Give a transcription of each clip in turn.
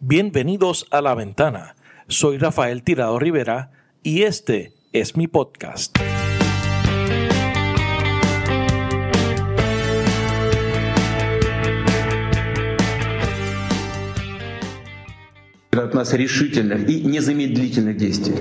Bienvenidos a La Ventana. Soy Rafael Tirado Rivera y este es mi podcast. от нас решительных и незамедлительных действий.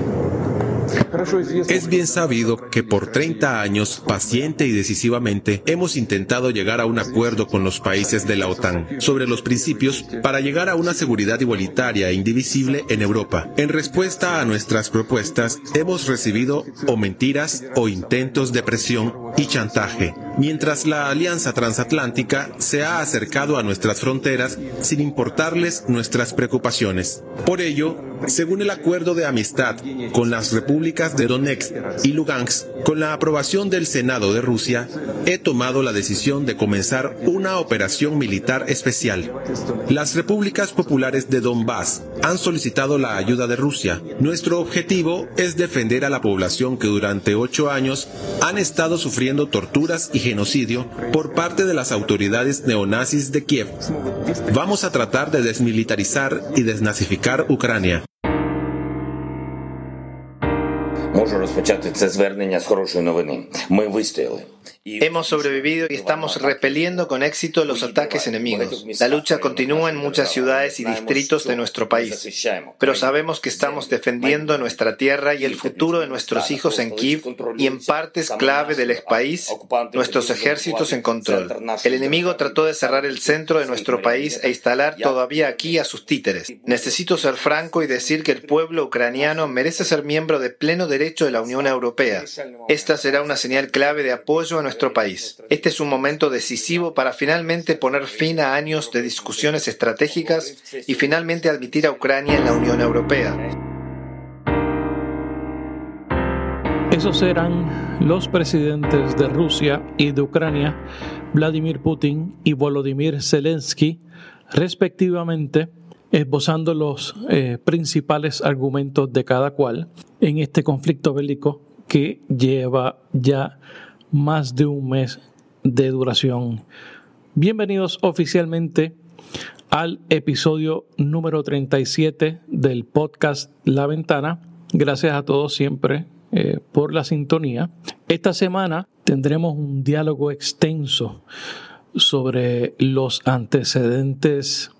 Es bien sabido que por 30 años, paciente y decisivamente, hemos intentado llegar a un acuerdo con los países de la OTAN sobre los principios para llegar a una seguridad igualitaria e indivisible en Europa. En respuesta a nuestras propuestas, hemos recibido o mentiras o intentos de presión y chantaje, mientras la Alianza Transatlántica se ha acercado a nuestras fronteras sin importarles nuestras preocupaciones. Por ello, según el acuerdo de amistad con las repúblicas de Donetsk y Lugansk, con la aprobación del Senado de Rusia, he tomado la decisión de comenzar una operación militar especial. Las repúblicas populares de Donbass han solicitado la ayuda de Rusia. Nuestro objetivo es defender a la población que durante ocho años han estado sufriendo torturas y genocidio por parte de las autoridades neonazis de Kiev. Vamos a tratar de desmilitarizar y desnazificar Ucrania. Можу розпочати це звернення з хорошої новини. Ми вистояли. Hemos sobrevivido y estamos repeliendo con éxito los ataques enemigos. La lucha continúa en muchas ciudades y distritos de nuestro país, pero sabemos que estamos defendiendo nuestra tierra y el futuro de nuestros hijos en Kiev y en partes clave del país, nuestros ejércitos en control. El enemigo trató de cerrar el centro de nuestro país e instalar todavía aquí a sus títeres. Necesito ser franco y decir que el pueblo ucraniano merece ser miembro de pleno derecho de la Unión Europea. Esta será una señal clave de apoyo a nuestro país. Este es un momento decisivo para finalmente poner fin a años de discusiones estratégicas y finalmente admitir a Ucrania en la Unión Europea. Esos eran los presidentes de Rusia y de Ucrania, Vladimir Putin y Volodymyr Zelensky, respectivamente, esbozando los eh, principales argumentos de cada cual en este conflicto bélico que lleva ya más de un mes de duración. Bienvenidos oficialmente al episodio número 37 del podcast La Ventana. Gracias a todos siempre eh, por la sintonía. Esta semana tendremos un diálogo extenso sobre los antecedentes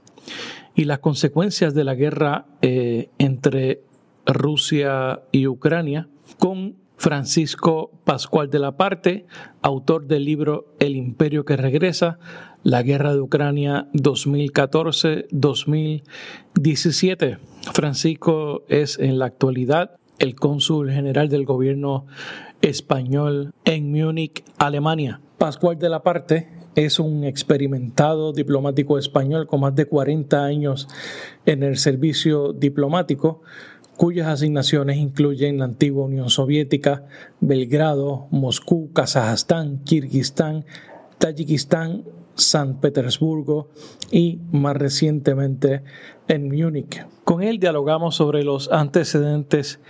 y las consecuencias de la guerra eh, entre Rusia y Ucrania con Francisco Pascual de la Parte, autor del libro El Imperio que regresa, la guerra de Ucrania 2014-2017. Francisco es en la actualidad el cónsul general del gobierno español en Múnich, Alemania. Pascual de la Parte es un experimentado diplomático español con más de 40 años en el servicio diplomático cuyas asignaciones incluyen la antigua Unión Soviética, Belgrado, Moscú, Kazajstán, Kirguistán, Tayikistán, San Petersburgo y más recientemente en Múnich. Con él dialogamos sobre los antecedentes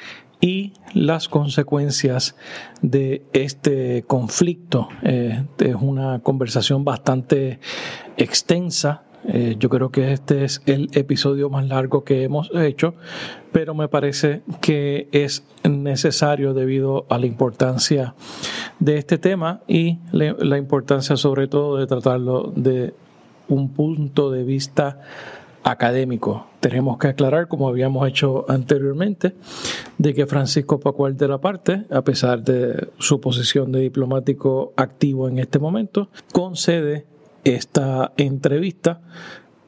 y las consecuencias de este conflicto. Eh, es una conversación bastante extensa eh, yo creo que este es el episodio más largo que hemos hecho, pero me parece que es necesario debido a la importancia de este tema y la importancia sobre todo de tratarlo de un punto de vista académico. Tenemos que aclarar, como habíamos hecho anteriormente, de que Francisco Pacual de la Parte, a pesar de su posición de diplomático activo en este momento, concede esta entrevista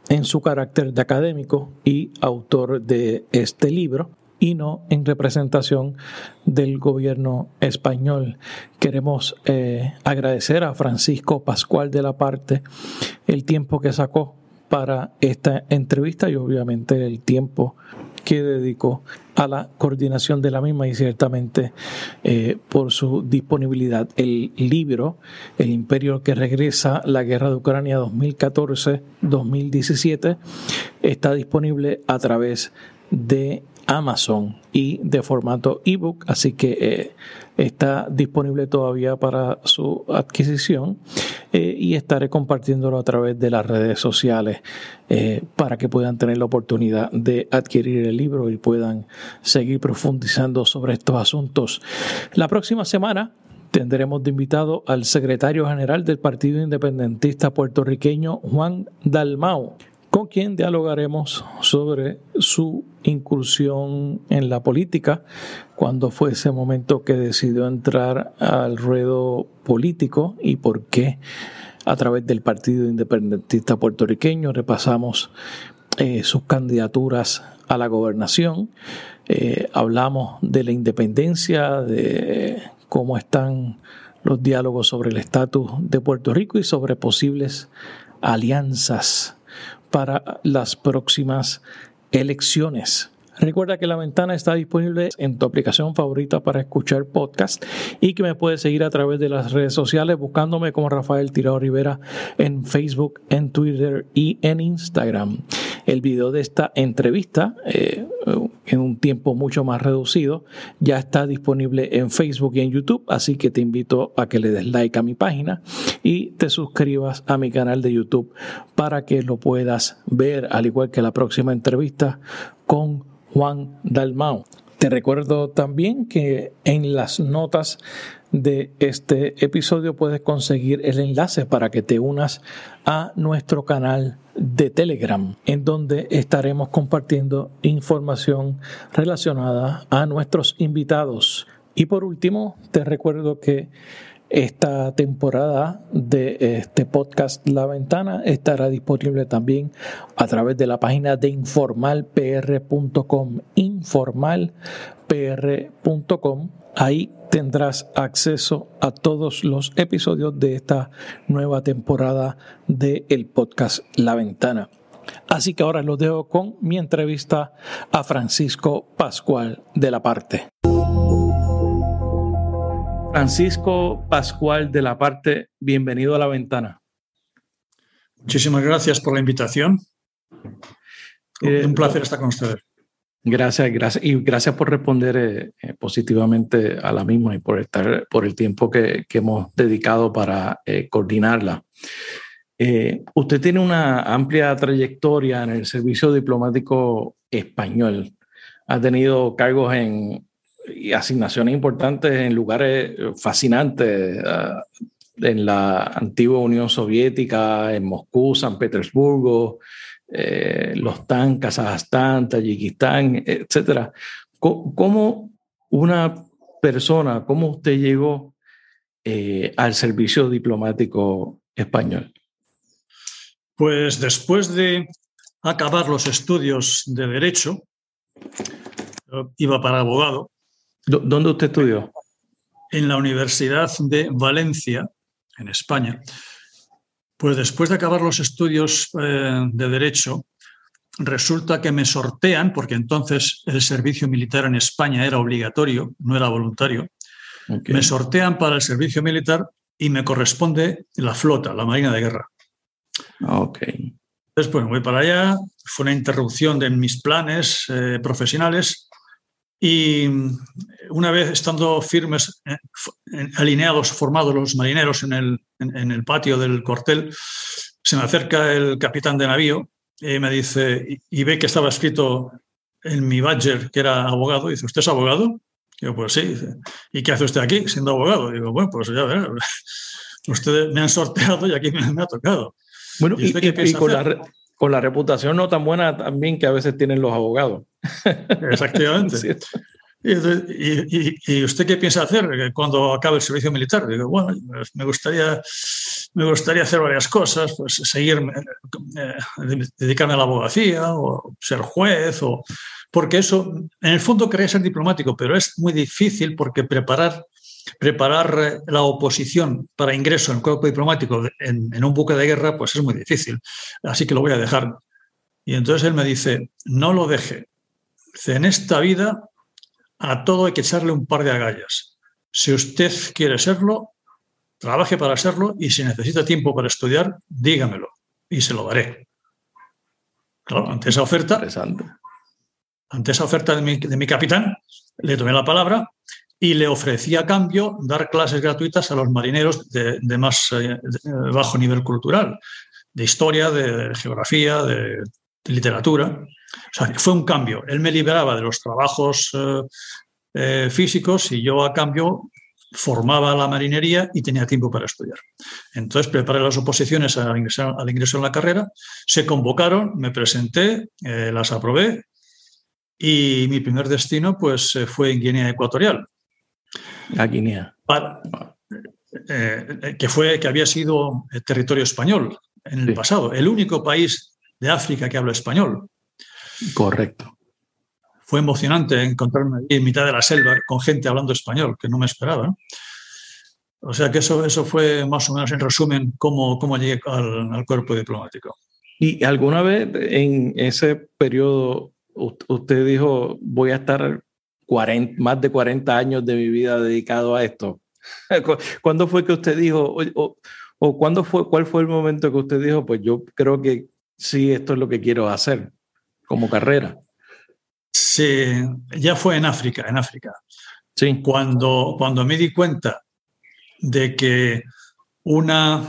en su carácter de académico y autor de este libro y no en representación del gobierno español. Queremos eh, agradecer a Francisco Pascual de la Parte el tiempo que sacó para esta entrevista y obviamente el tiempo que dedicó a la coordinación de la misma y ciertamente eh, por su disponibilidad. El libro, El imperio que regresa, la guerra de Ucrania 2014-2017, está disponible a través de Amazon y de formato ebook, así que eh, está disponible todavía para su adquisición eh, y estaré compartiéndolo a través de las redes sociales eh, para que puedan tener la oportunidad de adquirir el libro y puedan seguir profundizando sobre estos asuntos. La próxima semana tendremos de invitado al secretario general del Partido Independentista puertorriqueño, Juan Dalmau con quien dialogaremos sobre su incursión en la política, cuando fue ese momento que decidió entrar al ruedo político y por qué a través del Partido Independentista Puertorriqueño repasamos eh, sus candidaturas a la gobernación, eh, hablamos de la independencia, de cómo están los diálogos sobre el estatus de Puerto Rico y sobre posibles alianzas para las próximas elecciones. Recuerda que la ventana está disponible en tu aplicación favorita para escuchar podcast y que me puedes seguir a través de las redes sociales buscándome como Rafael Tirado Rivera en Facebook, en Twitter y en Instagram. El video de esta entrevista, eh, en un tiempo mucho más reducido, ya está disponible en Facebook y en YouTube, así que te invito a que le des like a mi página y te suscribas a mi canal de YouTube para que lo puedas ver, al igual que la próxima entrevista con Juan Dalmau. Te recuerdo también que en las notas de este episodio puedes conseguir el enlace para que te unas a nuestro canal de Telegram, en donde estaremos compartiendo información relacionada a nuestros invitados. Y por último, te recuerdo que esta temporada de este podcast La Ventana estará disponible también a través de la página de informalpr.com, informalpr.com. Ahí tendrás acceso a todos los episodios de esta nueva temporada del el podcast La Ventana. Así que ahora los dejo con mi entrevista a Francisco Pascual de la Parte. Francisco Pascual de la Parte, bienvenido a la ventana. Muchísimas gracias por la invitación. Eh, Un placer estar con ustedes. Gracias, gracias y gracias por responder eh, eh, positivamente a la misma y por estar por el tiempo que, hemos dedicado para coordinarla. usted tiene una amplia trayectoria en el servicio diplomático español. Ha tenido cargos en y asignaciones importantes en lugares eh, fascinantes, ah, en la antigua Unión Soviética, en Moscú, San Petersburgo, eh, los TAN, Kazajstán, Tayikistán, etc. ¿Cómo una persona, cómo usted llegó eh, al servicio diplomático español? Pues después de acabar los estudios de Derecho, iba para abogado ¿Dónde usted estudió? En la Universidad de Valencia, en España. Pues después de acabar los estudios eh, de Derecho, resulta que me sortean, porque entonces el servicio militar en España era obligatorio, no era voluntario. Me sortean para el servicio militar y me corresponde la flota, la Marina de Guerra. Ok. Entonces, pues voy para allá. Fue una interrupción de mis planes eh, profesionales y una vez estando firmes, eh, alineados, formados los marineros en el, en, el patio del cuartel, se me acerca el capitán de navío y me dice, y, ve que estaba escrito en mi badger que era abogado, y dice, ¿usted es abogado? Y yo, pues sí. ¿Y qué hace usted aquí siendo abogado? Y digo, bueno, pues ya verá. Ustedes me han sorteado y aquí me, ha tocado. Bueno, y, y, con, la, con la reputación no tan buena también que a veces tienen los abogados. Exactamente. ¿Y, usted qué piensa hacer cuando acabe el servicio militar? Digo, bueno, pues me gustaría, me gustaría hacer varias cosas, pues seguir, eh, dedicarme a la abogacía o ser juez, o, porque eso, en el fondo quería ser diplomático, pero es muy difícil porque preparar, preparar eh, la oposición para ingreso en el cuerpo diplomático en, en un buque de guerra, pues es muy difícil. Así que lo voy a dejar. Y entonces él me dice, no lo deje. En esta vida a todo hay que echarle un par de agallas. Si usted quiere serlo, trabaje para serlo y si necesita tiempo para estudiar, dígamelo y se lo daré. Claro, ante esa oferta, ante esa oferta de mi, de mi capitán, le tomé la palabra y le ofrecí a cambio dar clases gratuitas a los marineros de, más eh, de bajo nivel cultural, de historia, de geografía, de, literatura. O sea, fue un cambio. Él me liberaba de los trabajos eh, eh, físicos y yo a cambio formaba la marinería y tenía tiempo para estudiar. Entonces preparé las oposiciones al ingreso, al ingreso en la carrera, se convocaron, me presenté, eh, las aprobé y mi primer destino pues eh, fue en Guinea Ecuatorial. A Guinea. Para, eh, que, fue, que había sido territorio español en el Sí. pasado, el único país de África que habla español. Correcto. Fue emocionante encontrarme en mitad de la selva con gente hablando español, que no me esperaba. O sea que eso, eso fue más o menos en resumen cómo, cómo llegué al, al cuerpo diplomático. ¿Y alguna vez en ese periodo usted dijo, voy a estar 40, más de 40 años de mi vida dedicado a esto? ¿Cu- ¿Cuándo fue que usted dijo, o, o- o cuándo fue, cuál fue el momento que usted dijo, pues yo creo que sí, esto es lo que quiero hacer como carrera? Sí, ya fue en África, en África. Sí, Cuando, cuando me di cuenta de que una,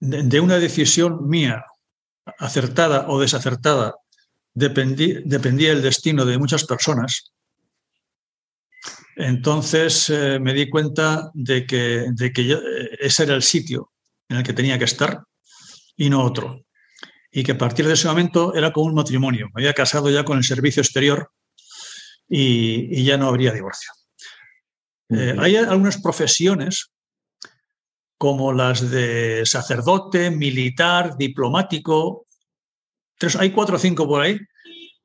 de una decisión mía, acertada o desacertada, dependí- dependía el destino de muchas personas, entonces eh, me di cuenta de que, de que yo- eh, ese era el sitio en el que tenía que estar y no otro. Y que a partir de ese momento era como un matrimonio. Me había casado ya con el servicio exterior y, y ya no habría divorcio. Eh, hay algunas profesiones como las de sacerdote, militar, diplomático. Tres, hay cuatro o cinco por ahí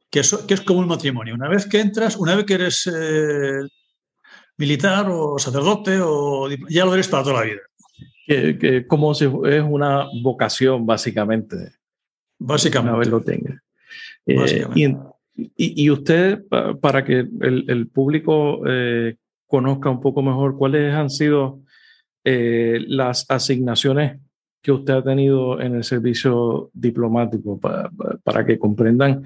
que, so- que es como un matrimonio. Una vez que entras, una vez que eres eh, militar o sacerdote, o, ya lo eres para toda la vida, que, que como si es una vocación básicamente, una básicamente. vez lo tenga. Eh, Básicamente. y, y- y usted, pa- para que el, el público eh, conozca un poco mejor cuáles han sido eh, las asignaciones que usted ha tenido en el servicio diplomático, pa- pa- para que comprendan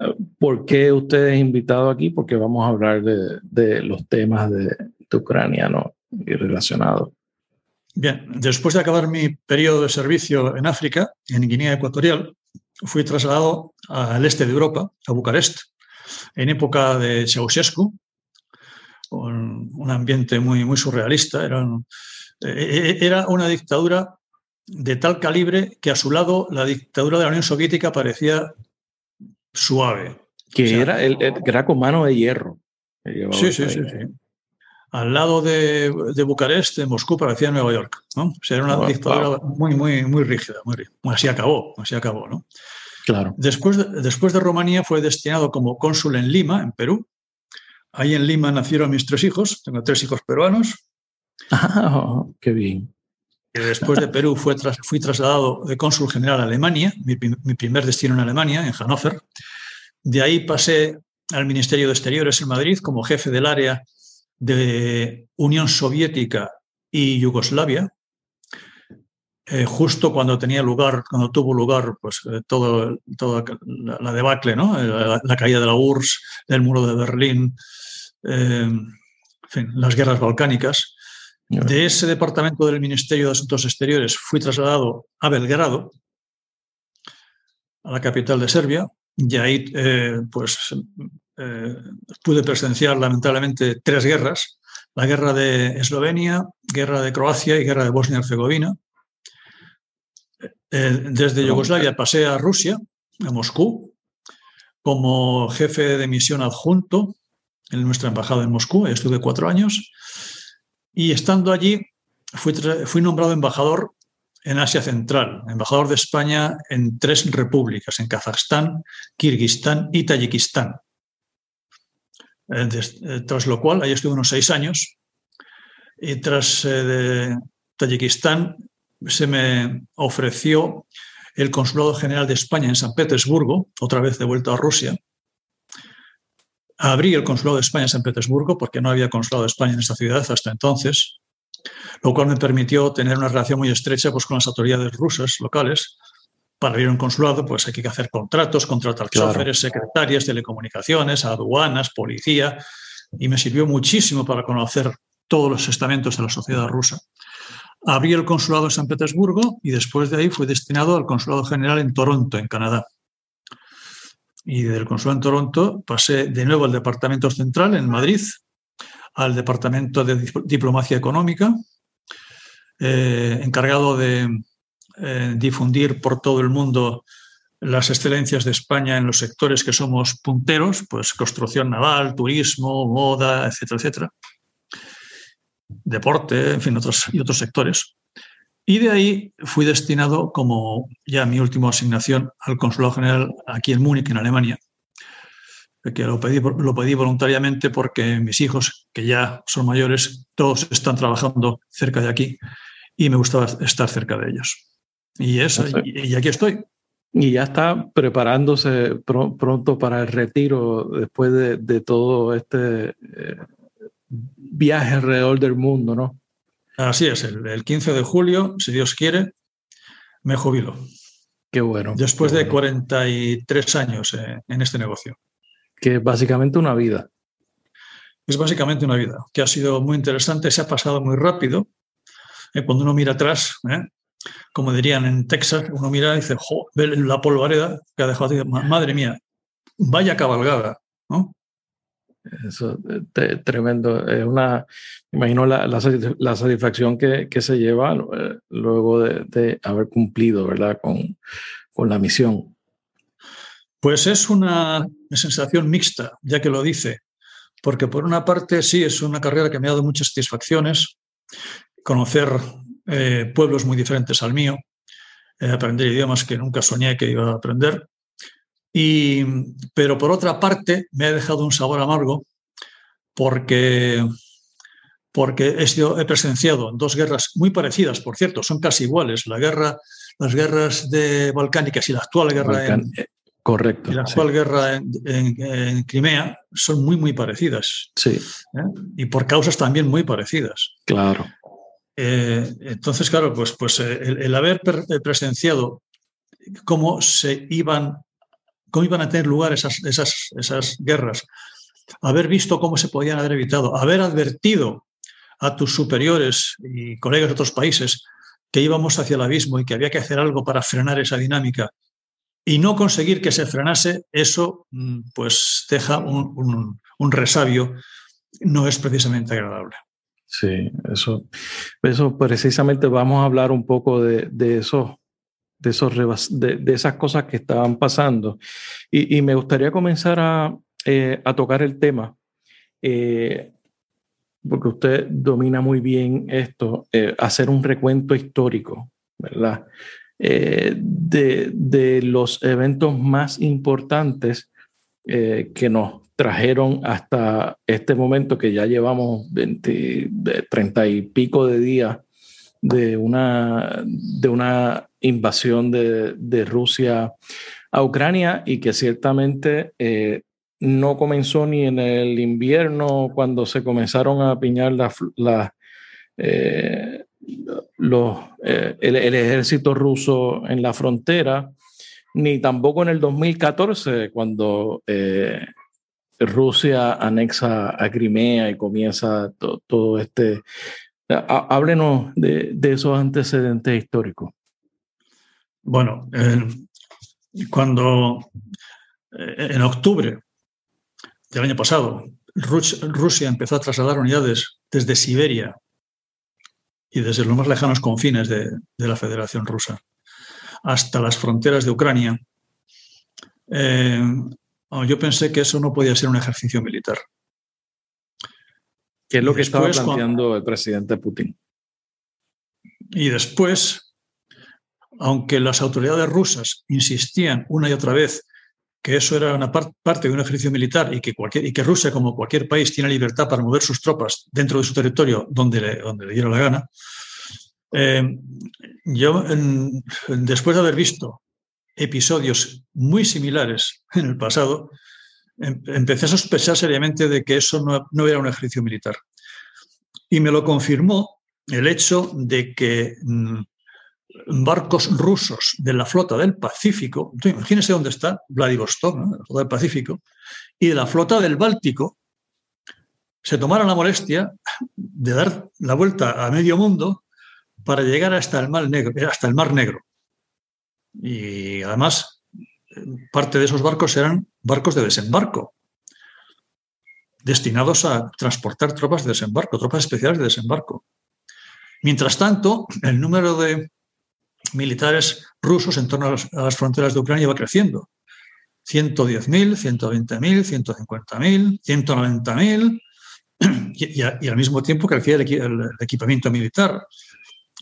eh, por qué usted es invitado aquí, porque vamos a hablar de, de los temas de, de Ucrania ¿no? y relacionados. Bien, después de acabar mi periodo de servicio en África, en Guinea Ecuatorial, fui trasladado al este de Europa, a Bucarest, en época de Ceausescu, con un ambiente muy, muy surrealista. Era, un- eh, era una dictadura de tal calibre que a su lado la dictadura de la Unión Soviética parecía suave. Que O sea, era, el, el- era con mano de hierro. Sí, sí, sí, sí. Al lado de, de Bucarest, de Moscú, parecía Nueva York. ¿no? O sea, era una Wow, dictadura muy, muy, muy rígida. Muy rígida. Así acabó, así acabó. ¿no? Claro. Después, de, después de Rumanía fue destinado como cónsul en Lima, en Perú. Ahí en Lima nacieron mis tres hijos. Tengo tres hijos peruanos. Ah, qué bien. Después de Perú fui trasladado de cónsul general a Alemania, mi, prim- mi primer destino en Alemania, en Hannover. De ahí pasé al Ministerio de Exteriores en Madrid como jefe del área de Unión Soviética y Yugoslavia. Eh, justo cuando tenía lugar, cuando tuvo lugar pues, eh, todo, toda la, debacle. Eh, la, la caída de la URSS, del muro de Berlín, eh, en fin, las guerras balcánicas. De ese departamento del Ministerio de Asuntos Exteriores fui trasladado a Belgrado, a la capital de Serbia, y ahí eh, pues, eh, pude presenciar lamentablemente tres guerras, la guerra de Eslovenia, guerra de Croacia y guerra de Bosnia-Herzegovina. Eh, desde Yugoslavia pasé a Rusia, a Moscú, como jefe de misión adjunto en nuestra embajada en Moscú. Estuve cuatro años. Y estando allí, fui, nombrado embajador en Asia Central, embajador de España en tres repúblicas, en Kazajstán, Kirguistán y Tayikistán. Eh, eh, tras lo cual, ahí estuve unos seis años. Y tras eh, Tayikistán se me ofreció el Consulado General de España en San Petersburgo, otra vez de vuelta a Rusia. Abrí el Consulado de España en San Petersburgo porque no había Consulado de España en esta ciudad hasta entonces, lo cual me permitió tener una relación muy estrecha pues, con las autoridades rusas locales para abrir un consulado, pues hay que hacer contratos, contratar choferes, secretarias, telecomunicaciones, aduanas, policía, y me sirvió muchísimo para conocer todos los estamentos de la sociedad rusa. Abrí el consulado en San Petersburgo y después de ahí fui destinado al consulado general en Toronto, en Canadá. Y del consulado en Toronto pasé de nuevo al departamento central en Madrid, al departamento de diplomacia económica, eh, encargado de eh, difundir por todo el mundo las excelencias de España en los sectores que somos punteros, pues construcción naval, turismo, moda, etcétera, etcétera. Deporte, en fin, otros, y otros sectores. Y de ahí fui destinado, como ya mi última asignación, al Consulado General aquí en Múnich, en Alemania, que lo pedí, lo pedí voluntariamente porque mis hijos, que ya son mayores, todos están trabajando cerca de aquí y me gustaba estar cerca de ellos. Y, eso, y, aquí estoy. Y ya está preparándose pronto para el retiro después de, todo este eh, viaje alrededor del mundo, ¿no? Así es, el, 15 de julio, si Dios quiere, me jubilo. Qué bueno. Después de 43 años eh, en este negocio. Que es básicamente una vida. Es básicamente una vida, que ha sido muy interesante, se ha pasado muy rápido. Eh, cuando uno mira atrás, como dirían en Texas, uno mira y dice, ve la polvareda que ha dejado, madre mía, vaya cabalgada, ¿no? Eso es tremendo. Es una, imagino la, la, satisfacción que, que, se lleva eh, luego de, haber cumplido, ¿verdad? Con, con la misión. Pues es una sensación mixta, ya que lo dice, porque por una parte sí es una carrera que me ha dado muchas satisfacciones, conocer eh, pueblos muy diferentes al mío, eh, aprender idiomas que nunca soñé que iba a aprender. Y, pero por otra parte, me ha dejado un sabor amargo porque, porque he, sido, he presenciado dos guerras muy parecidas, por cierto, son casi iguales. La guerra, las guerras de balcánicas y la actual guerra en, eh, Correcto. Y la actual guerra en, Crimea son muy, muy parecidas. Sí. Y por causas también muy parecidas. Claro. Eh, entonces, claro, pues, pues eh, el, haber eh, presenciado cómo se iban, cómo iban a tener lugar esas, esas, esas guerras, haber visto cómo se podían haber evitado, haber advertido a tus superiores y colegas de otros países que íbamos hacia el abismo y que había que hacer algo para frenar esa dinámica y no conseguir que se frenase, eso mm, pues deja un, un resabio, no es precisamente agradable. Sí, eso, eso precisamente vamos a hablar un poco de, de eso, de, esos, de, esas cosas que estaban pasando. Y, me gustaría comenzar a, eh, tocar el tema, eh, porque usted domina muy bien esto, eh, hacer un recuento histórico, ¿verdad? de, de, los eventos más importantes que nos trajeron hasta este momento que ya llevamos 20, 30 y pico de días de una, de una invasión de, Rusia a Ucrania y que ciertamente eh, no comenzó ni en el invierno cuando se comenzaron a piñar la, eh, eh, el, ejército ruso en la frontera, ni tampoco en el 2014 cuando Rusia anexa a Crimea y comienza todo este... Háblenos de, esos antecedentes históricos. Bueno, cuando eh, en octubre del año pasado Rusia empezó a trasladar unidades desde Siberia y desde los más lejanos confines de, de la Federación Rusa hasta las fronteras de Ucrania, eh, yo pensé que eso no podía ser un ejercicio militar. ¿Qué es lo que estaba planteando el presidente Putin? Y después, aunque las autoridades rusas insistían una y otra vez que eso era una parte de un ejercicio militar y que, Rusia, como cualquier país, tiene libertad para mover sus tropas dentro de su territorio donde le, donde le diera la gana, eh, yo, después de haber visto episodios muy similares en el pasado, em, empecé a sospechar seriamente de que eso no, era un ejercicio militar. Y me lo confirmó el hecho de que mm, barcos rusos de la flota del Pacífico, imagínense dónde está Vladivostok, la flota del Pacífico, y de la flota del Báltico, se tomaron la molestia de dar la vuelta a medio mundo para llegar hasta el Mar Negro. Hasta el Mar Negro. Y además, parte de esos barcos eran barcos de desembarco, destinados a transportar tropas de desembarco, tropas especiales de desembarco. Mientras tanto, el número de militares rusos en torno a las, fronteras de Ucrania va creciendo. 110.000, 120.000, 150.000, 190.000 y, al mismo tiempo crecía el, equipamiento militar.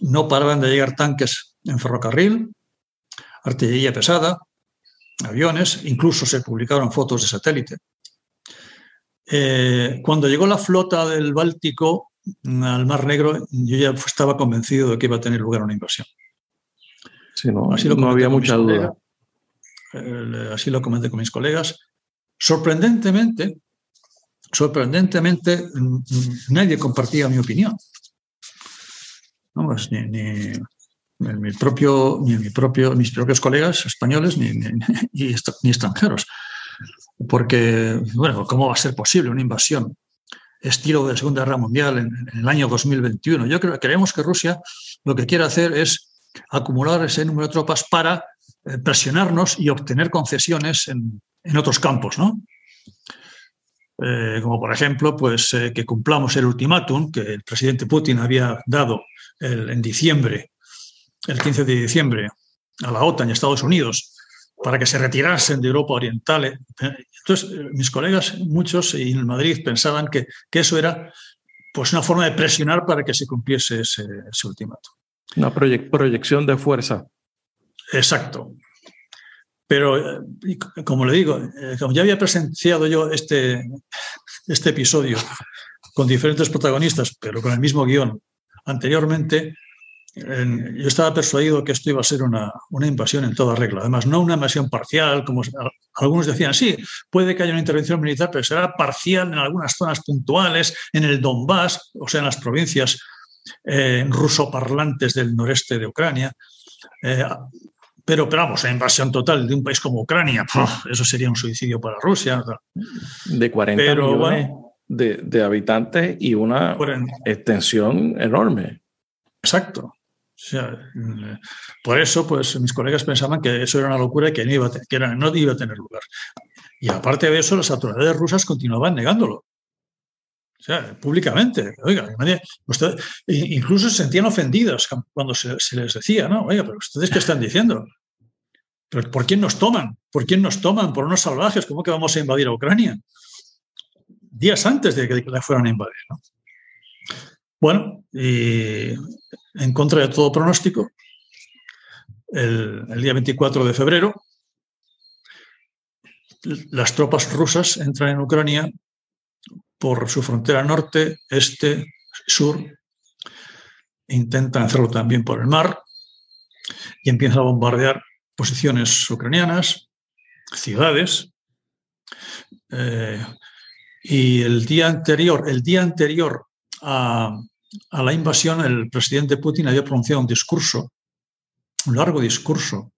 No paraban de llegar tanques en ferrocarril, artillería pesada, aviones, incluso se publicaron fotos de satélite. Eh, cuando llegó la flota del Báltico al Mar Negro, yo ya estaba convencido de que iba a tener lugar una invasión. No, así lo no había mucha duda. así lo comenté con mis colegas. Sorprendentemente, sorprendentemente, nadie compartía mi opinión. Ni, ni, mi propio, ni mi propio, mis propios colegas españoles ni, ni, extranjeros. Porque, bueno, ¿cómo va a ser posible una invasión estilo de Segunda Guerra Mundial en, el año 2021. Yo creo, creemos que Rusia lo que quiere hacer es acumular ese número de tropas para eh, presionarnos y obtener concesiones en, otros campos, ¿no? Eh, como por ejemplo, pues eh, que cumplamos el ultimátum que el presidente Putin había dado en diciembre, el 15 de diciembre, a la OTAN y a Estados Unidos para que se retirasen de Europa Oriental. Entonces, mis colegas, muchos en Madrid, pensaban que, eso era pues, una forma de presionar para que se cumpliese ese, ultimato. Una proyección de fuerza. Exacto. Pero, eh, como le digo, como ya había presenciado yo este, este episodio con diferentes protagonistas, pero con el mismo guion anteriormente, yo estaba persuadido que esto iba a ser una, invasión en toda regla. Además, no una invasión parcial, como algunos decían, sí, puede que haya una intervención militar, pero será parcial en algunas zonas puntuales, en el Donbass, o sea, en las provincias eh, rusoparlantes del noreste de Ucrania. Eh, pero, pero vamos, la invasión total de un país como Ucrania, eso sería un suicidio para Rusia. De 40 millones de, de, habitantes y una extensión enorme. Exacto por eso, pues mis colegas pensaban que eso era una locura y que no iba, a, que no iba a tener lugar. Y aparte de eso, las autoridades rusas continuaban negándolo. O sea, públicamente. Oiga, incluso se sentían ofendidos cuando se, les decía, ¿no? Oiga, pero ustedes qué están diciendo? ¿Pero ¿Por quién nos toman? ¿Por quién nos toman? ¿Por unos salvajes? ¿Cómo que vamos a invadir a Ucrania? Días antes de que la fueran a invadir. ¿no? Bueno, y en contra de todo pronóstico, el, día 24 de febrero, las tropas rusas entran en Ucrania por su frontera norte, este, sur, intentan hacerlo también por el mar y empiezan a bombardear posiciones ucranianas, ciudades. Eh, y el día anterior, el día anterior a, a la invasión, el presidente Putin había pronunciado un discurso, un largo discurso,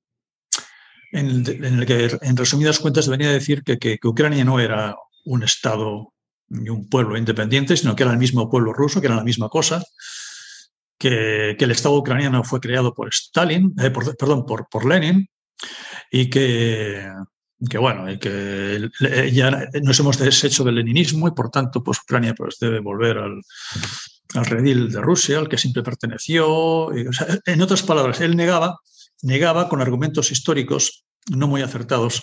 en el, que, en resumidas cuentas, venía a decir que, Ucrania no era un Estado un pueblo independiente, sino que era el mismo pueblo ruso, que era la misma cosa, que, el Estado ucraniano fue creado por Stalin, eh, perdón, por, por Lenin, y que, que bueno, y que ya nos hemos deshecho del leninismo y por tanto, pues Ucrania pues, debe volver al, al redil de Rusia, al que siempre perteneció. en otras palabras, él negaba, negaba con argumentos históricos no muy acertados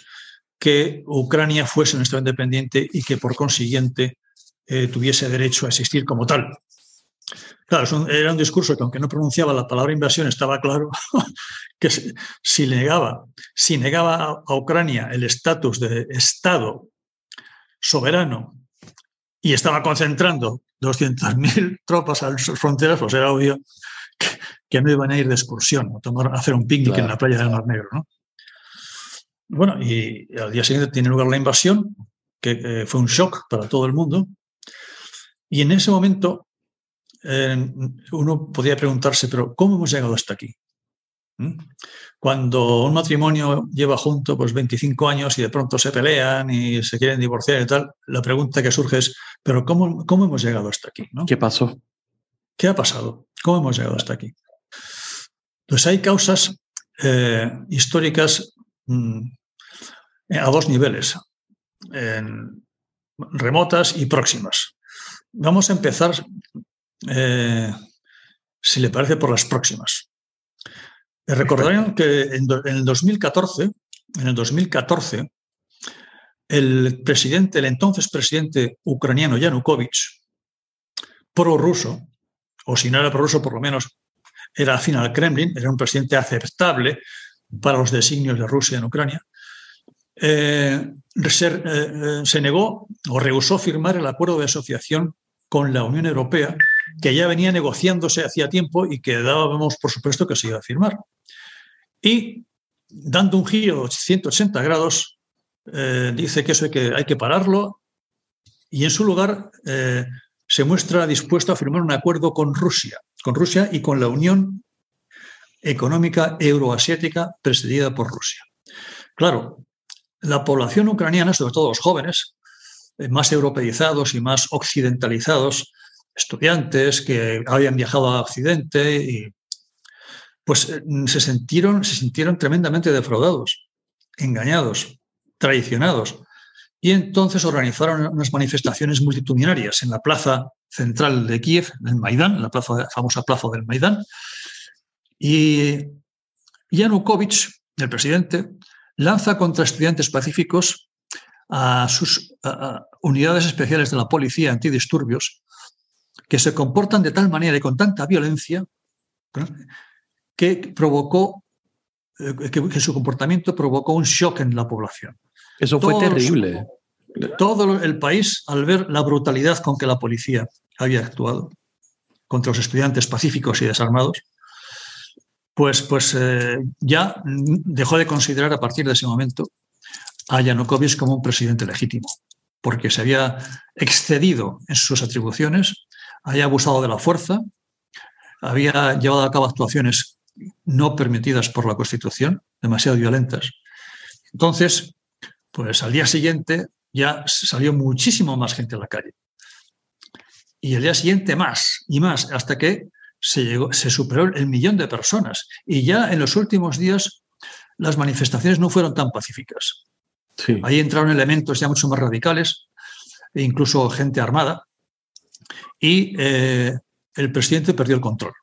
que Ucrania fuese un Estado independiente y que por consiguiente eh, tuviese derecho a existir como tal. Claro, era un discurso que aunque no pronunciaba la palabra invasión, estaba claro que si negaba, si negaba a Ucrania el estatus de Estado soberano y estaba concentrando 200.000 tropas a sus fronteras, pues era obvio que, no iban a ir de excursión, a, hacer un picnic en la playa del Mar Negro. ¿no? Bueno, y al día siguiente tiene lugar la invasión, que eh, fue un shock para todo el mundo. Y en ese momento eh, uno podía preguntarse, pero ¿cómo hemos llegado hasta aquí? Cuando un matrimonio lleva junto pues 25 años y de pronto se pelean y se quieren divorciar y tal, la pregunta que surge es, pero ¿cómo, cómo hemos llegado hasta aquí? ¿no? ¿Qué pasó? ¿Qué ha pasado? ¿Cómo hemos llegado hasta aquí? Pues hay causas eh, históricas mm, a dos niveles, remotas y próximas. Vamos a empezar, eh, si le parece, por las próximas. Eh, recordarán que en, el 2014, en el 2014, el presidente, el entonces presidente ucraniano Yanukovych, prorruso, o si no era prorruso, por lo menos era afín al Kremlin, era un presidente aceptable para los designios de Rusia en Ucrania, eh, se, se, negó o rehusó firmar el acuerdo de asociación con la Unión Europea, que ya venía negociándose hacía tiempo y que dábamos por supuesto que se iba a firmar. Y dando un giro de 180 grados, eh, dice que eso hay que, hay que pararlo y en su lugar eh, se muestra dispuesto a firmar un acuerdo con Rusia, con Rusia y con la Unión Económica Euroasiática presidida por Rusia. Claro, la población ucraniana, sobre todo los jóvenes, más europeizados y más occidentalizados, estudiantes que habían viajado a Occidente y pues eh, se sintieron, se sintieron tremendamente defraudados, engañados, traicionados. Y entonces organizaron unas manifestaciones multitudinarias en la plaza central de Kiev, en Maidán, la famosa plaza del Maidán. Y Yanukovych, el presidente, lanza contra estudiantes pacíficos a sus unidades especiales de la policía antidisturbios que se comportan de tal manera y con tanta violencia que provocó, eh, que, su comportamiento provocó un shock en la población. Eso fue terrible. todo el país, al ver la brutalidad con que la policía había actuado contra los estudiantes pacíficos y desarmados, pues, pues eh, ya dejó de considerar a partir de ese momento a Yanukovych como un presidente legítimo, porque se había excedido en sus atribuciones, había abusado de la fuerza, había llevado a cabo actuaciones no permitidas por la Constitución, demasiado violentas. Entonces, pues al día siguiente ya salió muchísimo más gente a la calle. Y el día siguiente más y más, hasta que se, llegó, se superó el millón de personas. Y ya en los últimos días las manifestaciones no fueron tan pacíficas. Ahí entraron elementos ya mucho más radicales, e incluso gente armada, y eh, el presidente perdió el control.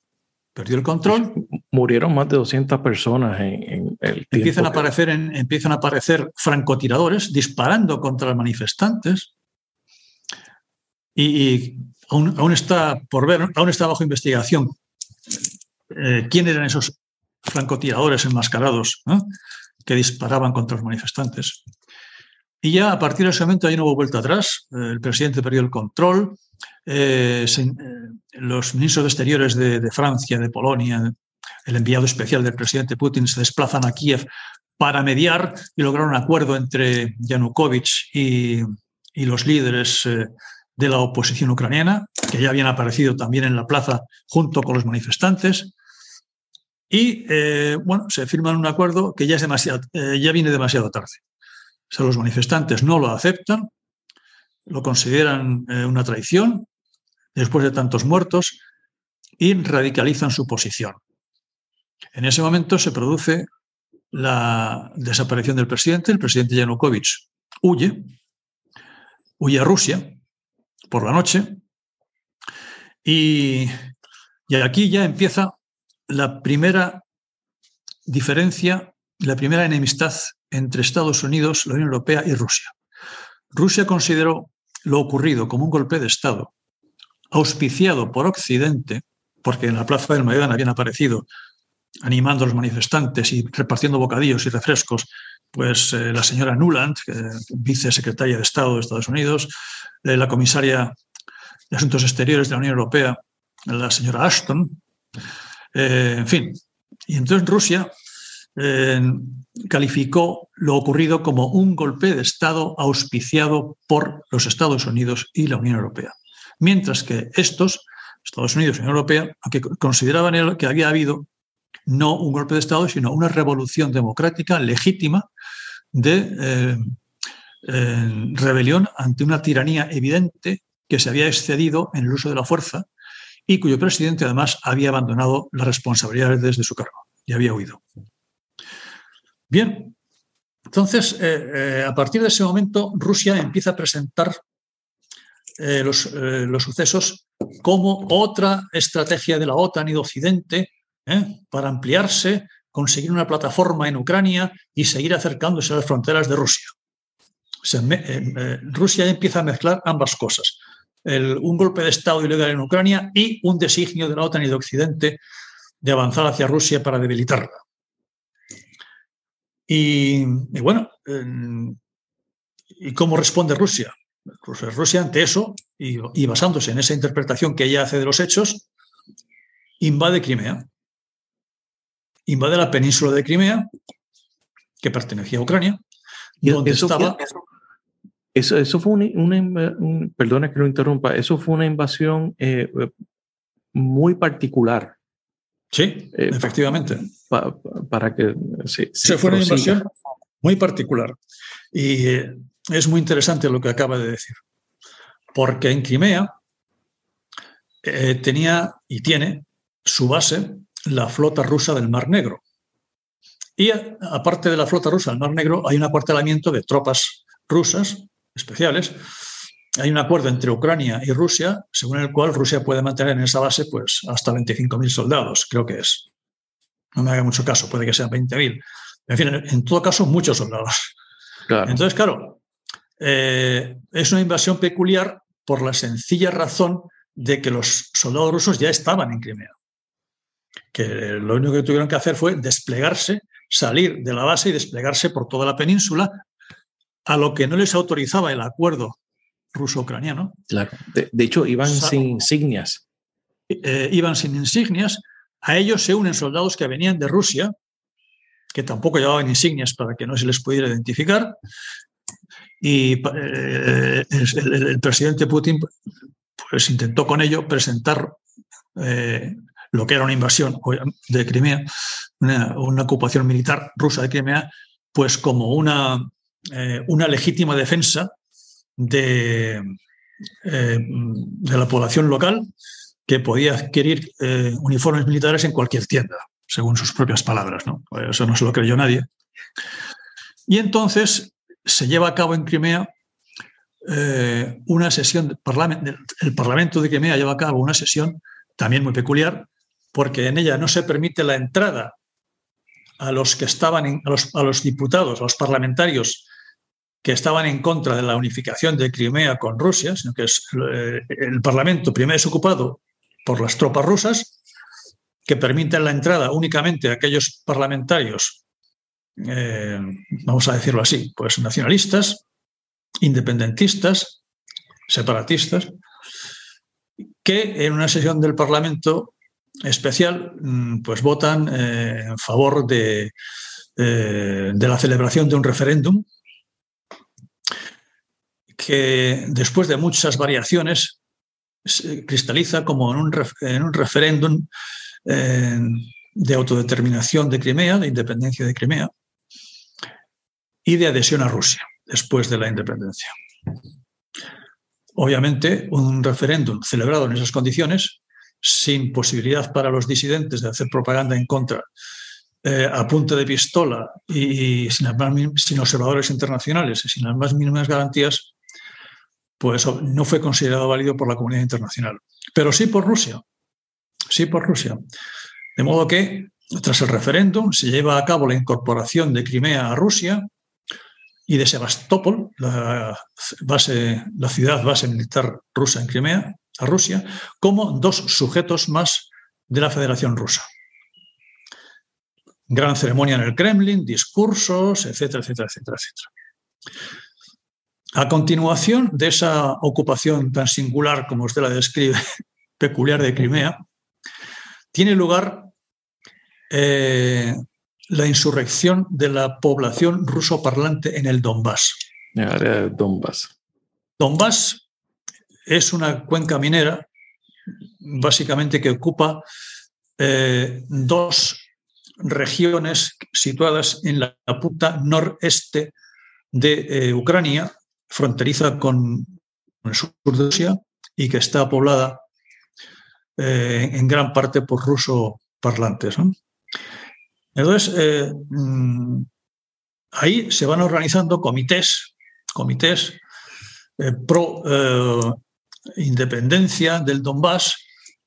Perdió el control. Murieron más de 200 personas en, el empiezan a aparecer Empiezan a aparecer francotiradores disparando contra los manifestantes. Y, aún, está por ver, aún está bajo investigación eh, quién eran esos francotiradores enmascarados que disparaban contra los manifestantes. Y ya a partir de ese momento ahí no hubo vuelta atrás. El presidente perdió el control. Eh, eh, los ministros de Exteriores de, Francia, de Polonia, el enviado especial del presidente Putin se desplazan a Kiev para mediar y lograr un acuerdo entre Yanukovych y, los líderes eh, de la oposición ucraniana, que ya habían aparecido también en la plaza junto con los manifestantes. Y bueno, se firman un acuerdo que ya, es demasiado, ya viene demasiado tarde. O sea, los manifestantes no lo aceptan, lo consideran una traición después de tantos muertos y radicalizan su posición. En ese momento se produce la desaparición del presidente, el presidente Yanukovych huye, huye a Rusia por la noche y, y aquí ya empieza la primera diferencia, la primera enemistad entre Estados Unidos, la Unión Europea y Rusia. Rusia consideró lo ocurrido como un golpe de Estado auspiciado por Occidente, porque en la Plaza del Maidán habían aparecido animando a los manifestantes y repartiendo bocadillos y refrescos, pues eh, la señora Nuland, vicesecretaria de Estado de Estados Unidos, eh, la comisaria de Asuntos Exteriores de la Unión Europea, la señora Ashton, eh, en fin. Y entonces Rusia calificó lo ocurrido como un golpe de Estado auspiciado por los Estados Unidos y la Unión Europea mientras que estos, Estados Unidos y Unión Europea, aunque consideraban que había habido no un golpe de Estado, sino una revolución democrática legítima de eh, eh, rebelión ante una tiranía evidente que se había excedido en el uso de la fuerza y cuyo presidente además había abandonado las responsabilidades desde su cargo y había huido. Bien, entonces, eh, a partir de ese momento, Rusia empieza a presentar los, los, sucesos como otra estrategia de la OTAN y de Occidente ¿eh? para ampliarse, conseguir una plataforma en Ucrania y seguir acercándose a las fronteras de Rusia. Eh, eh, Rusia empieza a mezclar ambas cosas. Un golpe de Estado ilegal en Ucrania y un designio de la OTAN y de Occidente de avanzar hacia Rusia para debilitarla. Y, bueno, ¿y cómo responde Rusia? Pues Rusia ante eso, y, basándose en esa interpretación que ella hace de los hechos, invade Crimea invade la península de Crimea, que pertenecía a Ucrania, donde estaba... eso, eso, fue una, perdona que lo interrumpa, eso fue una invasión eh, muy particular. Sí, eh, efectivamente. para que se fue una invasión muy particular. Y eh, es muy interesante lo que acaba de decir. Porque en Crimea tenía y tiene su base la flota rusa del Mar Negro. Y aparte de la flota rusa del Mar Negro, hay un acuartelamiento de tropas rusas especiales. Hay un acuerdo entre Ucrania y Rusia, según el cual Rusia puede mantener en esa base pues, hasta 25.000 soldados, creo que es. No me haga mucho caso, puede que sean 20.000. En fin, en todo caso, muchos soldados. Entonces, claro, eh, es una invasión peculiar por la sencilla razón de que los soldados rusos ya estaban en Crimea que lo único que tuvieron que hacer fue desplegarse, salir de la base y desplegarse por toda la península, a lo que no les autorizaba el acuerdo ruso-ucraniano. Claro. De, hecho, iban sin insignias. Eh, iban sin insignias. A ellos se unen soldados que venían de Rusia, que tampoco llevaban insignias para que no se les pudiera identificar. Y eh, el, presidente Putin pues, intentó con ello presentar eh, lo que era una invasión de Crimea, una, ocupación militar rusa de Crimea, pues como una, eh, una legítima defensa de, eh, de, la población local que podía adquirir eh, uniformes militares en cualquier tienda, según sus propias palabras. ¿no? Eso no se lo creyó nadie. Y entonces se lleva a cabo en Crimea una sesión, del parlamento, el Parlamento de Crimea lleva a cabo una sesión también muy peculiar, porque en ella no se permite la entrada a los que estaban, a, los, diputados, a los parlamentarios que estaban en contra de la unificación de Crimea con Rusia, sino que es, eh, el Parlamento primero es ocupado por las tropas rusas, que permiten la entrada únicamente a aquellos parlamentarios, eh, vamos a decirlo así, pues nacionalistas, independentistas, separatistas, que en una sesión del Parlamento especial, mm, pues votan eh, en favor de, eh, de la celebración de un referéndum que después de muchas variaciones se cristaliza como en un, en un referéndum eh, de autodeterminación de Crimea, de independencia de Crimea y de adhesión a Rusia después de la independencia. Obviamente, un referéndum celebrado en esas condiciones sin posibilidad para los disidentes de hacer propaganda en contra, eh, a punta de pistola y, sin, sin, observadores internacionales y sin las más mínimas garantías, pues no fue considerado válido por la comunidad internacional. Pero sí por Rusia, sí por Rusia. De modo que, tras el referéndum, se lleva a cabo la incorporación de Crimea a Rusia y de Sebastopol, la, la ciudad base militar rusa en Crimea, a Rusia como dos sujetos más de la Federación Rusa. Gran ceremonia en el Kremlin, discursos, etcétera, etcétera, etcétera, etcétera. A continuación de esa ocupación tan singular como usted la describe, peculiar de Crimea, tiene lugar eh, la insurrección de la población ruso parlante en el Donbass. Donbass. Donbass es una cuenca minera básicamente que ocupa eh, dos regiones situadas en la punta noreste de Ucrania, fronteriza con el sur de Rusia y que está poblada en gran parte por ruso parlantes. Entonces, mm, ahí se van organizando comités, comités pro independencia del Donbass,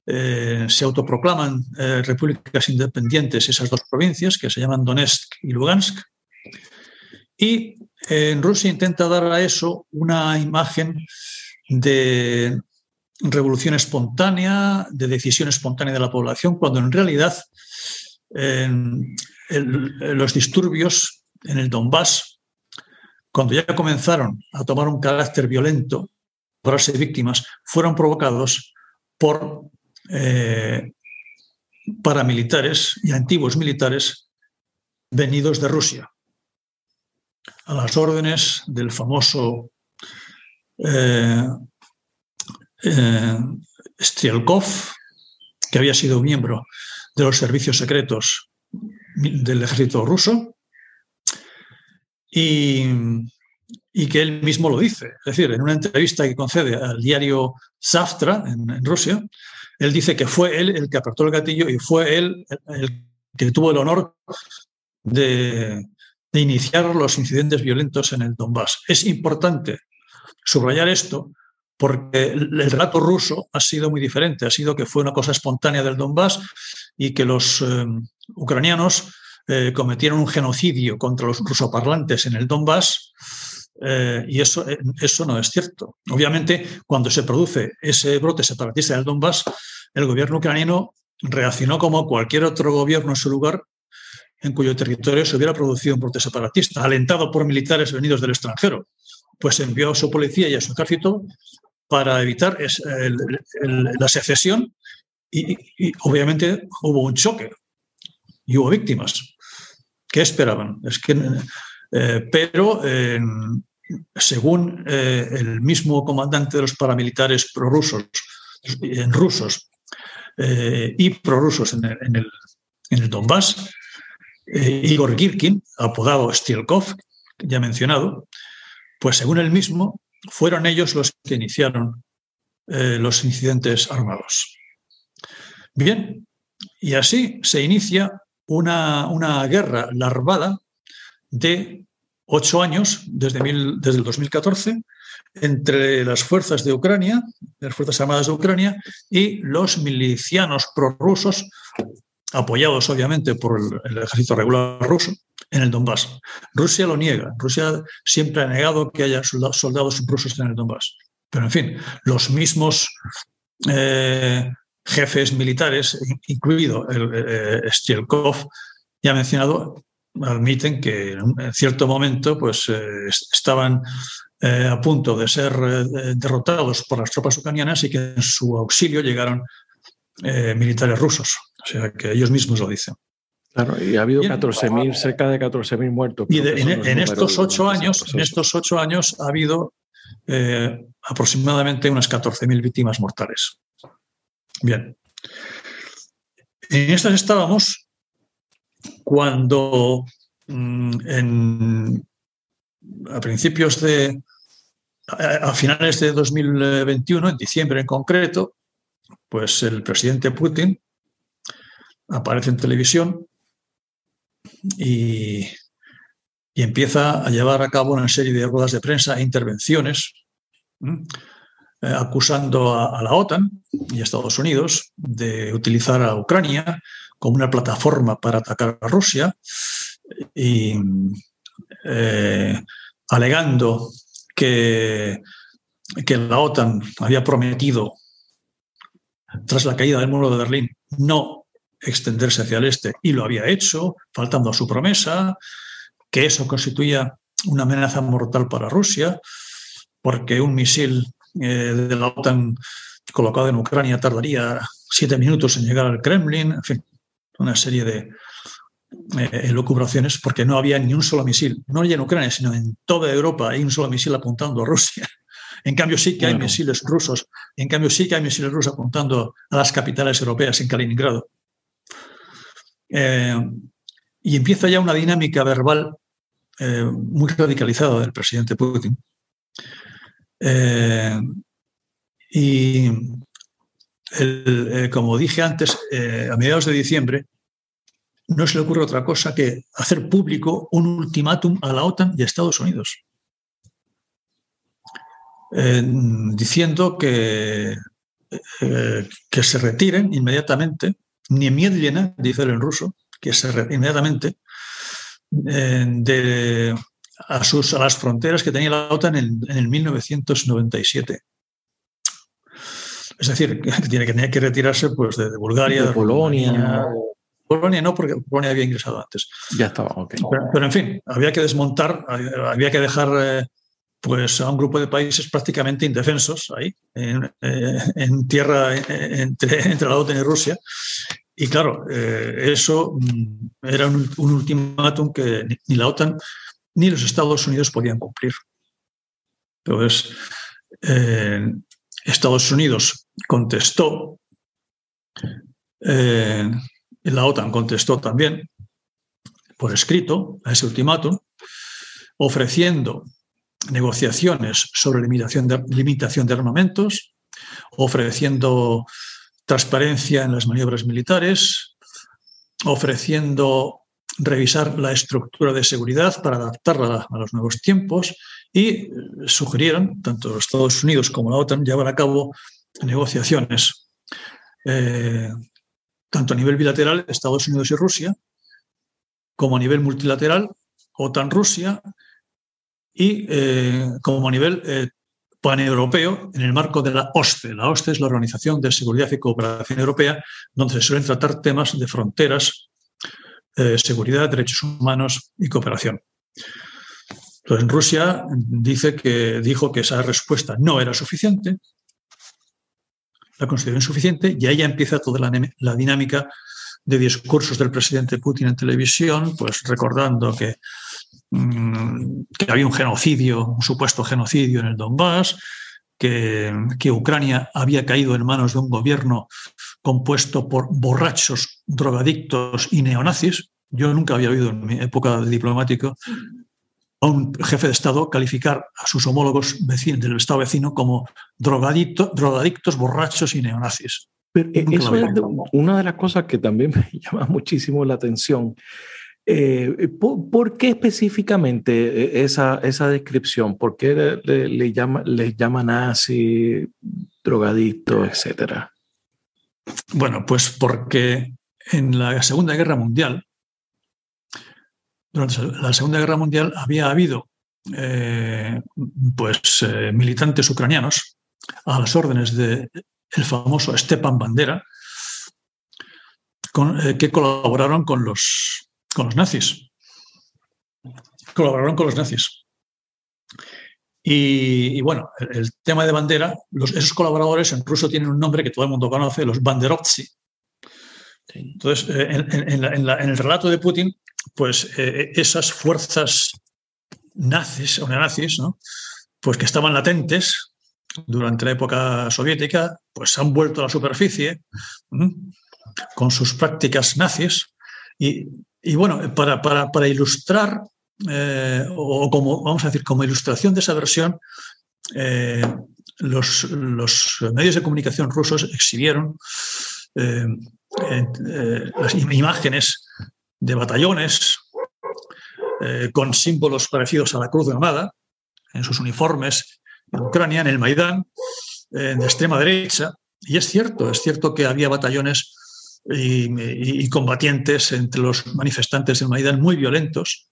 eh, se autoproclaman eh, repúblicas independientes esas dos provincias que se llaman Donetsk y Lugansk. Y en Rusia intenta dar a eso una imagen de revolución espontánea, de decisión espontánea de la población, cuando en realidad los disturbios en el Donbass, cuando ya comenzaron a tomar un carácter violento, ser víctimas, fueron provocados por eh, paramilitares y antiguos militares venidos de Rusia, a las órdenes del famoso eh, eh, que había sido miembro de los servicios secretos del ejército ruso, y, y que él mismo lo dice. Es decir, en una entrevista que concede al diario Saftra en, Rusia, él dice que fue él el que apretó el gatillo y fue él el que tuvo el honor de, iniciar los incidentes violentos en el Donbass. Es importante subrayar esto porque el, relato ruso ha sido muy diferente. Ha sido que fue una cosa espontánea del Donbass y que los eh, ucranianos eh, cometieron un genocidio contra los rusoparlantes en el Donbass eh, y eso, eh, eso no es cierto. Obviamente, cuando se produce ese brote separatista del Donbass, el gobierno ucraniano reaccionó como cualquier otro gobierno en su lugar en cuyo territorio se hubiera producido un brote separatista, alentado por militares venidos del extranjero. Pues envió a su policía y a su ejército para evitar la secesión y, obviamente hubo un choque y hubo víctimas. ¿Qué esperaban? Es que, eh, pero según eh, el mismo comandante de los paramilitares prorrusos, en rusos eh, y prorrusos en en el, en el Donbass, eh, Igor Girkin, apodado Stilkov, ya mencionado, pues según él mismo, fueron ellos los que iniciaron los incidentes armados. Bien, y así se inicia una, una guerra larvada de ocho años, desde, desde el 2014, entre las fuerzas de Ucrania, las Fuerzas Armadas de Ucrania, y los milicianos prorrusos, apoyados obviamente por el, ejército regular ruso, en el Donbass. Rusia lo niega. Rusia siempre ha negado que haya soldados, rusos en el Donbass. Pero, en fin, los mismos eh, jefes militares, incluido el, eh, Stielkov, ya mencionado, admiten que en cierto momento pues, eh, estaban a punto de ser derrotados por las tropas ucranianas y que en su auxilio llegaron militares rusos. O sea, que ellos mismos lo dicen. Claro, y ha habido 14.000, cerca de 14.000 muertos. Y en, estos ocho años, en estos ocho años ha habido aproximadamente unas 14.000 víctimas mortales. Bien. En estas estábamos cuando mm, a principios de, a, finales de 2021, en diciembre en concreto, pues el presidente Putin aparece en televisión y, empieza a llevar a cabo una serie de ruedas de prensa e intervenciones eh, acusando a, la OTAN y a Estados Unidos de utilizar a Ucrania como una plataforma para atacar a Rusia y eh, alegando que, que la OTAN había prometido, tras la caída del muro de Berlín, no extenderse hacia el este y lo había hecho, faltando a su promesa, que eso constituía una amenaza mortal para Rusia, porque un misil eh, de la OTAN colocado en Ucrania tardaría siete minutos en llegar al Kremlin, en fin, una serie de eh, elucubraciones porque no había ni un solo misil, no en Ucrania, sino en toda Europa hay un solo misil apuntando a Rusia. En cambio sí que hay misiles rusos, en cambio sí que hay misiles rusos apuntando a las capitales europeas en Kaliningrado. Eh, y empieza ya una dinámica verbal eh, muy radicalizada del presidente Putin. Eh, y como dije antes, a mediados de diciembre, no se le ocurre otra cosa que hacer público un ultimátum a la OTAN y a Estados Unidos, diciendo que, que se retiren inmediatamente, ni llena, dice en ruso, que se inmediatamente eh, de, a, sus, a las fronteras que tenía la OTAN en, el 1997. Es decir, que tiene que, tenía que retirarse pues, de, Bulgaria, de Polonia. Polonia no, porque Polonia había ingresado antes. Ya estaba, ok. Pero, en fin, había que desmontar, había que dejar eh, pues, a un grupo de países prácticamente indefensos ahí, en, eh, tierra entre, entre la OTAN y Rusia, y claro, eh, eso mm, era un, ultimátum que ni, la OTAN ni los Estados Unidos podían cumplir. Entonces, eh, Estados Unidos contestó, eh, la OTAN contestó también por escrito a ese ultimátum, ofreciendo negociaciones sobre de, limitación de armamentos, ofreciendo transparencia en las maniobras militares, ofreciendo revisar la estructura de seguridad para adaptarla a los nuevos tiempos y sugirieron, tanto los Estados Unidos como la OTAN, llevar a cabo negociaciones, eh, tanto a nivel bilateral, Estados Unidos y Rusia, como a nivel multilateral, OTAN-Rusia, y eh, como a nivel eh, paneuropeo en el marco de la OSCE. La OSCE es la Organización de Seguridad y Cooperación Europea, donde se suelen tratar temas de fronteras, eh, seguridad, derechos humanos y cooperación. Entonces, en Rusia dice que, dijo que esa respuesta no era suficiente, la consideró insuficiente, y ahí ya empieza toda la, la dinámica de discursos del presidente Putin en televisión, pues recordando que que había un genocidio, un supuesto genocidio en el Donbass, que, que, Ucrania había caído en manos de un gobierno compuesto por borrachos, drogadictos y neonazis. Yo nunca había oído en mi época de diplomático a un jefe de Estado calificar a sus homólogos vecinos, del Estado vecino como drogadictos, borrachos y neonazis. Pero eso es una de las cosas que también me llama muchísimo la atención eh, ¿por, qué específicamente eh, esa, esa descripción? ¿Por qué le, llama, les llaman nazi, drogadicto, etcétera? Bueno, pues porque en la Segunda Guerra Mundial, durante la Segunda Guerra Mundial había habido eh, pues, militantes ucranianos a las órdenes del el famoso Stepan Bandera, que colaboraron con los con los nazis. Colaboraron con los nazis. Y, bueno, el, tema de bandera, los, esos colaboradores en ruso tienen un nombre que todo el mundo conoce, los banderovtsi. Entonces, eh, en, el relato de Putin, pues eh, esas fuerzas nazis o neonazis, ¿no? pues que estaban latentes durante la época soviética, pues han vuelto a la superficie con sus prácticas nazis y y bueno, para, para, ilustrar, eh, o como, vamos a decir, como ilustración de esa versión, eh, los, medios de comunicación rusos exhibieron eh, las imágenes de batallones con símbolos parecidos a la Cruz de Granada en sus uniformes en Ucrania, en el Maidán, de extrema derecha. Y es cierto, es cierto que había batallones y, combatientes entre los manifestantes del Maidán muy violentos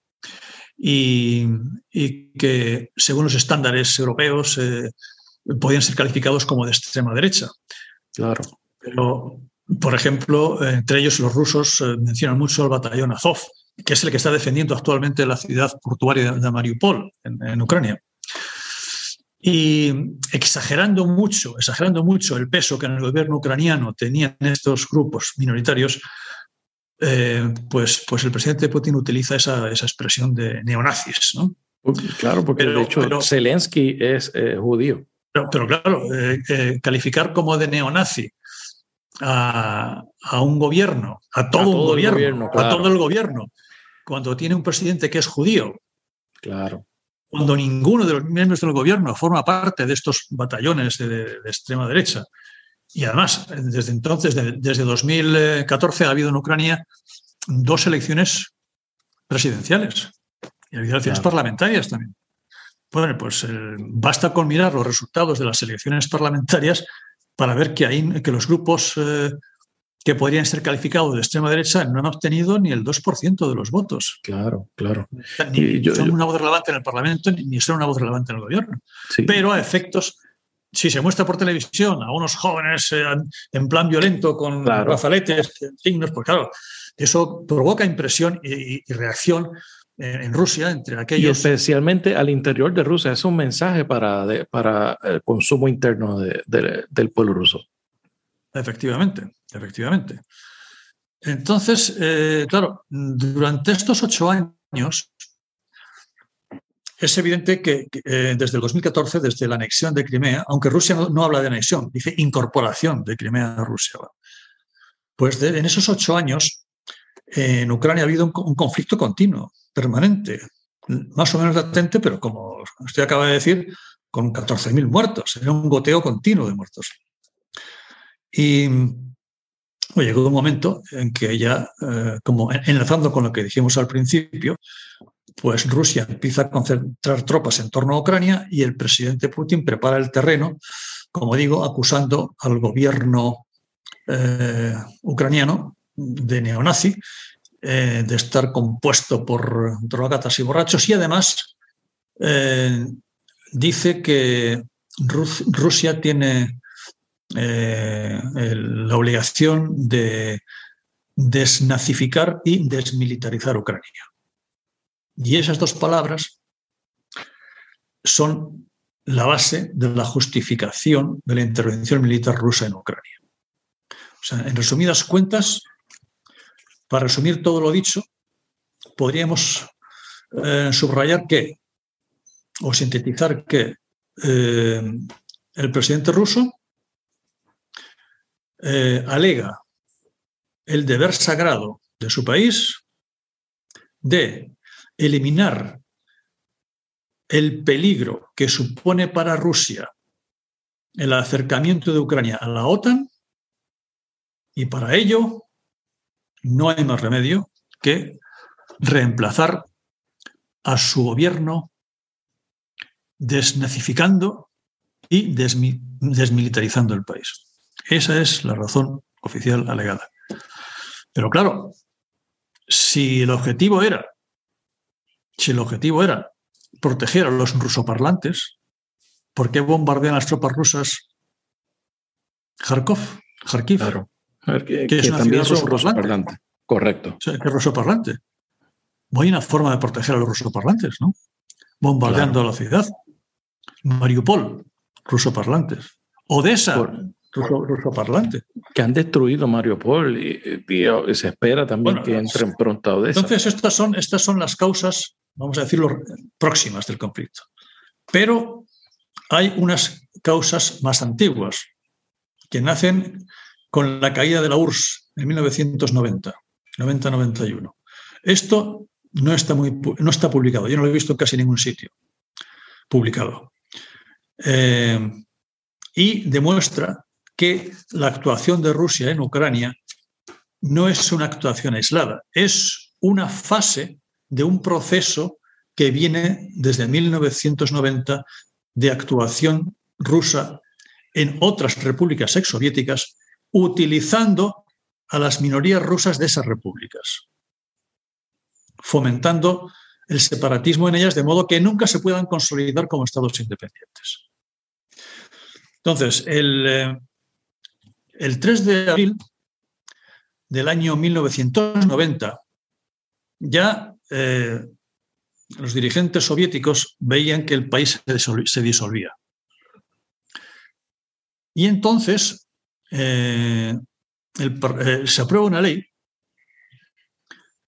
y, que, según los estándares europeos, eh, podían ser calificados como de extrema derecha. Claro. Pero, por ejemplo, entre ellos los rusos eh, mencionan mucho el batallón Azov, que es el que está defendiendo actualmente la ciudad portuaria de Mariupol, en Ucrania. Y exagerando mucho, exagerando mucho el peso que en el gobierno ucraniano tenían estos grupos minoritarios, eh, pues, pues el presidente Putin utiliza esa, esa expresión de neonazis. ¿no? Claro, porque de hecho Zelensky es eh, judío. Pero, claro, eh, calificar como de neonazi a, a, un gobierno, a todo, un gobierno, a todo el gobierno, cuando tiene un presidente que es judío. Claro. Cuando ninguno de los miembros del gobierno forma parte de estos batallones de, extrema derecha. Y además, desde entonces, desde 2014, ha habido en Ucrania dos elecciones presidenciales y ha habido elecciones parlamentarias también. Bueno, pues eh, basta con mirar los resultados de las elecciones parlamentarias para ver que, hay, que los grupos eh, que podrían ser calificados de extrema derecha no han obtenido ni el 2% de los votos. Claro, claro. Ni son una voz relevante en el Parlamento ni son una voz relevante en el gobierno. Pero a efectos, si se muestra por televisión a unos jóvenes eh, en plan violento con claro. signos, pues claro, eso provoca impresión y reacción en Rusia, entre aquellos. Y especialmente al interior de Rusia, es un mensaje para, para el consumo interno del pueblo ruso. Efectivamente, efectivamente. Entonces, eh, claro, durante estos ocho años, es evidente que, eh, desde el 2014, desde la anexión de Crimea, aunque Rusia no, habla de anexión, dice incorporación de Crimea a Rusia, pues en esos ocho años en Ucrania ha habido un conflicto continuo permanente, más o menos latente, pero como usted acaba de decir, con 14.000 muertos, era un goteo continuo de muertos. Y llegó un momento en que ya, eh, como enlazando con lo que dijimos al principio, pues Rusia empieza a concentrar tropas en torno a Ucrania y el presidente Putin prepara el terreno, como digo, acusando al gobierno eh, ucraniano de neonazi eh, de estar compuesto por drogatas y borrachos y además dice que Rusia tiene eh, la obligación de desnazificar y desmilitarizar Ucrania. Y esas dos palabras son la base de la justificación de la intervención militar rusa en Ucrania. En resumidas cuentas, para resumir todo lo dicho, podríamos eh, subrayar que, o sintetizar que eh, el presidente ruso eh, alega el deber sagrado de su país de eliminar el peligro que supone para Rusia el acercamiento de Ucrania a la OTAN y para ello no hay más remedio que reemplazar a su gobierno desnazificando y desmilitarizando el país. Esa es la razón oficial alegada. Pero claro, si el objetivo era, si el objetivo era proteger a los rusoparlantes, ¿por qué bombardean las tropas rusas Kharkov, Kharkiv? que, es una también ciudad rusoparlante. Correcto. O sea, que es rusoparlante. Hay una forma de proteger a los rusoparlantes, ¿no? Bombardeando la ciudad. Mariupol, rusoparlantes. Odessa, rusoparlante. Que han destruido Mariupol y, se espera también que entren pronto a Odessa. Entonces, estas son, estas son las causas, vamos a decirlo, próximas del conflicto. Pero hay unas causas más antiguas que nacen con la caída de la URSS en 1990, 90-91. Esto no está, muy, no está publicado, yo no lo he visto en casi ningún sitio publicado. Eh, y demuestra que la actuación de Rusia en Ucrania no es una actuación aislada, es una fase de un proceso que viene desde 1990 de actuación rusa en otras repúblicas exsoviéticas utilizando a las minorías rusas de esas repúblicas, fomentando el separatismo en ellas de modo que nunca se puedan consolidar como estados independientes. Entonces, el, 3 eh, de abril del año 1990, ya eh, los dirigentes soviéticos veían que el país se disolvía. Y entonces eh, eh, se aprueba una ley,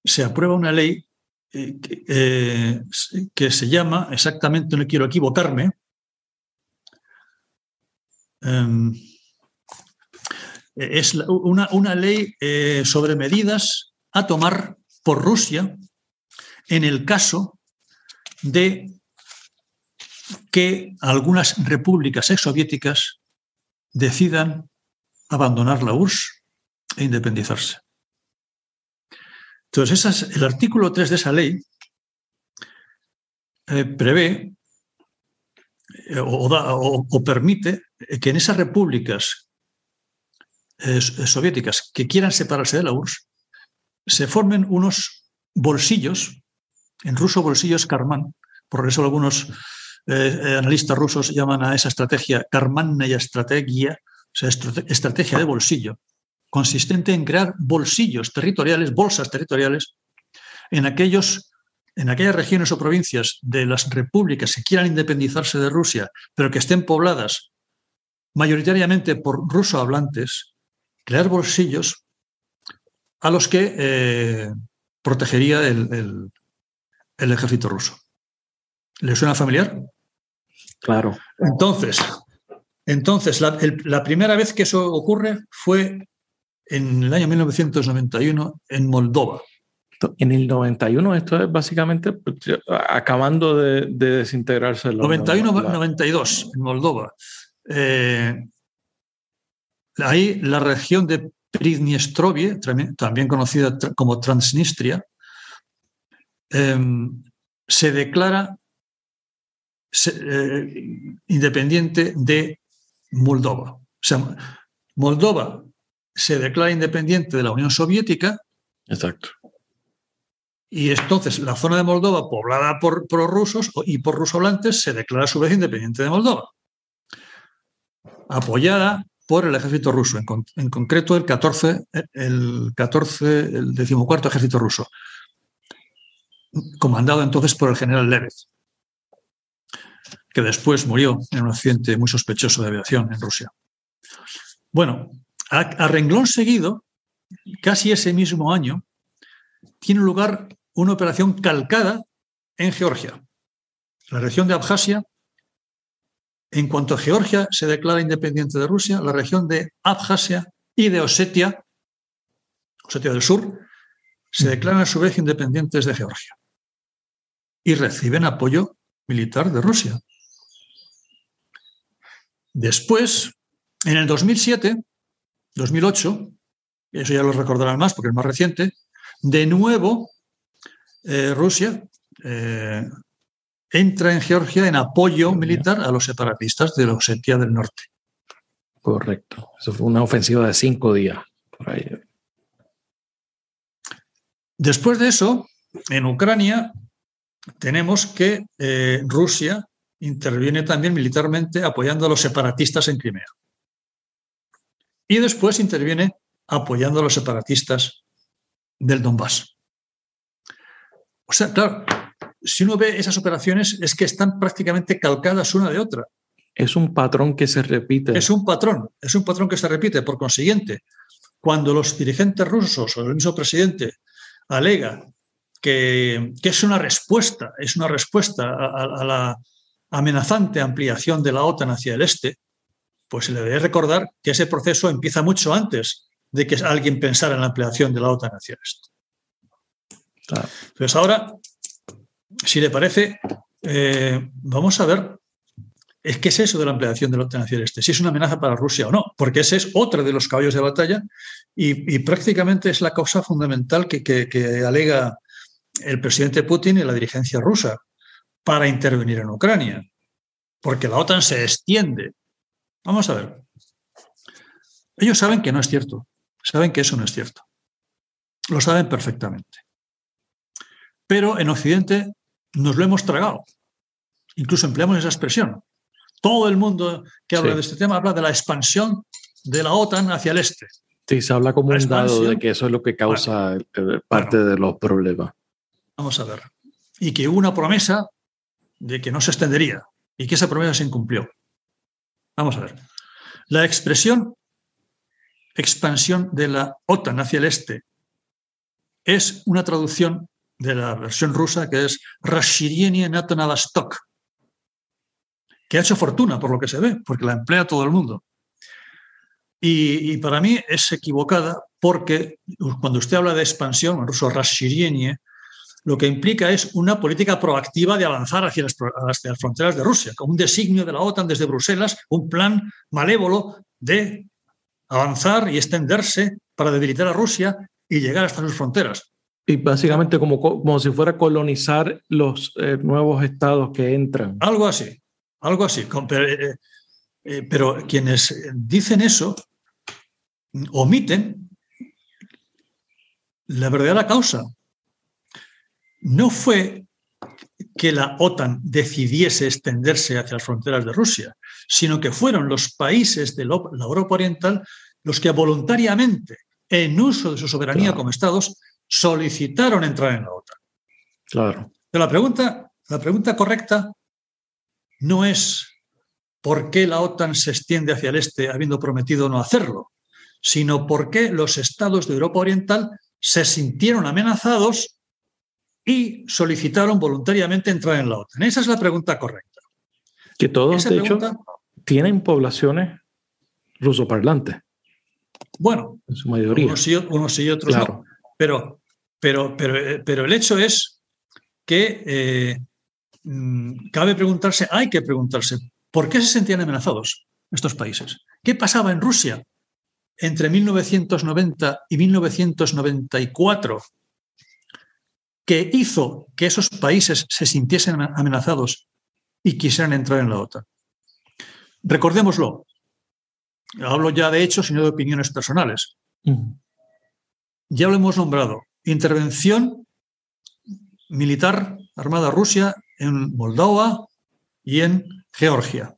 se aprueba una ley eh, que se llama, exactamente, no quiero equivocarme, em, es una, una ley sobre medidas a tomar por Rusia en el caso de que algunas repúblicas exsoviéticas decidan abandonar la URSS e independizarse. Entonces, el artículo 3 de esa ley eh, prevé eh, o, permite que en esas repúblicas eh, soviéticas que quieran separarse de la URSS se formen unos bolsillos, en ruso bolsillos Karman, por eso algunos analistas rusos llaman a esa estrategia y estrategia, o sea, estrategia de bolsillo, consistente en crear bolsillos territoriales, bolsas territoriales, en, aquellos, en aquellas regiones o provincias de las repúblicas que quieran independizarse de Rusia, pero que estén pobladas mayoritariamente por ruso hablantes, crear bolsillos a los que eh, protegería el, ejército ruso. ¿Le suena familiar? Claro. Entonces, entonces la, primera vez que eso ocurre fue en el año 1991 en Moldova. En el 91 esto es básicamente acabando de, desintegrarse. 91-92 en Moldova. Eh, ahí la región de Pridniestrovie, también conocida como Transnistria, em, se declara eh, independiente de Moldova. O sea, Moldova se declara independiente de la Unión Soviética. Exacto. Y entonces la zona de Moldova, poblada por rusos y por rusohablantes, se declara a su vez independiente de Moldova. Apoyada por el ejército ruso, en, concreto el 14, el 14, el decimocuarto ejército ruso, comandado entonces por el general Lebev, que después murió en un accidente muy sospechoso de aviación en Rusia. Bueno, a, renglón seguido, casi ese mismo año, tiene lugar una operación calcada en Georgia. La región de Abjasia, en cuanto a Georgia se declara independiente de Rusia, la región de Abjasia y de Osetia, Osetia del Sur, se declaran a su vez independientes de Georgia y reciben apoyo militar de Rusia. Después, en el 2007, 2008, eso ya lo recordarán más porque es más reciente, de nuevo eh, Rusia eh, entra en Georgia en apoyo militar a los separatistas de la Osetia del Norte. Correcto. Eso fue una ofensiva de cinco días. Después de eso, en Ucrania tenemos que eh, Rusia interviene también militarmente apoyando a los separatistas en Crimea y después interviene apoyando a los separatistas del Donbass. O sea, claro, si uno ve esas operaciones es que están prácticamente calcadas una de otra. Es un patrón que se repite. Es un patrón, es un patrón que se repite. Por consiguiente, cuando los dirigentes rusos o el mismo presidente alega que, es una respuesta, es una respuesta a, la amenazante ampliación de la OTAN hacia el este, pues se le debe recordar que ese proceso empieza mucho antes de que alguien pensara en la ampliación de la OTAN hacia esto. Entonces ahora, si le parece, eh, vamos a ver qué es eso de la ampliación de la OTAN hacia el este, si es una amenaza para Rusia o no, porque ese es otro de los caballos de batalla y, prácticamente es la causa fundamental que alega el presidente Putin y la dirigencia rusa para intervenir en Ucrania, porque la OTAN se extiende Vamos a ver. Ellos saben que no es cierto, saben que eso no es cierto. Lo saben perfectamente. Pero en Occidente nos lo hemos tragado. Incluso empleamos esa expresión. Todo el mundo que habla de este tema habla de la expansión de la OTAN hacia el este. Sí, se habla como un dado de que eso es lo que causa parte de los problemas. Vamos a ver. Y que hubo una promesa de que no se extendería y que esa promesa se incumplió. Vamos a ver. La expresión expansión de la OTAN hacia el este es una traducción de la versión rusa que es Rashirienie NATO Navastok, que ha hecho fortuna por lo que se ve, porque la emplea todo el mundo. Y, para mí es equivocada porque cuando usted habla de expansión, en ruso Rashirienie, lo que implica es una política proactiva de avanzar hacia las, hacia las fronteras de Rusia, con un designio de la OTAN desde Bruselas, un plan malévolo de avanzar y extenderse para debilitar a Rusia y llegar hasta sus fronteras. Y básicamente como, como si fuera colonizar los eh, nuevos estados que entran. Algo así, algo así. Pero, eh, eh, pero quienes dicen eso omiten la verdadera causa. No fue que la OTAN decidiese extenderse hacia las fronteras de Rusia, sino que fueron los países de la Europa Oriental los que voluntariamente, en uso de su soberanía como estados, solicitaron entrar en la OTAN. Claro. Pero la pregunta, la pregunta correcta no es por qué la OTAN se extiende hacia el este habiendo prometido no hacerlo, sino por qué los estados de Europa Oriental se sintieron amenazados y solicitaron voluntariamente entrar en la OTAN. Esa es la pregunta correcta. Que todos, de hecho, tienen poblaciones rusoparlantes. Bueno, en su mayoría. Unos y, unos y otros no. Pero, pero, pero, pero el hecho es que eh, mm, cabe preguntarse, hay que preguntarse, ¿por qué se sentían amenazados estos países? ¿Qué pasaba en Rusia entre 1990 y 1994 que hizo que esos países se sintiesen amenazados y quisieran entrar en la OTAN. Recordémoslo, hablo ya de hechos y no de opiniones personales. Ya lo hemos nombrado, intervención militar armada Rusia en Moldova y en Georgia.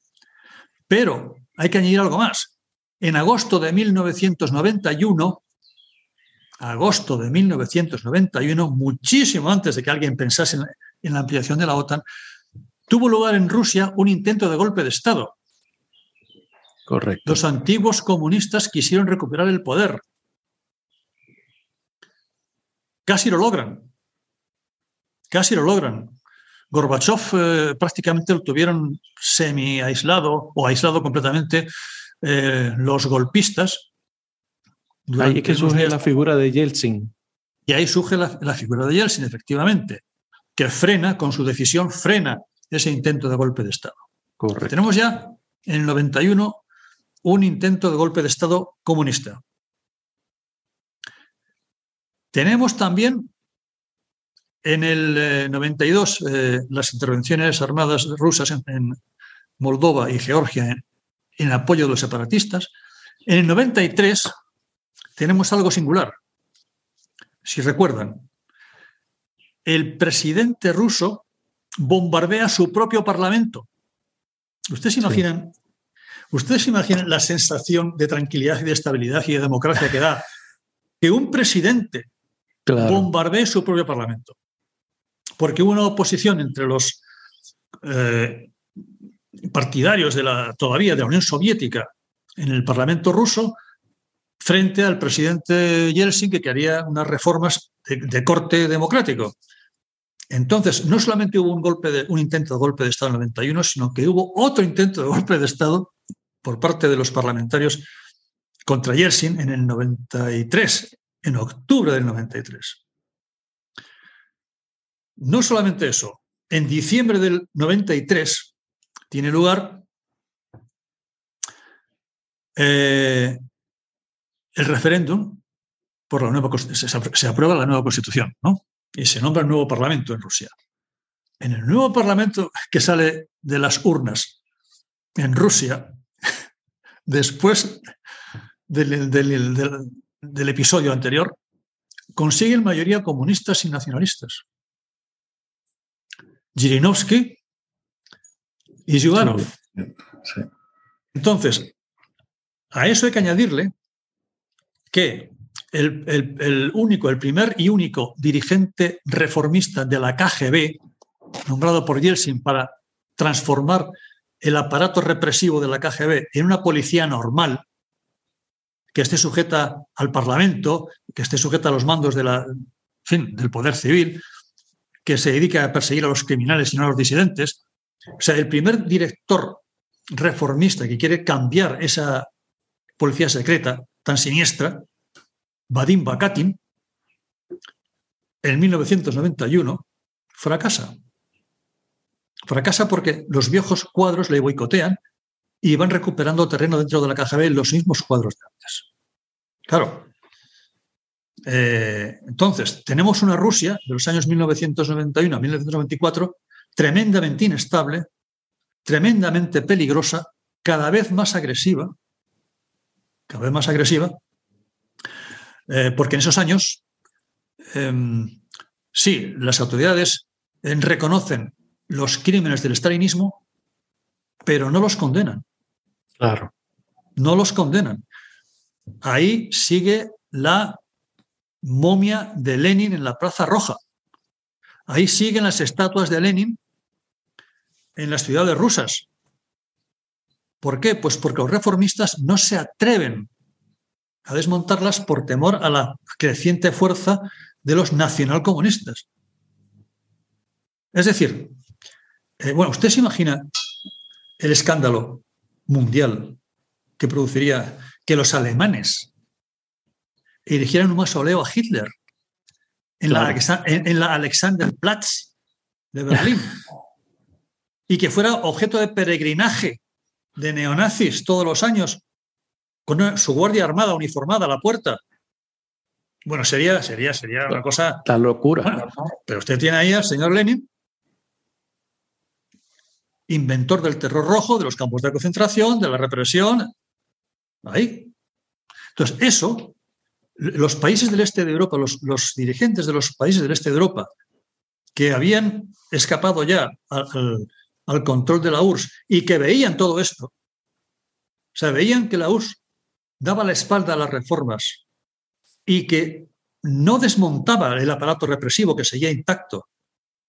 Pero hay que añadir algo más. En agosto de 1991, agosto de 1991, muchísimo antes de que alguien pensase en la ampliación de la OTAN, tuvo lugar en Rusia un intento de golpe de Estado. Correcto. Los antiguos comunistas quisieron recuperar el poder. Casi lo logran. Casi lo logran. Gorbachev eh, prácticamente lo tuvieron semi aislado o aislado completamente eh, los golpistas. Ahí es que surge la figura de Yeltsin. Y ahí surge la, la, figura de Yeltsin, efectivamente, que frena, con su decisión, frena ese intento de golpe de Estado. Correcto. Tenemos ya en el 91 un intento de golpe de Estado comunista. Tenemos también en el 92 eh, eh, las intervenciones armadas rusas en, en Moldova y Georgia en, en apoyo de los separatistas. En el 93 tenemos algo singular. Si recuerdan, el presidente ruso bombardea su propio parlamento. ¿Ustedes imaginan, sí. ¿Ustedes imaginan la sensación de tranquilidad y de estabilidad y de democracia que da que un presidente claro. su propio parlamento? Porque hubo una oposición entre los eh, partidarios de la, todavía de la Unión Soviética en el Parlamento ruso frente al presidente Yeltsin que quería unas reformas de, de, corte democrático. Entonces, no solamente hubo un, golpe de, un intento de golpe de Estado en el 91, sino que hubo otro intento de golpe de Estado por parte de los parlamentarios contra Yeltsin en el 93, en octubre del 93. No solamente eso, en diciembre del 93 tiene lugar eh, el referéndum por la nueva se, se, aprueba la nueva constitución, ¿no? Y se nombra el nuevo parlamento en Rusia. En el nuevo parlamento que sale de las urnas en Rusia, después del, del, del, del episodio anterior, consiguen mayoría comunistas y nacionalistas. Zhirinovsky y Zyuganov. Sí. Entonces, a eso hay que añadirle que el, el, el, único, el primer y único dirigente reformista de la KGB, nombrado por Yeltsin para transformar el aparato represivo de la KGB en una policía normal, que esté sujeta al Parlamento, que esté sujeta a los mandos fin, del poder civil, que se dedique a perseguir a los criminales y no a los disidentes. O sea, el primer director reformista que quiere cambiar esa policía secreta tan siniestra, Vadim Bakatin, en 1991 fracasa. Fracasa porque los viejos cuadros le boicotean y van recuperando terreno dentro de la KGB los mismos cuadros de antes. Claro. Eh, entonces, tenemos una Rusia de los años 1991 a 1994 tremendamente inestable, tremendamente peligrosa, cada vez más agresiva, cada vez más agresiva, eh, porque en esos años, em, sí, las autoridades eh, reconocen los crímenes del stalinismo, pero no los condenan. Claro. No los condenan. Ahí sigue la momia de Lenin en la Plaza Roja. Ahí siguen las estatuas de Lenin en las ciudades rusas. ¿Por qué? Pues porque los reformistas no se atreven a desmontarlas por temor a la creciente fuerza de los nacionalcomunistas. Es decir, eh, bueno, usted se imagina el escándalo mundial que produciría que los alemanes eligieran un mausoleo a Hitler en, la, en la Alexanderplatz de Berlín y que fuera objeto de peregrinaje de neonazis todos los años con su guardia armada uniformada a la puerta. Bueno, sería, sería, sería una cosa. La locura. pero usted tiene ahí al señor Lenin, inventor del terror rojo, de los campos de concentración, de la represión. Ahí. Entonces, eso, los países del este de Europa, los, dirigentes de los países del este de Europa, que habían escapado ya al, al control de la URSS y que veían todo esto, o sea, veían que la URSS daba la espalda a las reformas y que no desmontaba el aparato represivo que seguía intacto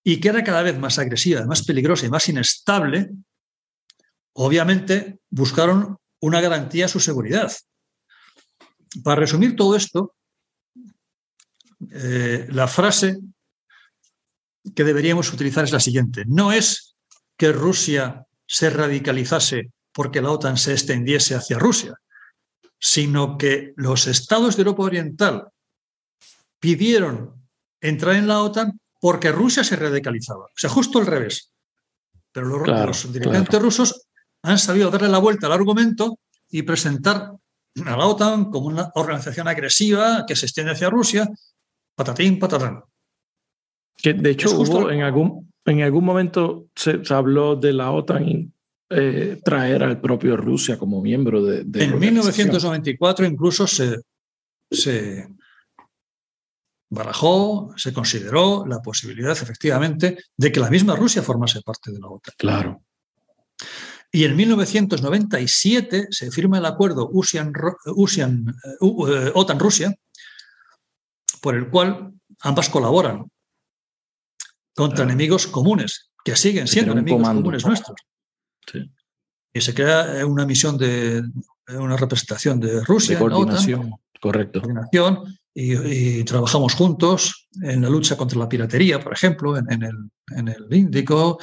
y que era cada vez más agresiva, más peligrosa y más inestable, obviamente buscaron una garantía a su seguridad. Para resumir todo esto, eh, la frase que deberíamos utilizar es la siguiente. No es que Rusia se radicalizase porque la OTAN se extendiese hacia Rusia, sino que los estados de Europa Oriental pidieron entrar en la OTAN porque Rusia se radicalizaba. O sea, justo al revés. Pero los, dirigentes rusos han sabido darle la vuelta al argumento y presentar a la OTAN como una organización agresiva que se extiende hacia Rusia, patatín, patatán. Que de hecho hubo en algún, en algún momento se, habló de la OTAN y eh, traer al propio Rusia como miembro de... en 1994 incluso se, se barajó, se consideró la posibilidad efectivamente de que la misma Rusia formase parte de la OTAN. Claro. Y en 1997 se firma el acuerdo eh, OTAN-Rusia, por el cual ambas colaboran contra enemigos comunes, que siguen siendo enemigos comunes nuestros. Y se crea eh, una misión de eh, una representación de Rusia. De coordinación, correcto. Coordinación, y, trabajamos juntos en la lucha contra la piratería, por ejemplo, en, el, en el Índico,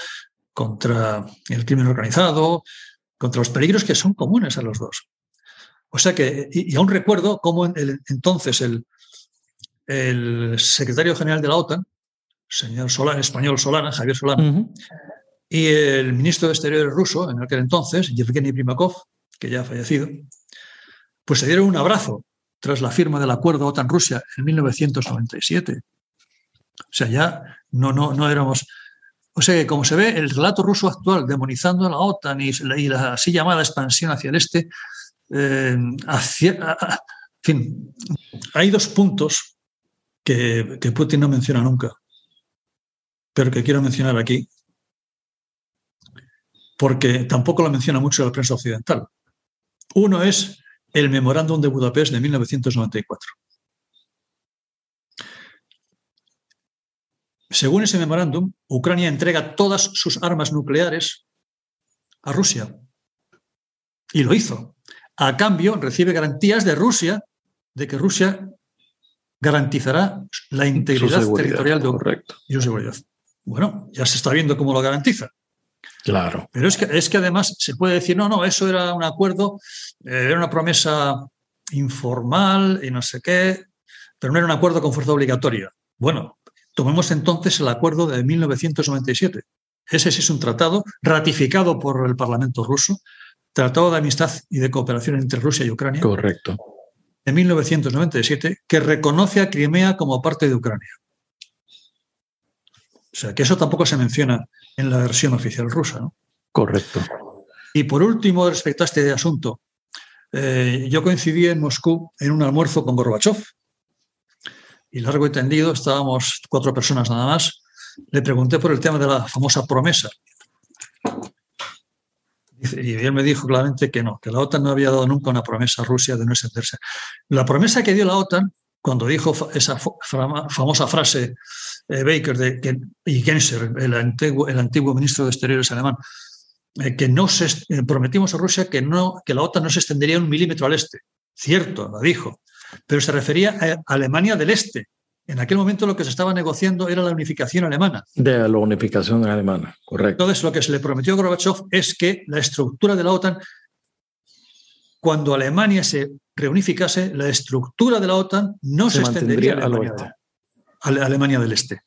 contra el crimen organizado, contra los peligros que son comunes a los dos. O sea que, y, aún recuerdo cómo entonces el, el secretario general de la OTAN, señor Solana, español Solana, Javier Solana, y el ministro de Exteriores ruso, en aquel entonces, Yevgeny Primakov, que ya ha fallecido, pues se dieron un abrazo tras la firma del acuerdo OTAN-Rusia en 1997. O sea, ya no, no, no éramos... O sea que, como se ve, el relato ruso actual demonizando a la OTAN y la, así llamada expansión hacia el este, eh, hacia, en fin, hay dos puntos que, que Putin no menciona nunca pero que quiero mencionar aquí, porque tampoco lo menciona mucho la prensa occidental. Uno es el Memorándum de Budapest de 1994. Según ese memorándum, Ucrania entrega todas sus armas nucleares a Rusia. Y lo hizo. A cambio, recibe garantías de Rusia de que Rusia garantizará la integridad territorial de Ucrania y su seguridad. Bueno, ya se está viendo cómo lo garantiza. Claro. Pero es que, es que además se puede decir, no, no, eso era un acuerdo, eh, era una promesa informal y no sé qué, pero no era un acuerdo con fuerza obligatoria. Bueno, tomemos entonces el acuerdo de 1997. Ese sí es un tratado ratificado por el Parlamento ruso, Tratado de Amistad y de Cooperación entre Rusia y Ucrania. Correcto. De 1997, que reconoce a Crimea como parte de Ucrania. O sea, que eso tampoco se menciona en la versión oficial rusa. ¿no? Correcto. Y por último, respecto a este asunto, eh, yo coincidí en Moscú en un almuerzo con Gorbachev. Y largo y tendido, estábamos cuatro personas nada más. Le pregunté por el tema de la famosa promesa. Y él me dijo claramente que no, que la OTAN no había dado nunca una promesa a Rusia de no extenderse. La promesa que dio la OTAN, cuando dijo esa famosa frase eh, Baker de, y Genser, el antiguo, el antiguo ministro de Exteriores alemán, eh, que no se, eh, prometimos a Rusia que, no, que la OTAN no se extendería un milímetro al este. Cierto, lo dijo, pero se refería a Alemania del Este. En aquel momento lo que se estaba negociando era la unificación alemana. De la unificación alemana, correcto. Entonces lo que se le prometió a Gorbachev es que la estructura de la OTAN, cuando Alemania se reunificase, la estructura de la OTAN no se, extendería a Alemania, a Alemania del Este.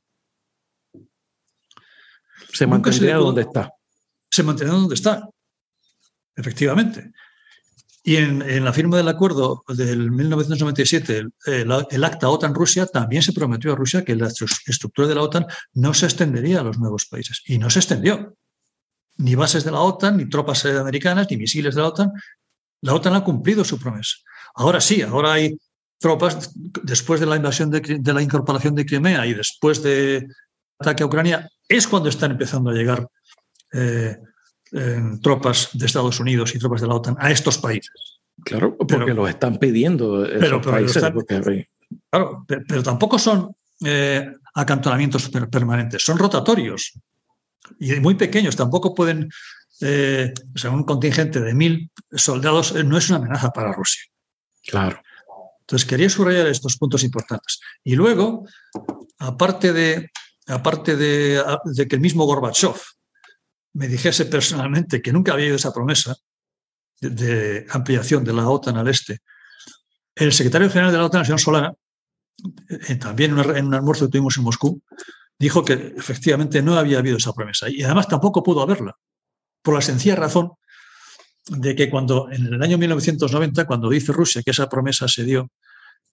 Se mantendría donde está se mantendrá donde está. Efectivamente. Y en, la firma del acuerdo del 1997, el, acta OTAN-Rusia, también se prometió a Rusia que la estructura de la OTAN no se extendería a los nuevos países. Y no se extendió. Ni bases de la OTAN, ni tropas americanas, ni misiles de la OTAN. La OTAN ha cumplido su promesa. Ahora sí, ahora hay tropas, después de la invasión de, la incorporación de Crimea y después del ataque a Ucrania, es cuando están empezando a llegar eh, tropas de Estados Unidos y tropas de la OTAN a estos países. Claro, porque lo los están pidiendo esos países. claro, pero, tampoco son eh, acantonamientos permanentes, son rotatorios y muy pequeños. Tampoco pueden, eh, o sea, un contingente de mil soldados no es una amenaza para Rusia. Claro. Entonces quería subrayar estos puntos importantes. Y luego, aparte de, aparte de, de que el mismo Gorbachev me dijese personalmente que nunca había oído esa promesa de, ampliación de la OTAN al este, el secretario general de la OTAN, el señor Solana, eh, también en un almuerzo que tuvimos en Moscú, dijo que efectivamente no había habido esa promesa. Y además tampoco pudo haberla, por la sencilla razón de que cuando en el año 1990, cuando dice Rusia que esa promesa se dio,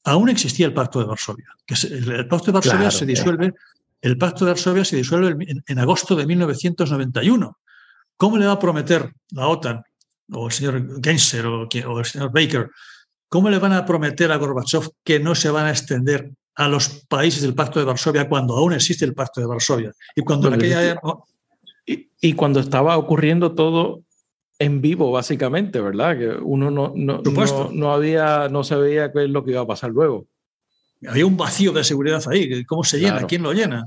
aún existía el Pacto de Varsovia. Que el Pacto de Varsovia se disuelve el Pacto de Varsovia se disuelve en, agosto de 1991. ¿Cómo le va a prometer la OTAN o el señor Genser o, el señor Baker, cómo le van a prometer a Gorbachev que no se van a extender a los países del Pacto de Varsovia cuando aún existe el Pacto de Varsovia? Y cuando, y, cuando estaba ocurriendo todo en vivo, básicamente, ¿verdad? Que uno no, no, no, había, no sabía qué es lo que iba a pasar luego había un vacío de seguridad ahí. ¿Cómo se llena? ¿Quién lo llena?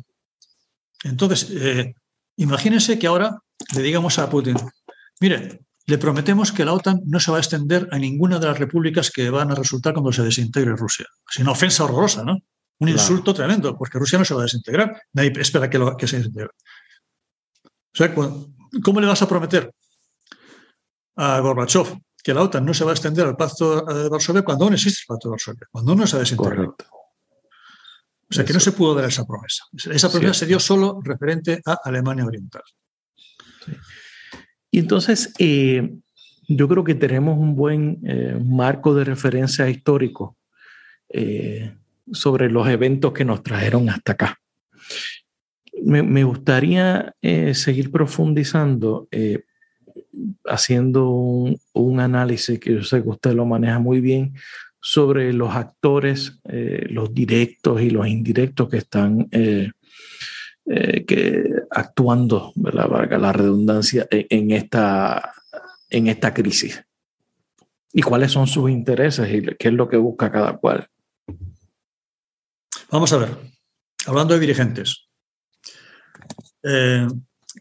Entonces, eh, imagínense que ahora le digamos a Putin, mire, le prometemos que la OTAN no se va a extender a ninguna de las repúblicas que van a resultar cuando se desintegre Rusia. Es una ofensa horrorosa, ¿no? Un insulto tremendo, porque Rusia no se va a desintegrar. Nadie espera que, lo, que se desintegre. O sea, ¿cómo le vas a prometer a Gorbachev que la OTAN no se va a extender al Pacto de Varsovia cuando aún existe el Pacto de Varsovia, cuando uno se ha desintegrado? O sea que no se pudo dar esa promesa. Esa promesa se dio solo referente a Alemania Oriental. Y entonces, eh, yo creo que tenemos un buen eh, marco de referencia histórico eh, sobre los eventos que nos trajeron hasta acá. Me, gustaría seguir profundizando, haciendo un, análisis que yo sé que usted lo maneja muy bien sobre los actores, eh, los directos y los indirectos que están eh, eh, que actuando, ¿verdad? valga la redundancia, en, esta, en esta crisis. ¿Y cuáles son sus intereses y qué es lo que busca cada cual? Vamos a ver, hablando de dirigentes.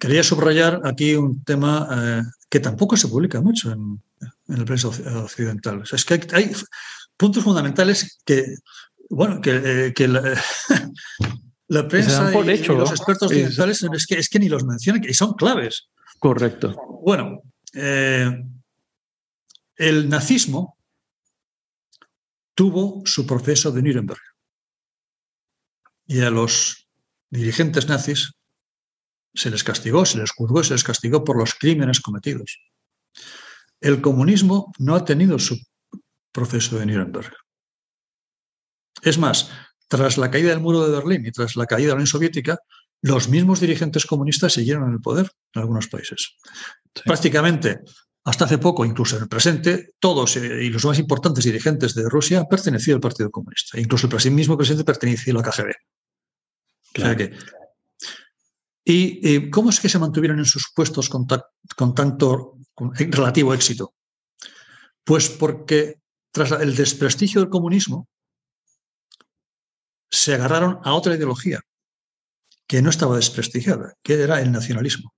Quería subrayar aquí un tema que tampoco se publica mucho en, en el prensa occidental. es que hay, puntos fundamentales que, bueno, que, eh, la, prensa y, los expertos occidentales es que, es que ni los mencionan, y son claves. Correcto. Bueno, eh, el nazismo tuvo su proceso de Nuremberg. Y a los dirigentes nazis se les castigó, se les juzgó y se les castigó por los crímenes cometidos. El comunismo no ha tenido su proceso de Nuremberg. Es más, tras la caída del muro de Berlín y tras la caída de la Unión Soviética, los mismos dirigentes comunistas siguieron en el poder en algunos países. Prácticamente, hasta hace poco, incluso en el presente, todos eh, y los más importantes dirigentes de Rusia han pertenecido al Partido Comunista. Incluso el mismo presidente pertenecía a la KGB. ¿Y cómo es que se mantuvieron en sus puestos con, tanto relativo éxito? Pues porque tras el desprestigio del comunismo, se agarraron a otra ideología que no estaba desprestigiada, que era el nacionalismo.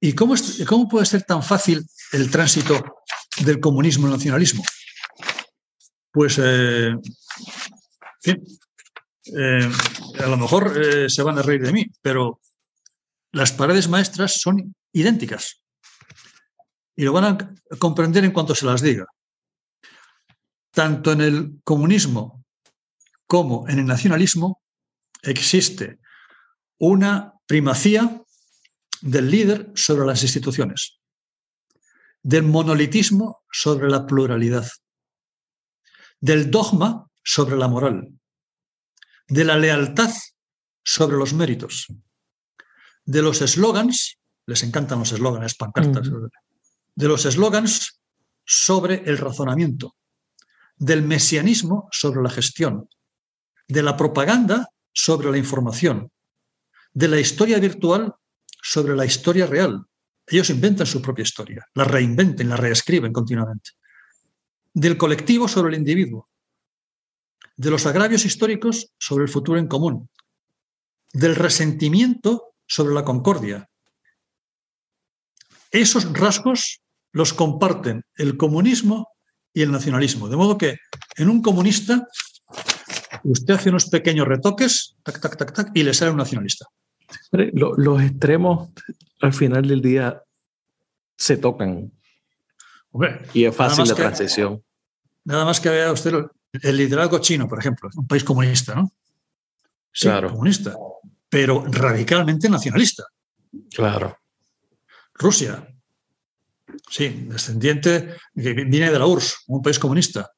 ¿Y cómo, cómo puede ser tan fácil el tránsito del comunismo al nacionalismo? Pues, eh, eh, a lo mejor eh, se van a reír de mí, pero las paredes maestras son idénticas. Y lo van a comprender en cuanto se las diga. Tanto en el comunismo como en el nacionalismo existe una primacía del líder sobre las instituciones, del monolitismo sobre la pluralidad, del dogma sobre la moral, de la lealtad sobre los méritos, de los eslogans, les encantan los eslogans, pancartas, de los eslogans sobre el razonamiento, del mesianismo sobre la gestión, de la propaganda sobre la información, de la historia virtual sobre la historia real. Ellos inventan su propia historia, la reinventen, la reescriben continuamente. Del colectivo sobre el individuo, de los agravios históricos sobre el futuro en común, del resentimiento sobre la concordia. Esos rasgos los comparten el comunismo y el nacionalismo. De modo que en un comunista usted hace unos pequeños retoques, tac, tac, tac, tac, y le sale un nacionalista. Los extremos al final del día se tocan. y es fácil la transición. Nada más que vea usted el liderazgo chino, por ejemplo, un país comunista, ¿no? Sí, claro. comunista, pero radicalmente nacionalista. Claro. Rusia, sí, descendiente, viene de la URSS, un país comunista,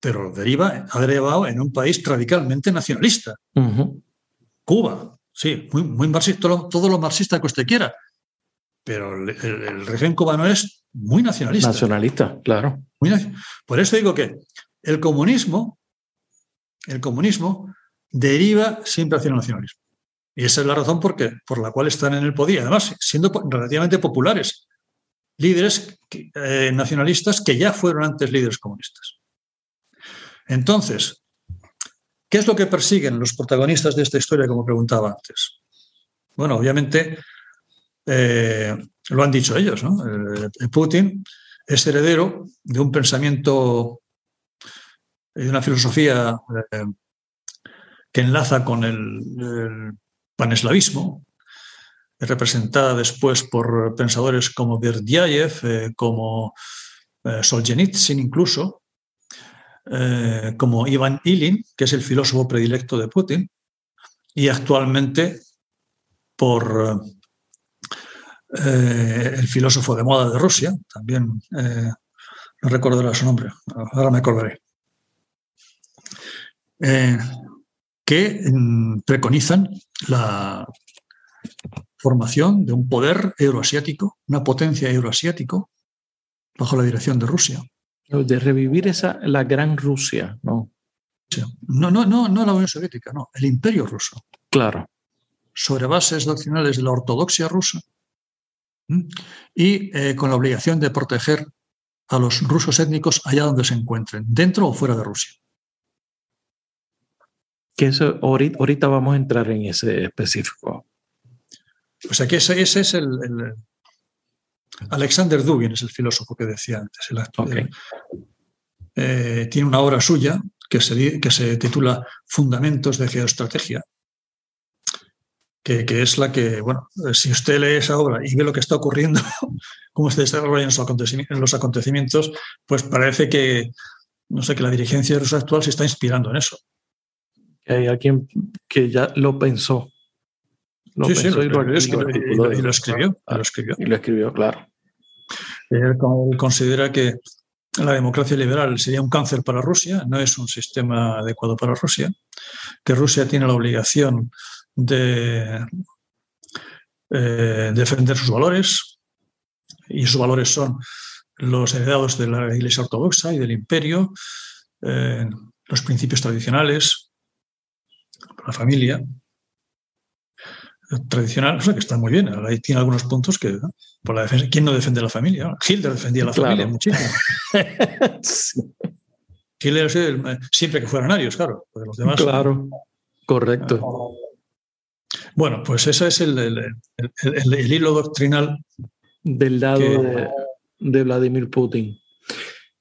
pero deriva, ha derivado en un país radicalmente nacionalista. Cuba, sí, muy, muy marxista, todo, lo marxista que usted quiera, pero el, régimen cubano es muy nacionalista. Nacionalista, claro. por eso digo que el comunismo, el comunismo deriva siempre hacia el nacionalismo. Y esa es la razón por, por la cual están en el poder. Además, siendo relativamente populares, líderes eh, nacionalistas que ya fueron antes líderes comunistas. Entonces, ¿qué es lo que persiguen los protagonistas de esta historia, como preguntaba antes? Bueno, obviamente eh, lo han dicho ellos, ¿no? Eh, Putin es heredero de un pensamiento y una filosofía eh, que enlaza con el, paneslavismo, representada después por pensadores como Berdyaev, como Solzhenitsyn incluso, eh, como Ivan Ilin, que es el filósofo predilecto de Putin, y actualmente por eh, el filósofo de moda de Rusia, también eh, no recuerdo su nombre, ahora me acordaré, que mm, preconizan la formación de un poder euroasiático, una potencia euroasiático, bajo la dirección de Rusia. De revivir esa, la gran Rusia, ¿no? No, no, no, no la Unión Soviética, no, el imperio ruso. Claro. Sobre bases doctrinales de la ortodoxia rusa y eh, con la obligación de proteger a los rusos étnicos allá donde se encuentren, dentro o fuera de Rusia. Que eso, ahorita, vamos a entrar en ese específico. Pues aquí ese, ese es el, Alexander Dugin es el filósofo que decía antes. El eh, tiene una obra suya que se, que se titula Fundamentos de Geoestrategia, que, es la que, bueno, si usted lee esa obra y ve lo que está ocurriendo, cómo se desarrollan los acontecimientos, pues parece que, no sé, que la dirigencia rusa actual se está inspirando en eso. Que hay alguien que ya lo pensó. Lo sí, pensó sí, y, lo, y, lo, y, lo, escribió, lo escribió. Y lo escribió, claro. Él considera que la democracia liberal sería un cáncer para Rusia, no es un sistema adecuado para Rusia, que Rusia tiene la obligación de eh, defender sus valores, y sus valores son los heredados de la Iglesia Ortodoxa y del Imperio, eh, los principios tradicionales, la familia tradicional, o sea, que está muy bien. Ahí tiene algunos puntos que, por la defensa, ¿quién no defiende la familia? Hitler defendía la familia muchísimo. Hitler siempre que fueran arios, claro, porque los demás. Claro, correcto. Bueno, pues ese es el, el, hilo doctrinal. Del lado de, de, Vladimir Putin.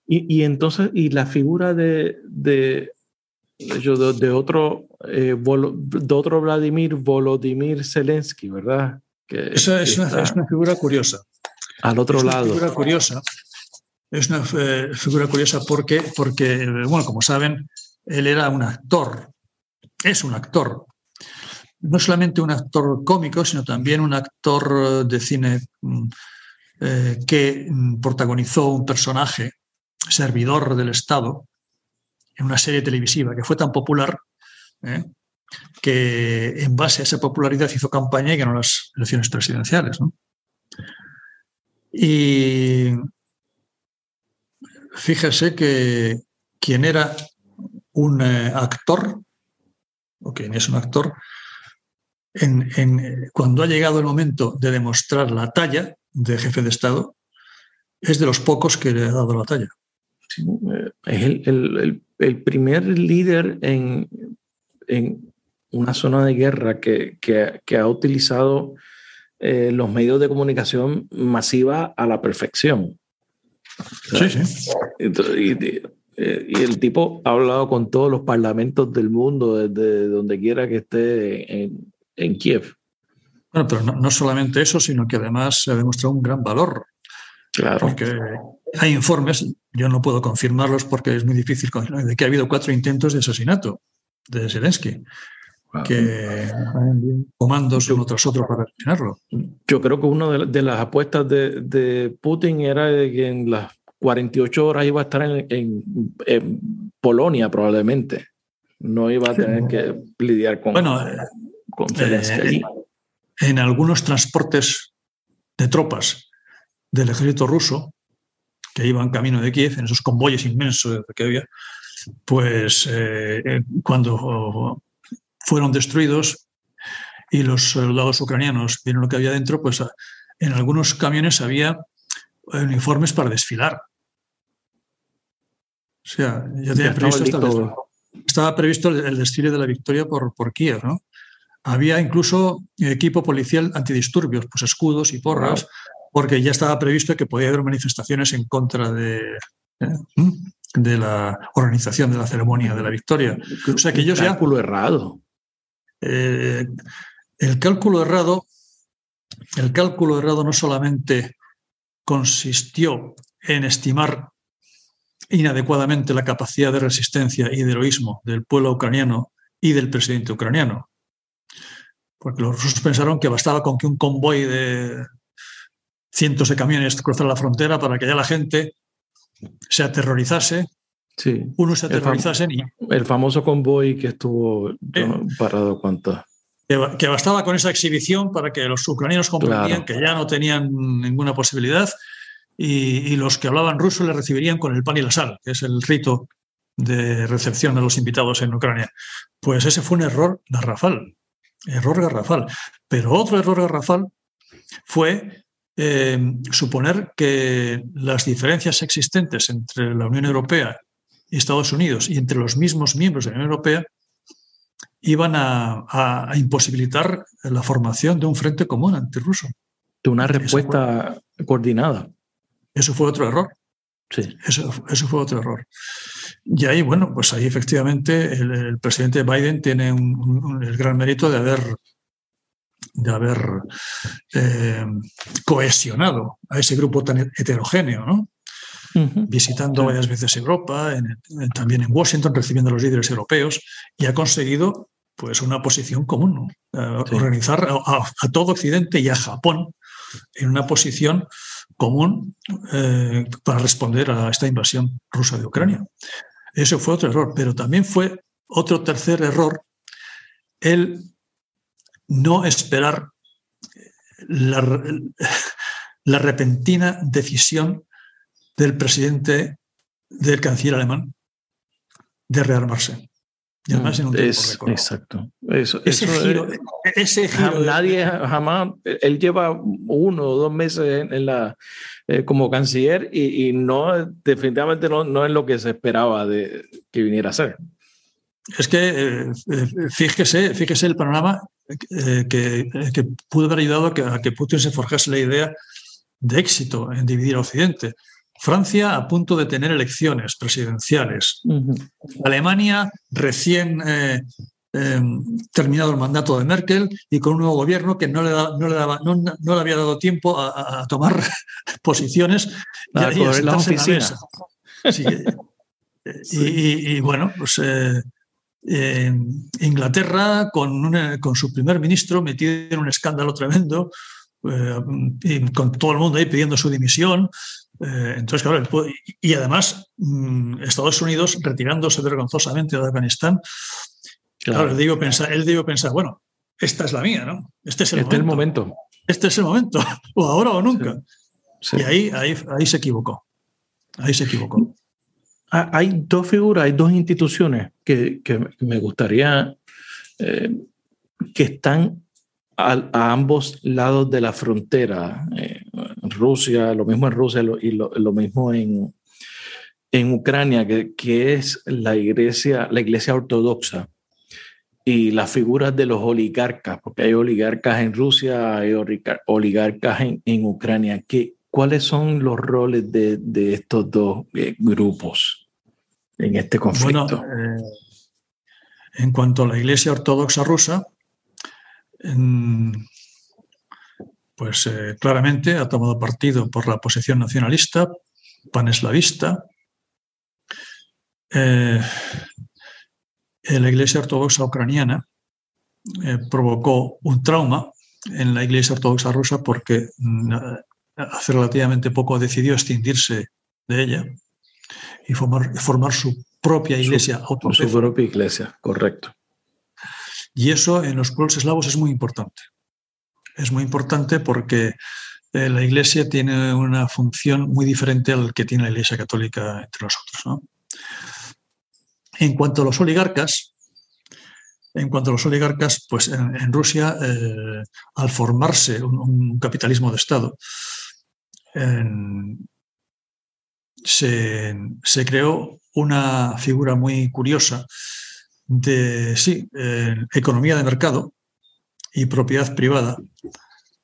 Y, y, entonces, y la figura de, de, de, otro, eh, de otro Vladimir, Volodymyr Zelensky, ¿verdad? Que, Esa es, una, es, una, figura curiosa. Al otro es lado. Una figura curiosa. Es una eh, figura curiosa porque, porque, bueno, como saben, él era un actor, es un actor, no solamente un actor cómico, sino también un actor de cine mm, eh, que mm, protagonizó un personaje, servidor del Estado, en una serie televisiva que fue tan popular ¿eh? que en base a esa popularidad hizo campaña y ganó las elecciones presidenciales. Y fíjese que quien era un eh, actor, o quien es un actor, en, cuando ha llegado el momento de demostrar la talla de jefe de Estado, es de los pocos que le ha dado la talla. es el, el, primer líder en, en, una zona de guerra que, que, ha utilizado eh, los medios de comunicación masiva a la perfección. sí, sí. Y, y, el tipo ha hablado con todos los parlamentos del mundo, desde donde quiera que esté en, en Kiev. Bueno, pero no, solamente eso, sino que además se ha demostrado un gran valor. Claro. Porque hay informes, yo no puedo confirmarlos porque es muy difícil, de que ha habido cuatro intentos de asesinato de Zelensky. Que comandos uno tras otro para asesinarlo. Yo creo que una de, las apuestas de, Putin era de que en las 48 horas iba a estar en, en, Polonia, probablemente. No iba a tener que lidiar con. Bueno, eh, en algunos transportes de tropas del ejército ruso que iban camino de Kiev, en esos convoyes inmensos que había, pues eh, eh, cuando fueron destruidos y los soldados ucranianos vieron lo que había dentro, pues en algunos camiones había uniformes para desfilar. O sea, ya tenía previsto estaba previsto el, desfile de la victoria por, por Kiev, ¿no? Había incluso equipo policial antidisturbios, pues escudos y porras, porque ya estaba previsto que podía haber manifestaciones en contra de, eh, de la organización de la ceremonia de la victoria. O sea que ellos. Cálculo errado. Eh, el cálculo errado, el cálculo errado no solamente consistió en estimar inadecuadamente la capacidad de resistencia y de heroísmo del pueblo ucraniano y del presidente ucraniano, porque los rusos pensaron que bastaba con que un convoy de cientos de camiones cruzara la frontera para que ya la gente se aterrorizase. Sí. Unos se aterrorizasen el y. El famoso convoy que estuvo eh, parado cuánto. Que, bastaba con esa exhibición para que los ucranianos comprendían que ya no tenían ninguna posibilidad y, y, los que hablaban ruso le recibirían con el pan y la sal, que es el rito de recepción de los invitados en Ucrania. Pues ese fue un error garrafal error garrafal. Pero otro error garrafal fue eh, suponer que las diferencias existentes entre la Unión Europea y Estados Unidos y entre los mismos miembros de la Unión Europea iban a, imposibilitar la formación de un frente común antirruso. De una respuesta coordinada. Eso fue otro error. Sí. Eso, eso fue otro error. Y ahí, bueno, pues ahí efectivamente el, presidente Biden tiene el gran mérito de haber, de haber eh, cohesionado a ese grupo tan heterogéneo, ¿no? visitando varias veces Europa, también en Washington, recibiendo a los líderes europeos, y ha conseguido pues una posición común, organizar a, todo Occidente y a Japón en una posición común eh, para responder a esta invasión rusa de Ucrania. Eso fue otro error, pero también fue otro tercer error el no esperar la, la repentina decisión del presidente del canciller alemán de rearmarse. Y además en un tiempo Exacto. Eso, ese, giro, ese giro, Nadie jamás. Él lleva uno o dos meses en, la, eh, como canciller y, no, definitivamente no, no, es lo que se esperaba de que viniera a ser. Es que eh, eh, fíjese, fíjese el panorama que, que, pudo haber ayudado a que, a que Putin se forjase la idea de éxito en dividir a Occidente. Francia a punto de tener elecciones presidenciales. Alemania recién eh, em, terminado el mandato de Merkel y con un nuevo gobierno que no le, no le, daba, no, le había dado tiempo a, tomar posiciones y, a, la oficina. y, bueno, pues eh, Inglaterra con, con su primer ministro metido en un escándalo tremendo, eh, y con todo el mundo ahí pidiendo su dimisión. Eh, entonces, claro, y además mm, Estados Unidos retirándose vergonzosamente de Afganistán. Claro, él, debió pensar, él debió pensar, bueno, esta es la mía, ¿no? Este es el, este momento. Este es el momento, o ahora o nunca. Y ahí, ahí, ahí se equivocó. Ahí se equivocó. Ah, hay dos figuras, hay dos instituciones que, que me gustaría eh, que están a, ambos lados de la frontera. Eh, Rusia, lo mismo en Rusia y lo, mismo en, en Ucrania, que, que, es la iglesia, la iglesia ortodoxa y las figuras de los oligarcas, porque hay oligarcas en Rusia, hay oligarcas en, en Ucrania. ¿Qué, ¿Cuáles son los roles de, de estos dos eh, grupos en este conflicto? Bueno, eh, en cuanto a la iglesia ortodoxa rusa, pues eh, claramente ha tomado partido por la posición nacionalista, paneslavista. Eh, la Iglesia Ortodoxa ucraniana eh, provocó un trauma en la Iglesia Ortodoxa rusa porque mm, hace relativamente poco decidió extinguirse de ella y formar, formar su propia iglesia autónoma. Su propia iglesia, correcto. Y eso en los pueblos eslavos es muy importante. Es muy importante porque eh, la Iglesia tiene una función muy diferente al que tiene la Iglesia católica entre nosotros. En cuanto a los oligarcas, en cuanto a los oligarcas, pues en, Rusia, eh, al formarse un, capitalismo de Estado, se, se, creó una figura muy curiosa de, sí, eh, economía de mercado y propiedad privada,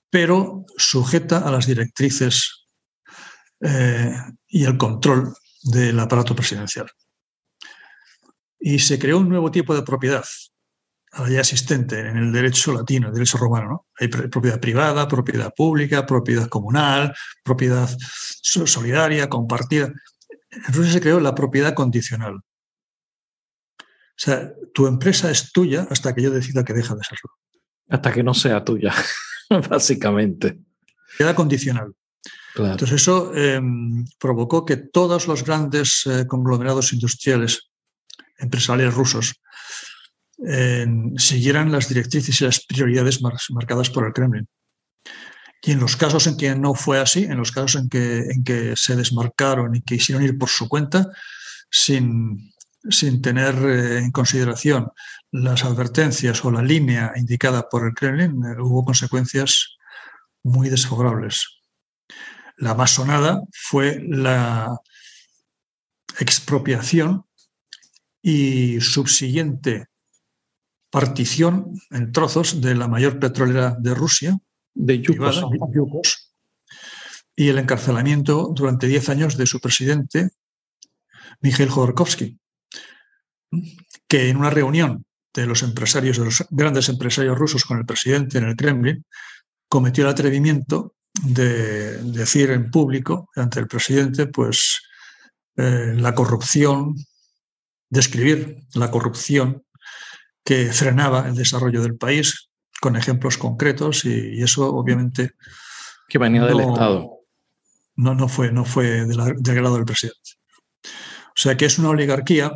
pero sujeta a las directrices eh, y el control del aparato presidencial. Y se creó un nuevo tipo de propiedad, ya existente en el derecho latino, el derecho romano. Hay propiedad privada, propiedad pública, propiedad comunal, propiedad solidaria, compartida. En Rusia se creó la propiedad condicional. O sea, tu empresa es tuya hasta que yo decida que deja de serlo. Hasta que no sea tuya, básicamente. Queda condicional. Entonces eso em, provocó que todos los grandes eh, conglomerados industriales, empresariales rusos, siguieran las directrices y las prioridades marcadas por el Kremlin. Y en los casos en que no fue así, en los casos en que, en que se desmarcaron y quisieron ir por su cuenta, sin, sin tener eh, en consideración las advertencias o la línea indicada por el Kremlin, eh, hubo consecuencias muy desfavorables. La más sonada fue la expropiación y subsiguiente partición en trozos de la mayor petrolera de Rusia, de Yukos, y el encarcelamiento durante 10 años de su presidente, Mikhail Khodorkovsky que en una reunión de los empresarios, de los grandes empresarios rusos con el presidente en el Kremlin, cometió el atrevimiento de decir en público ante el presidente, pues eh, la corrupción, describir la corrupción que frenaba el desarrollo del país con ejemplos concretos y, eso obviamente... Que venía del Estado. No, no fue, no fue del, agrado del presidente. O sea que es una oligarquía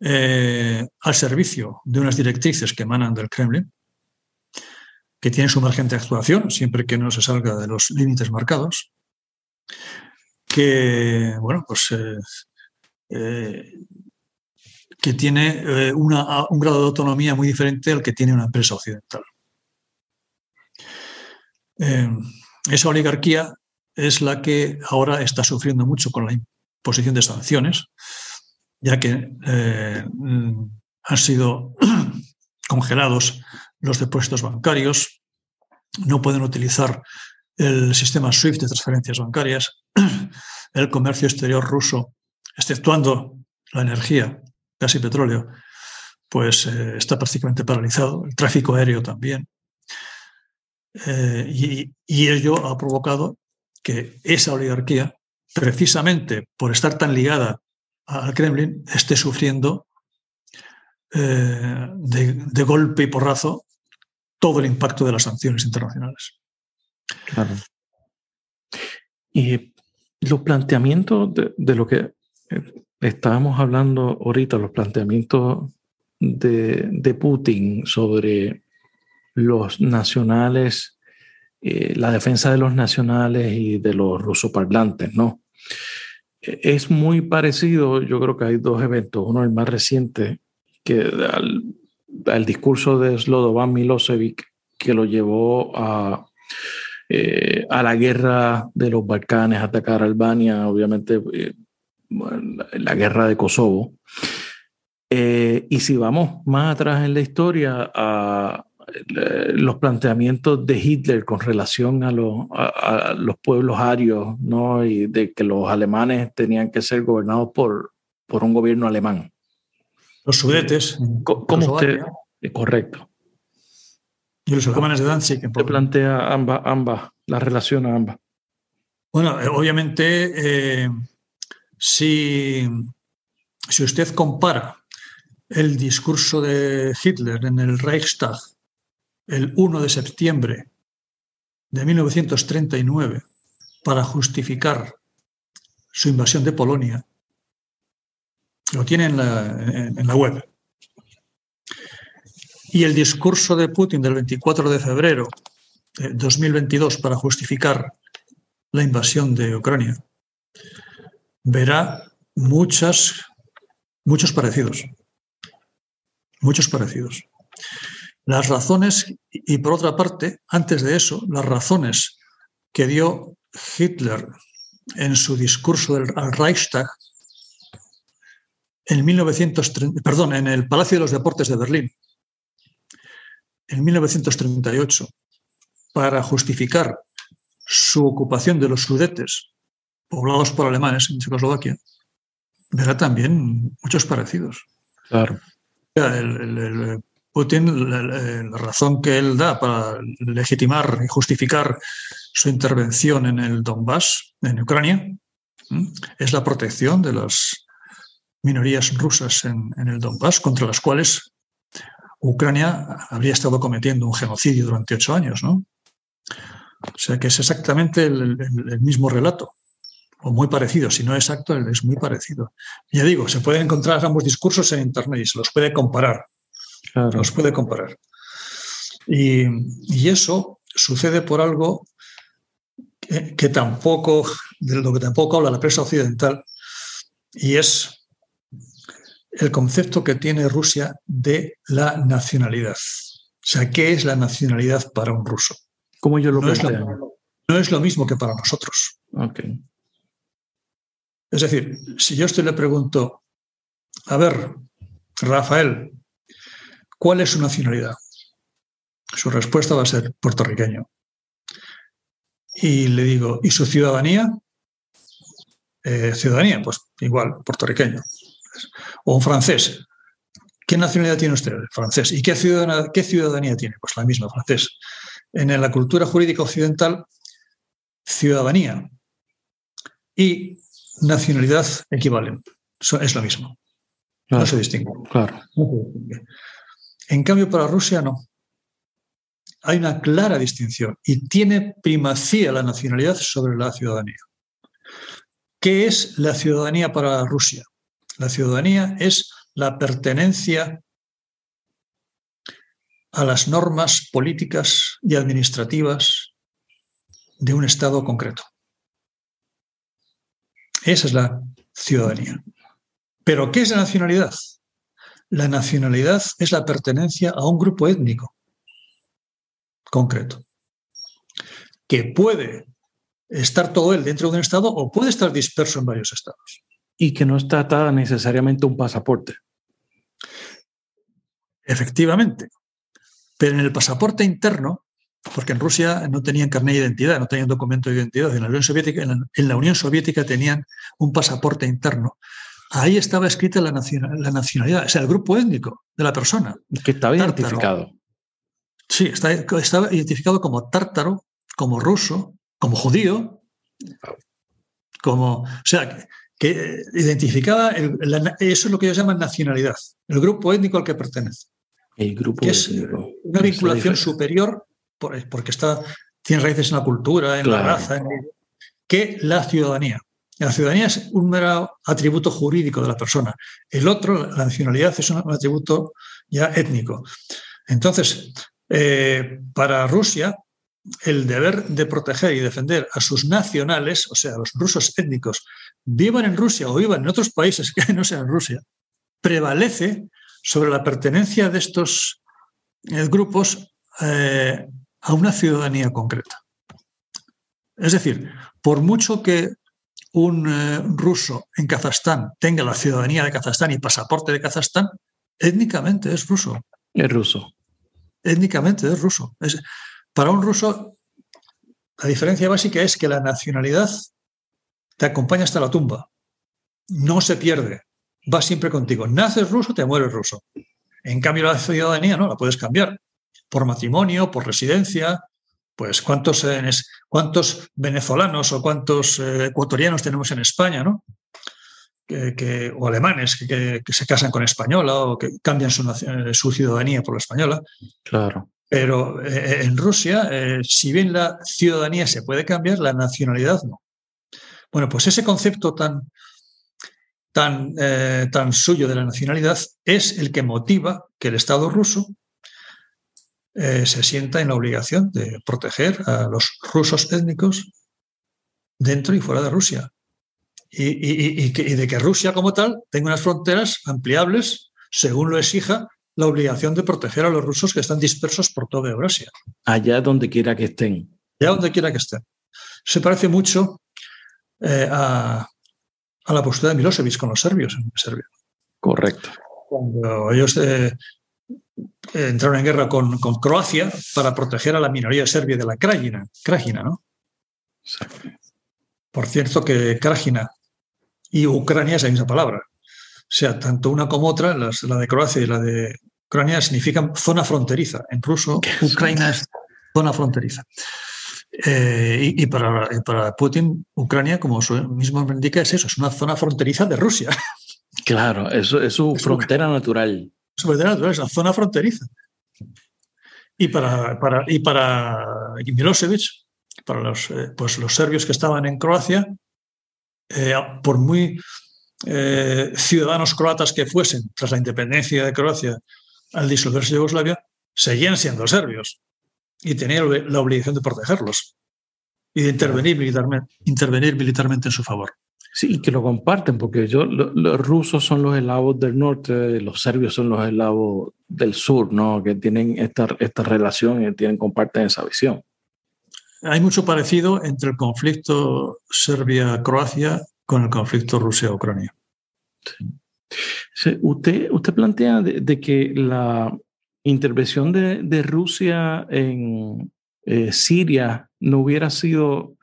eh, al servicio de unas directrices que emanan del Kremlin, que tiene su margen de actuación siempre que no se salga de los límites marcados, que, bueno, pues eh, eh, que tiene eh, un grado de autonomía muy diferente al que tiene una empresa occidental. esa oligarquía es la que ahora está sufriendo mucho con la imposición de sanciones, ya que han sido congelados los depósitos bancarios, no pueden utilizar el sistema SWIFT de transferencias bancarias, el comercio exterior ruso, exceptuando la energía, gas y petróleo, pues eh, está prácticamente paralizado, el tráfico aéreo también. Eh, y, ello ha provocado que esa oligarquía, precisamente por estar tan ligada al Kremlin, esté sufriendo eh, de, golpe y porrazo todo el impacto de las sanciones internacionales. Claro. Y los planteamientos de, lo que estábamos hablando ahorita, los planteamientos de, Putin sobre los nacionales, eh, la defensa de los nacionales y de los rusoparlantes, ¿no? E, es muy parecido, yo creo que hay dos eventos, uno el más reciente, que al, discurso de Slobodan Milosevic, que lo llevó a eh, a la guerra de los Balcanes, atacar Albania, obviamente eh, la guerra de Kosovo. Eh, y si vamos más atrás en la historia, a los planteamientos de Hitler con relación a, los pueblos arios, ¿no? y de que los alemanes tenían que ser gobernados por, por un gobierno alemán. Los sudetes. ¿Cómo usted? Correcto. Y los alemanes de Danzig. Se plantea ambas, ambas, la relación a ambas. Bueno, eh, obviamente, eh, si, si usted compara el discurso de Hitler en el Reichstag el 1 de septiembre de 1939 para justificar su invasión de Polonia, lo tiene en la, en la web. Y el discurso de Putin del 24 de febrero de 2022 para justificar la invasión de Ucrania, verá muchas, muchos parecidos. Muchos parecidos. Las razones, y por otra parte, antes de eso, las razones que dio Hitler en su discurso del, al Reichstag en 1930, perdón, en el Palacio de los Deportes de Berlín en 1938 para justificar su ocupación de los Sudetes, poblados por alemanes en Checoslovaquia, verá también muchos parecidos. Claro. El, Putin, la, razón que él da para legitimar y justificar su intervención en el Donbass, en Ucrania, es la protección de las minorías rusas en, en el Donbass, contra las cuales Ucrania habría estado cometiendo un genocidio durante ocho años, ¿no? O sea que es exactamente el, mismo relato, o muy parecido, si no exacto, es muy parecido. Ya digo, se pueden encontrar ambos discursos en Internet y se los puede comparar. Los puede comparar. Y, eso sucede por algo que, que, tampoco, de lo que tampoco habla la prensa occidental, y es el concepto que tiene Rusia de la nacionalidad. O sea, ¿qué es la nacionalidad para un ruso? Como yo lo no es lo, no es lo mismo que para nosotros. Okay. Es decir, si yo usted le pregunto, a ver, Rafael, ¿cuál es su nacionalidad? Su respuesta va a ser puertorriqueño. Y le digo, ¿y su ciudadanía? Eh, ciudadanía, pues igual, puertorriqueño o un francés. ¿Qué nacionalidad tiene usted? Francés. ¿Y qué ciudadanía, qué ciudadanía tiene? Pues la misma, francés. En la cultura jurídica occidental, ciudadanía y nacionalidad equivalen. Es lo mismo. no se distingue. Claro. En cambio, para Rusia no. Hay una clara distinción y tiene primacía la nacionalidad sobre la ciudadanía. ¿Qué es la ciudadanía para Rusia? La ciudadanía es la pertenencia a las normas políticas y administrativas de un Estado concreto. Esa es la ciudadanía. Pero ¿qué es la nacionalidad? La nacionalidad es la pertenencia a un grupo étnico concreto, que puede estar todo él dentro de un Estado o puede estar disperso en varios estados. Y que no está atada necesariamente un pasaporte. Efectivamente. Pero en el pasaporte interno, porque en Rusia no tenían carnet de identidad, no tenían documento de identidad, en la Unión Soviética, en la, Unión Soviética tenían un pasaporte interno. Ahí estaba escrita la, la nacionalidad, o sea, el grupo étnico de la persona. Que estaba identificado. Sí, estaba identificado como tártaro, como ruso, como judío, como, o sea, que, identificaba, eso es lo que ellos llaman nacionalidad, el grupo étnico al que pertenece. El grupo que es una vinculación superior, porque está, tiene raíces en la cultura, en la raza, que la ciudadanía. La ciudadanía es un mero atributo jurídico de la persona. El otro, la nacionalidad, es un atributo ya étnico. Entonces, eh, para Rusia, el deber de proteger y defender a sus nacionales, o sea, a los rusos étnicos, vivan en Rusia o vivan en otros países que no sean Rusia, prevalece sobre la pertenencia de estos eh, grupos eh, a una ciudadanía concreta. Es decir, por mucho que un eh, ruso en Kazajstán tenga la ciudadanía de Kazajstán y pasaporte de Kazajstán, étnicamente es ruso. Es ruso. Étnicamente es ruso. Es, para un ruso, la diferencia básica es que la nacionalidad te acompaña hasta la tumba. No se pierde. Va siempre contigo. Naces ruso, te mueres ruso. En cambio, la ciudadanía no, la puedes cambiar. Por matrimonio, por residencia. Pues cuántos, cuántos venezolanos o cuántos eh, ecuatorianos tenemos en España, ¿no? Que, o alemanes que, se casan con española o que cambian su, su ciudadanía por la española. Claro. Pero eh, en Rusia, eh, si bien la ciudadanía se puede cambiar, la nacionalidad no. Bueno, pues ese concepto tan, tan, eh, tan suyo de la nacionalidad es el que motiva que el Estado ruso se sienta en la obligación de proteger a los rusos étnicos dentro y fuera de Rusia. Y, y, de que Rusia como tal tenga unas fronteras ampliables según lo exija la obligación de proteger a los rusos que están dispersos por toda Eurasia. Allá donde quiera que estén. Allá donde quiera que estén. Se parece mucho eh, a, la postura de Milosevic con los serbios en Serbia. Correcto. Cuando ellos eh, entraron en guerra con, Croacia para proteger a la minoría serbia de la Krajina, Krajina ¿no? Por cierto que Krajina y Ucrania es la misma palabra. O sea, tanto una como otra, la de Croacia y la de Ucrania significan zona fronteriza. En ruso, Ucrania es zona fronteriza. Eh, y, para, para, Putin, Ucrania, como su mismo indica, es eso, es una zona fronteriza de Rusia. Claro, eso es su frontera natural. Es una zona fronteriza. Y para, para, y para Milosevic, para los, eh, pues los serbios que estaban en Croacia, eh, por muy ciudadanos croatas que fuesen tras la independencia de Croacia al disolverse Yugoslavia, seguían siendo serbios y tenían la obligación de protegerlos y de intervenir militarmente, intervenir militarmente en su favor. Sí, que lo comparten, porque yo, los rusos son los eslavos del norte, los serbios son los eslavos del sur, ¿no? que tienen esta, esta relación y tienen, comparten esa visión. Hay mucho parecido entre el conflicto Serbia-Croacia con el conflicto Rusia-Ucrania. Sí usted, usted plantea de, que la intervención de, Rusia en eh, Siria no hubiera sido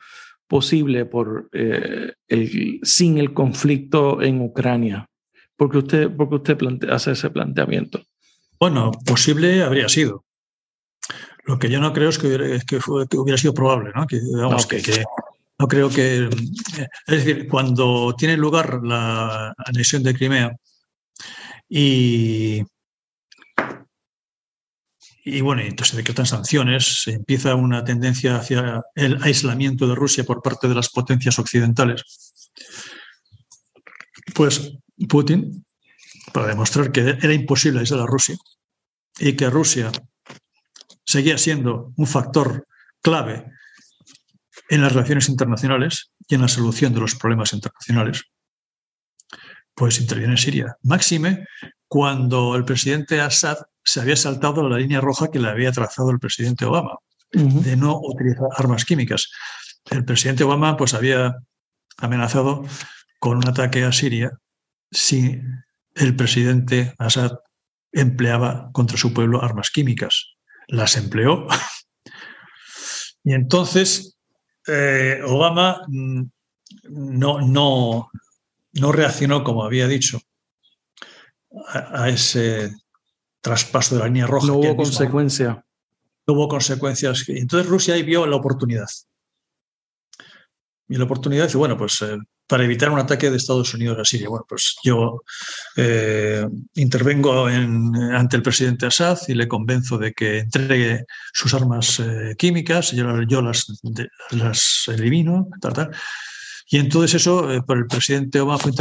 posible por, eh, el, sin el conflicto en Ucrania. porque usted, porque usted hace ese planteamiento? Bueno, posible habría sido. Lo que yo no creo es que hubiera, que, hubiera sido probable, ¿no? Que, no creo que. Es decir, cuando tiene lugar la anexión de Crimea y. Y bueno, entonces se decretan sanciones, se empieza una tendencia hacia el aislamiento de Rusia por parte de las potencias occidentales. Pues Putin, para demostrar que era imposible aislar a Rusia y que Rusia seguía siendo un factor clave en las relaciones internacionales y en la solución de los problemas internacionales, pues interviene en Siria. Máxime cuando el presidente Assad se había saltado la línea roja que le había trazado el presidente Obama, de no utilizar armas químicas. El presidente Obama pues había amenazado con un ataque a Siria si el presidente Assad empleaba contra su pueblo armas químicas. Las empleó. y entonces eh, Obama mm, no, no, no, reaccionó como había dicho a, ese traspaso de la línea roja. No hubo consecuencia. No hubo consecuencias. Entonces Rusia ahí vio la oportunidad. Y la oportunidad dice, bueno, pues eh, para evitar un ataque de Estados Unidos a Siria, bueno, pues yo eh, intervengo ante el presidente Assad y le convenzo de que entregue sus armas eh, químicas, yo, yo las, las, elimino, tal, tal. Y entonces eso, por el presidente Obama fue,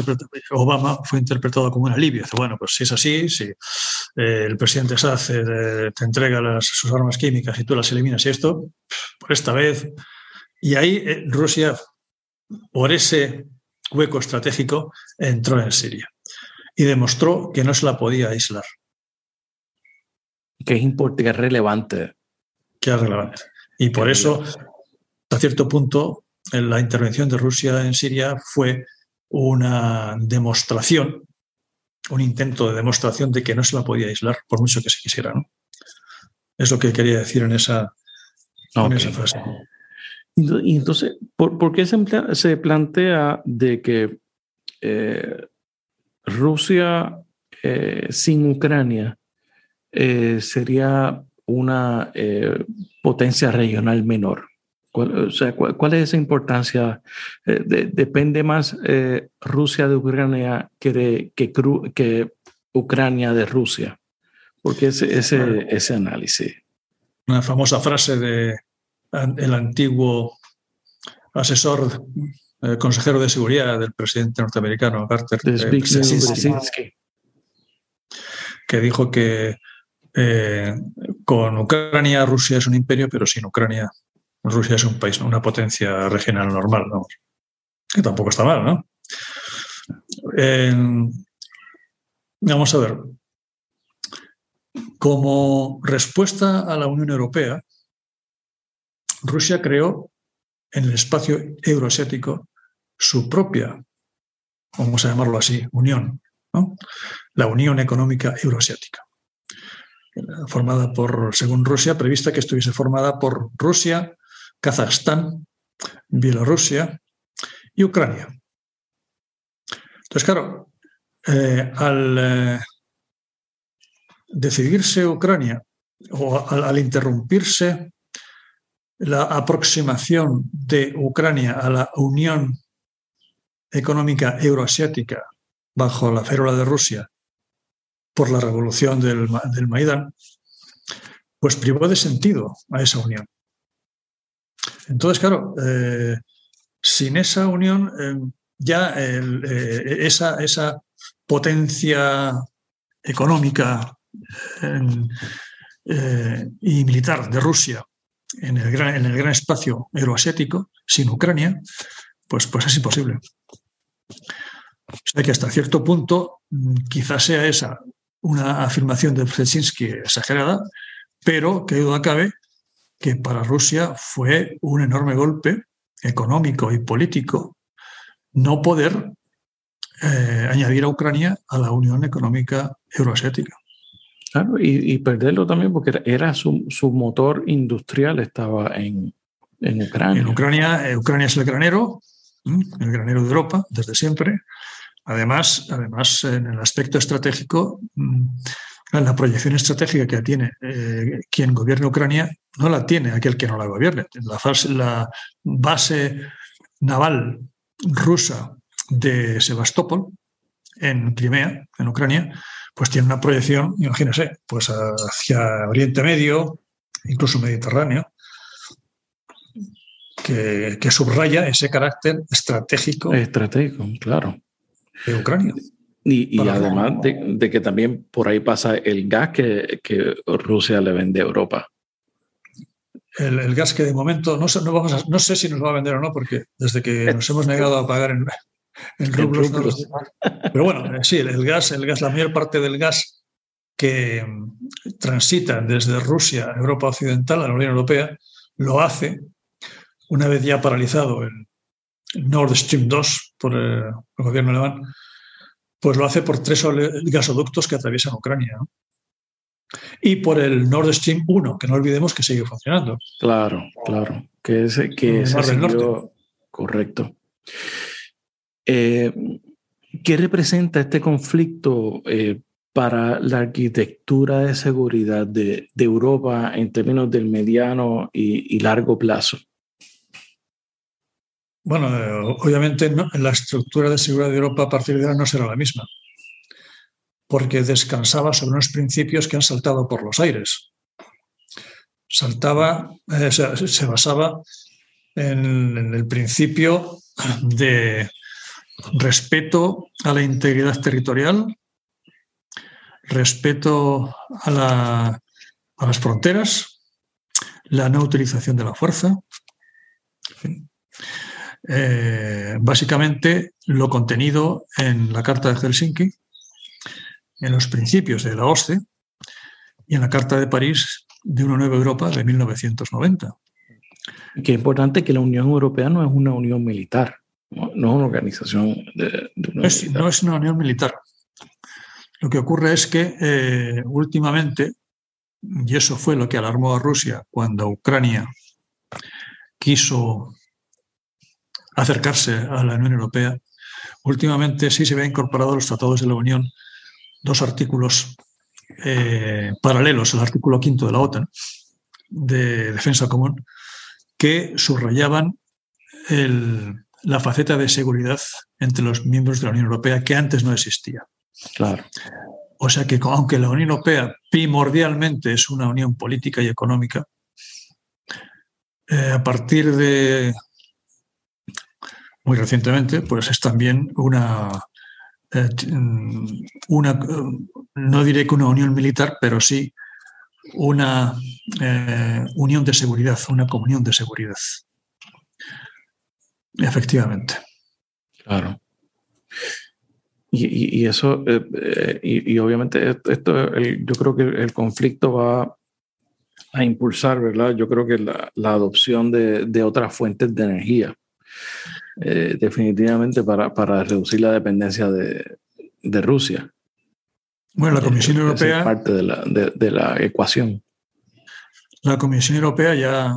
Obama fue interpretado como un alivio. Dice, bueno, pues si es así, si el presidente Assad te entrega las, sus armas químicas y tú las eliminas y esto, por esta vez. Y ahí Rusia por ese hueco estratégico, entró en Siria y demostró que no se la podía aislar. Que es, relevante. Que es relevante. Y por eso, a cierto punto, la intervención de Rusia en Siria fue una demostración, un intento de demostración de que no se la podía aislar, por mucho que se quisiera. ¿no? Es lo que quería decir en esa, en esa frase. Y entonces, ¿por, qué se, plantea de que eh, Rusia eh, sin Ucrania eh, sería una potencia regional menor? ¿Cuál, o sea, ¿cuál, es esa importancia? ¿Depende más Rusia de Ucrania que, que, que, Ucrania de Rusia? Porque ese, ese, ese análisis. Una famosa frase de el antiguo asesor, eh, consejero de seguridad del presidente norteamericano, Carter, eh, que dijo que eh, con Ucrania Rusia es un imperio, pero sin Ucrania Rusia es un país, una potencia regional normal, que tampoco está mal, ¿no? vamos a ver. Como respuesta a la Unión Europea, Rusia creó en el espacio euroasiático su propia, vamos a llamarlo así, unión, la Unión Económica Euroasiática, formada por, según Rusia, prevista que estuviese formada por Rusia, Kazajstán, Bielorrusia y Ucrania. Entonces, claro, eh, al eh, decidirse Ucrania o al interrumpirse la aproximación de Ucrania a la Unión Económica Euroasiática bajo la férula de Rusia por la revolución del, del Maidán, pues privó de sentido a esa unión. Entonces, claro, eh, sin esa unión, eh, ya eh, esa, esa, potencia económica y militar de Rusia en el gran, en el gran espacio euroasiático, sin Ucrania, pues, pues es imposible. O sea que hasta cierto punto quizás sea esa una afirmación de Brzezinski exagerada, pero que duda cabe que para Rusia fue un enorme golpe económico y político no poder eh, añadir a Ucrania a la Unión Económica Euroasiática y, perderlo también porque era, su, su, motor industrial estaba en, en Ucrania. En Ucrania, eh, Ucrania es el granero, el granero de Europa desde siempre. Además, además en el aspecto estratégico, la proyección estratégica que tiene eh, quien gobierna Ucrania no la tiene aquel que no la gobierne. La, la base naval rusa de Sebastopol, en Crimea, en Ucrania, pues tiene una proyección, imagínese, pues hacia Oriente Medio, incluso Mediterráneo, que, subraya ese carácter estratégico. Estratégico, claro. De Ucrania. Y, además de, que también por ahí pasa el gas que, Rusia le vende a Europa. El, gas que de momento no, no, vamos no sé si nos va a vender o no, porque desde que nos hemos negado a pagar en, pero bueno, sí, el gas, el gas, la mayor parte del gas que mm, transita desde Rusia a Europa Occidental, a la Unión Europea, lo hace, una vez ya paralizado el Nord Stream 2 por el, gobierno alemán, pues lo hace por tres gasoductos que atraviesan Ucrania. Y por el Nord Stream 1, que no olvidemos que sigue funcionando. Claro, claro. Que ese, que ese correcto. Eh, ¿Qué representa este conflicto eh, para la arquitectura de seguridad de, Europa en términos del mediano y, largo plazo? Bueno, eh, obviamente la estructura de seguridad de Europa a partir de ahora no será la misma, porque descansaba sobre unos principios que han saltado por los aires. Saltaba, se, basaba en el principio de respeto a la integridad territorial, respeto a, las fronteras, la no utilización de la fuerza. Eh, básicamente lo contenido en la Carta de Helsinki, en los principios de la OSCE y en la Carta de París de una nueva Europa de 1990. Qué importante que la Unión Europea no es una unión militar. No, es una organización de, no, es, una unión militar. Lo que ocurre es que eh, últimamente, y eso fue lo que alarmó a Rusia cuando Ucrania quiso acercarse a la Unión Europea, últimamente sí se había incorporado a los tratados de la Unión dos artículos eh, paralelos al artículo quinto de la OTAN de defensa común que subrayaban el, la faceta de seguridad entre los miembros de la Unión Europea que antes no existía. Claro. O sea que aunque la Unión Europea primordialmente es una unión política y económica, eh, a partir de muy recientemente, pues es también una, eh, una no diré que una unión militar, pero sí una eh, unión de seguridad, una comunión de seguridad. Efectivamente. Claro. Y, eso, eh, eh, y, obviamente esto, yo creo que el conflicto va a impulsar, ¿verdad? Yo creo que la, adopción de, otras fuentes de energía, eh, definitivamente para, para, reducir la dependencia de, Rusia. Bueno, la Comisión Europea... Es parte de la, de la ecuación. La Comisión Europea ya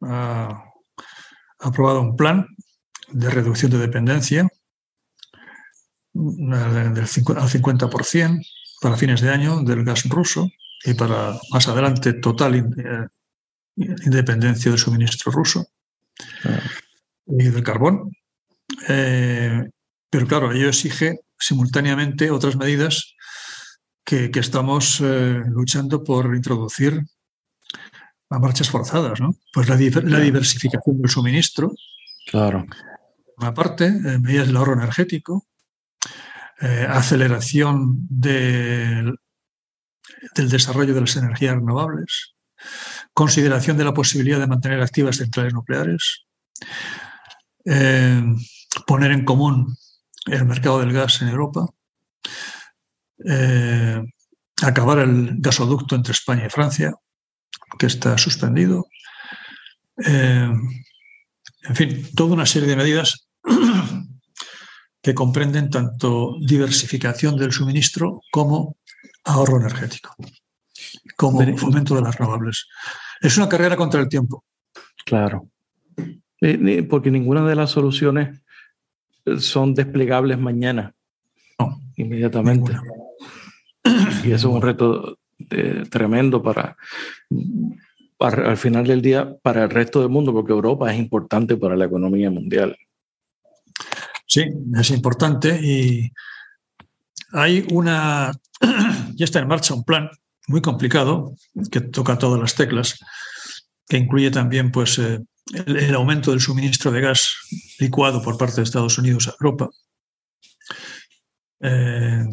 ha aprobado un plan de reducción de dependencia del al 50% para fines de año del gas ruso y para más adelante total eh, independencia del suministro ruso y del carbón. Eh, pero claro, ello exige simultáneamente otras medidas que, estamos eh, luchando por introducir a marchas forzadas, ¿no? Pues la, la diversificación del suministro. Claro. Una parte, eh, medidas del ahorro energético, aceleración del desarrollo de las energías renovables, consideración de la posibilidad de mantener activas centrales nucleares, eh, poner en común el mercado del gas en Europa, acabar el gasoducto entre España y Francia, que está suspendido. en fin, toda una serie de medidas que comprenden tanto diversificación del suministro como ahorro energético, como fomento de las renovables. Es una carrera contra el tiempo. Claro. Porque ninguna de las soluciones son desplegables mañana. No. Inmediatamente. Y eso es un reto eh, tremendo para al final del día para el resto del mundo, porque Europa es importante para la economía mundial. Sí, es importante y hay una, ya está en marcha un plan muy complicado que toca todas las teclas, que incluye también pues, eh, el, aumento del suministro de gas licuado por parte de Estados Unidos a Europa. Eh,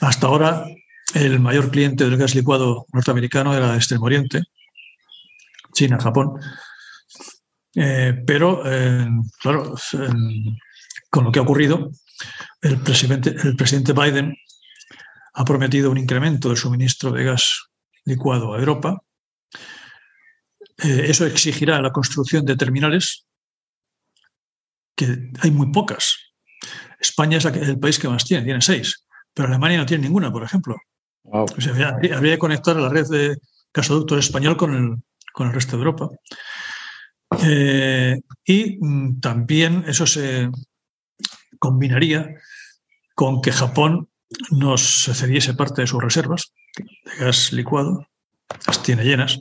hasta ahora, el mayor cliente del gas licuado norteamericano era Extremo Oriente, China, Japón. Eh, pero, claro, con lo que ha ocurrido, el presidente, el presidente Biden ha prometido un incremento del suministro de gas licuado a Europa. Eh, eso exigirá la construcción de terminales, que hay muy pocas. España es el país que más tiene, tiene seis, pero Alemania no tiene ninguna, por ejemplo. habría, que conectar la red de gasoductos español con el, con el resto de Europa. Eh, y mm, también eso se combinaría con que Japón nos cediese parte de sus reservas de gas licuado, las tiene llenas,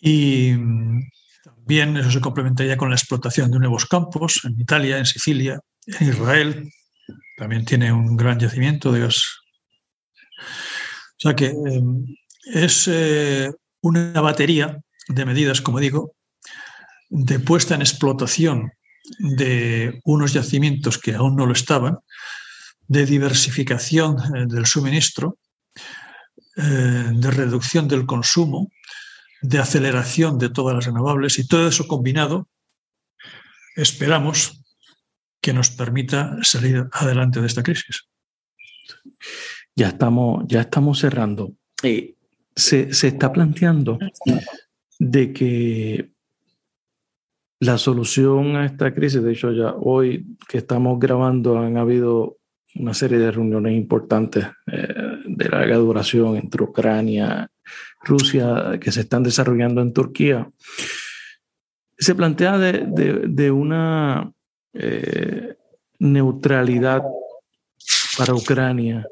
y también eso se complementaría con la explotación de nuevos campos en Italia, en Sicilia, en Israel, también tiene un gran yacimiento de gas. O sea que eh, es eh, una batería de medidas, como digo, de puesta en explotación de unos yacimientos que aún no lo estaban, de diversificación eh, del suministro, eh, de reducción del consumo, de aceleración de todas las renovables y todo eso combinado, esperamos que nos permita salir adelante de esta crisis. Ya estamos, ya estamos cerrando. Eh, se, se está planteando de que la solución a esta crisis, de hecho ya hoy que estamos grabando han habido una serie de reuniones importantes eh, de larga duración entre Ucrania, Rusia, que se están desarrollando en Turquía. Se plantea de, una eh, neutralidad para Ucrania.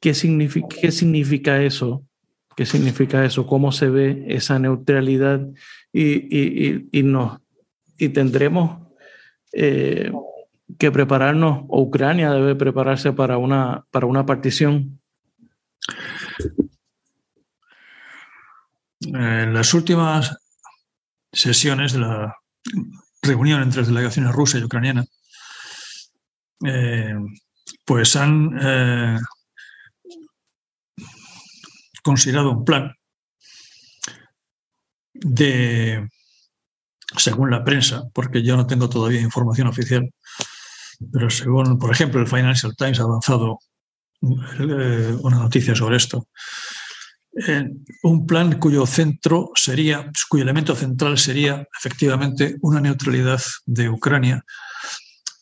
¿Qué significa, ¿Qué significa eso? ¿Qué significa eso? ¿Cómo se ve esa neutralidad? Y, y, y, y tendremos eh, que prepararnos, Ucrania debe prepararse para una, para una partición? En las últimas sesiones de la reunión entre las delegaciones rusa y ucraniana, eh, pues han eh, considerado un plan de, según la prensa, porque yo no tengo todavía información oficial, pero según, por ejemplo, el Financial Times ha avanzado eh, una noticia sobre esto. Eh, un plan cuyo centro sería, cuyo elemento central sería efectivamente una neutralidad de Ucrania,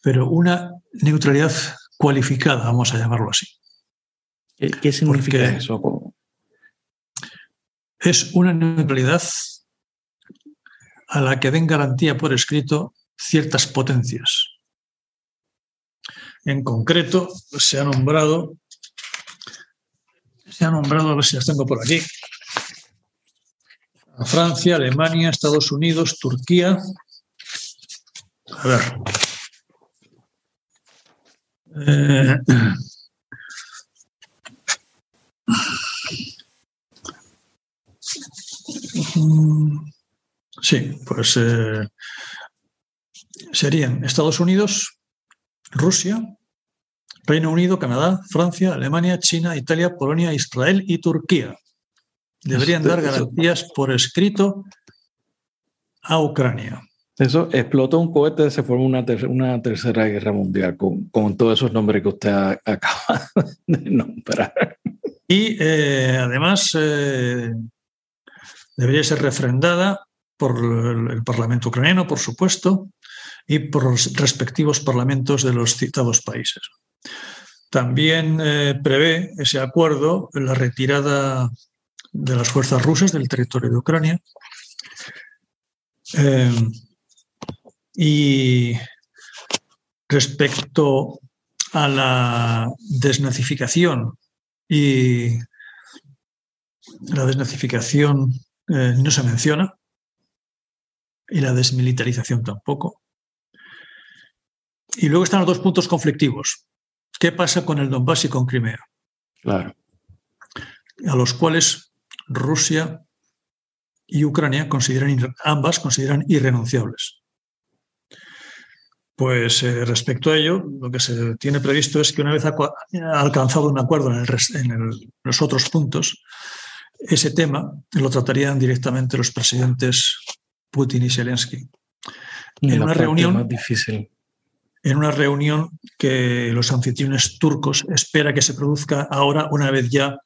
pero una neutralidad cualificada, vamos a llamarlo así. ¿Qué significa eso? Es una neutralidad a la que den garantía por escrito ciertas potencias. En concreto, se ha nombrado, se ha nombrado, a ver si las tengo por aquí, Francia, Alemania, Estados Unidos, Turquía. A ver. Eh, sí, pues eh, serían Estados Unidos, Rusia, Reino Unido, Canadá, Francia, Alemania, China, Italia, Polonia, Israel y Turquía. Deberían dar garantías por escrito a Ucrania. Eso explota un cohete, se forma una, una tercera guerra mundial con, todos esos nombres que usted acaba de nombrar. Y eh, además eh, debería ser refrendada por el Parlamento ucraniano, por supuesto, y por los respectivos parlamentos de los citados países. También eh, prevé ese acuerdo la retirada de las fuerzas rusas del territorio de Ucrania eh, y respecto a la desnazificación y la desnazificación eh, no se menciona, y la desmilitarización tampoco. Y luego están los dos puntos conflictivos. ¿Qué pasa con el Donbass y con Crimea? Claro. A los cuales Rusia y Ucrania consideran, ambas consideran irrenunciables. Pues eh, respecto a ello, lo que se tiene previsto es que una vez ha alcanzado un acuerdo en, los otros puntos, ese tema lo tratarían directamente los presidentes Putin y Zelensky. En una reunión difícil. En una reunión que los anfitriones turcos espera que se produzca ahora, una vez ya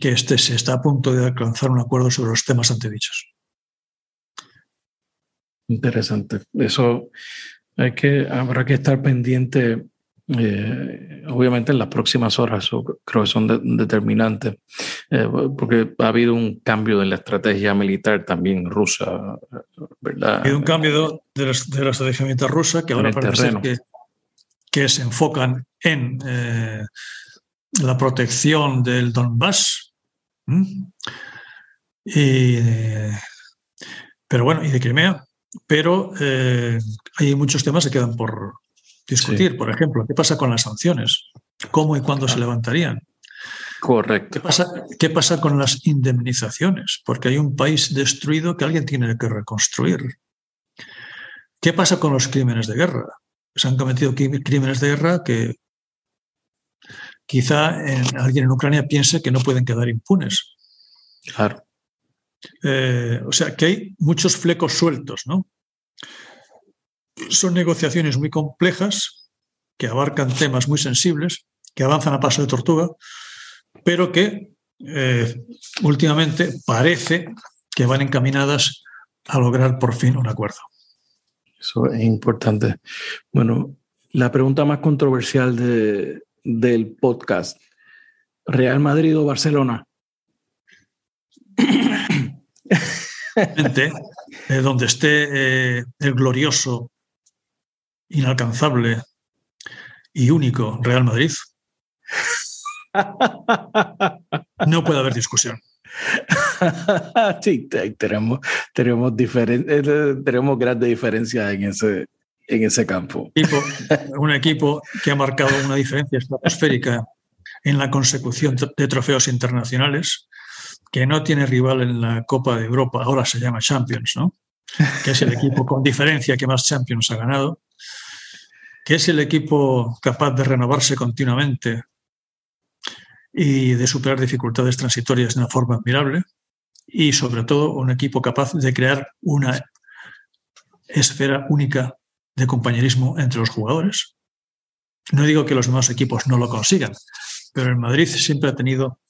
que este se está a punto de alcanzar un acuerdo sobre los temas antedichos. Interesante. Eso hay que, habrá que estar pendiente, eh, obviamente en las próximas horas, creo que son determinantes, eh, porque ha habido un cambio en la estrategia militar también rusa, ¿verdad? Ha habido un cambio de, la, estrategia militar rusa que ahora parece que, que, se enfocan en eh, la protección del Donbass. Y, pero bueno, y de Crimea pero hay muchos temas que quedan por discutir. Por ejemplo, ¿qué pasa con las sanciones? ¿Cómo y cuándo se levantarían? Correcto. ¿Qué pasa, con las indemnizaciones? Porque hay un país destruido que alguien tiene que reconstruir. ¿Qué pasa con los crímenes de guerra? Se han cometido crímenes de guerra que quizá alguien en Ucrania piense que no pueden quedar impunes. Claro. Eh, o sea, que hay muchos flecos sueltos, ¿no? Son negociaciones muy complejas que abarcan temas muy sensibles, que avanzan a paso de tortuga, pero que eh, últimamente parece que van encaminadas a lograr por fin un acuerdo. Eso es importante. Bueno, la pregunta más controversial del podcast, ¿Real Madrid o Barcelona? Eh, donde esté eh, el glorioso, inalcanzable y único Real Madrid, no puede haber discusión. sí, tenemos, tenemos, eh, tenemos grandes diferencias en ese, en ese campo. un equipo que ha marcado una diferencia estratosférica en la consecución de trofeos internacionales, que no tiene rival en la Copa de Europa, ahora se llama Champions, ¿no? que es el equipo con diferencia que más Champions ha ganado, que es el equipo capaz de renovarse continuamente y de superar dificultades transitorias de una forma admirable, y sobre todo un equipo capaz de crear una esfera única de compañerismo entre los jugadores. No digo que los demás equipos no lo consigan, pero el Madrid siempre ha tenido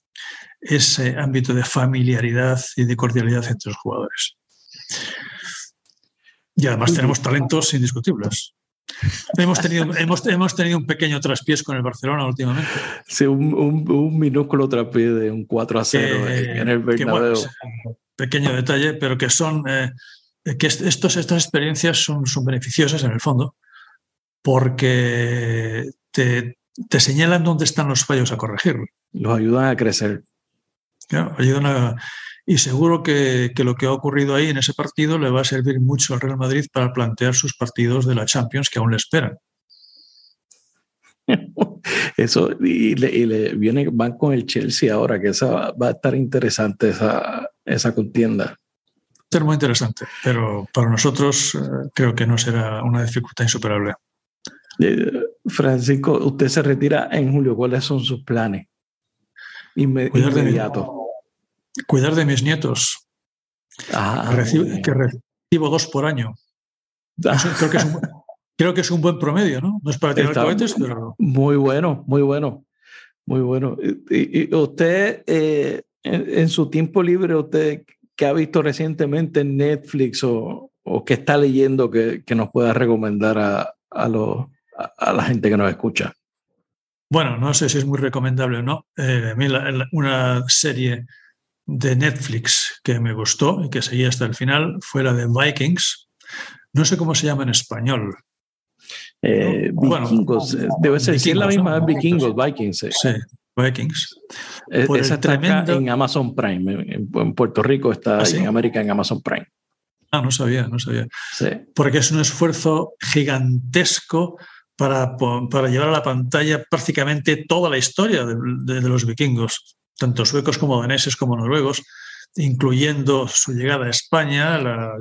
ese ámbito de familiaridad y de cordialidad entre los jugadores. Y además tenemos talentos indiscutibles. Hemos tenido, hemos, hemos tenido un pequeño traspiés con el Barcelona últimamente. Sí, un, un, minúsculo traspié de un 4 a 0 en el Bernabéu. pequeño detalle, pero que son eh, que estos, estas experiencias son, son beneficiosas en el fondo porque te, te señalan dónde están los fallos a corregir. Los ayudan a crecer y seguro que, lo que ha ocurrido ahí en ese partido le va a servir mucho al Real Madrid para plantear sus partidos de la Champions que aún le esperan. Eso, y le, viene, van con el Chelsea ahora, que esa va a estar interesante esa, esa contienda. Va a ser muy interesante, pero para nosotros eh, creo que no será una dificultad insuperable. Eh, Francisco, usted se retira en julio. ¿Cuáles son sus planes? cuidar inmediato. Cuidar de mis nietos. Ah, que, recibo, dos por año. creo, que es un, creo, que es un, buen promedio, ¿no? No es para tirar cohetes, pero. Muy bueno, muy bueno. Muy bueno. Y, usted, eh, en, su tiempo libre, usted que ha visto recientemente en Netflix o, o que está leyendo que, que nos pueda recomendar a, a, los, a la gente que nos escucha? Bueno, no sé si es muy recomendable o no. Eh, una serie de Netflix que me gustó y que seguí hasta el final fue la de Vikings. No sé cómo se llama en español. Eh, vikingos, eh, debe ser la misma, Vikingos, Vikings. Sí, Vikings. E, esa está en Amazon Prime. En, Puerto Rico está ¿Ah, en América en Amazon Prime. Ah, no sabía, no sabía. Porque es un esfuerzo gigantesco para, para, llevar a la pantalla prácticamente toda la historia de, los vikingos, tanto suecos como daneses como noruegos, incluyendo su llegada a España, la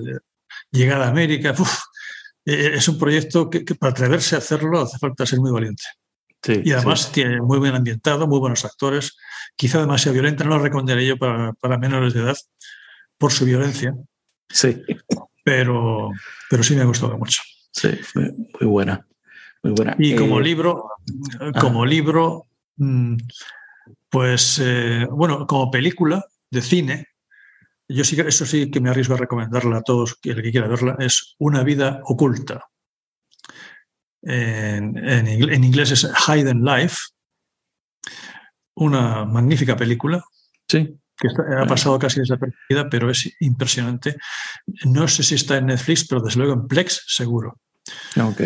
llegada a América. E, es un proyecto que, para atreverse a hacerlo hace falta ser muy valiente. y además tiene muy bien ambientado, muy buenos actores, quizá demasiado violenta, no lo recomendaría yo para, para menores de edad por su violencia. Sí. Pero, pero sí me ha gustado mucho. Sí, muy buena. Muy buena. Y como eh, libro, como libro, mm, pues eh, bueno, como película de cine, yo sí, eso sí que me arriesgo a recomendarla a todos, el que quiera verla, es Una vida oculta. En, en, inglés es Hidden Life, una magnífica película. Sí. Que ha pasado casi desapercibida, pero es impresionante. No sé si está en Netflix, pero desde luego en Plex seguro. Ok.